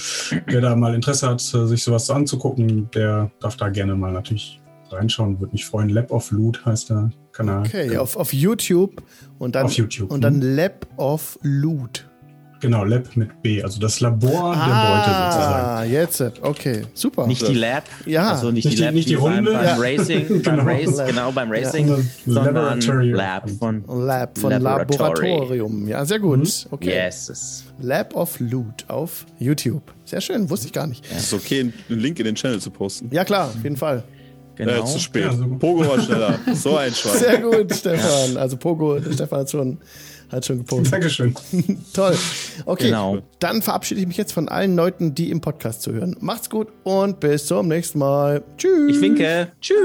wer da mal Interesse hat, sich sowas anzugucken, der darf da gerne mal natürlich reinschauen. Würde mich freuen. Lab of Loot heißt der Kanal. Okay, genau. auf, auf YouTube und dann, auf YouTube, und dann Lab of Loot. Genau, Lab mit B, also das Labor ah, der Beute sozusagen. Ah, jetzt, okay, super. Nicht die Lab, ja. also nicht, nicht die Lab, nicht die Hunde. Beim, beim Racing, genau. beim Race, genau beim Racing, ja. sondern Lab von Lab von Laboratorium. Ja, sehr gut. Mhm. Okay. Yes. Lab of Loot auf YouTube. Sehr schön, wusste ich gar nicht. Es ist okay, einen Link in den Channel zu posten. Ja klar, auf jeden Fall. Genau. Äh, zu spät. Ja, so Pogo war schneller. So ein Schwein. Sehr gut, Stefan. Also Pogo, Stefan hat schon, hat schon gepostet. Dankeschön. Toll. Okay, genau. dann verabschiede ich mich jetzt von allen Leuten, die im Podcast zuhören. Macht's gut und bis zum nächsten Mal. Tschüss. Ich winke. Tschüss.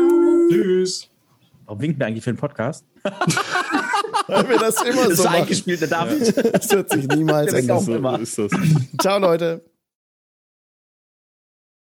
Tschüss. Warum winken wir eigentlich für den Podcast? Weil wir das immer das so ist machen. eingespielt, der David. Das wird sich niemals Der ändern. auch immer. ist das. Ciao, Leute.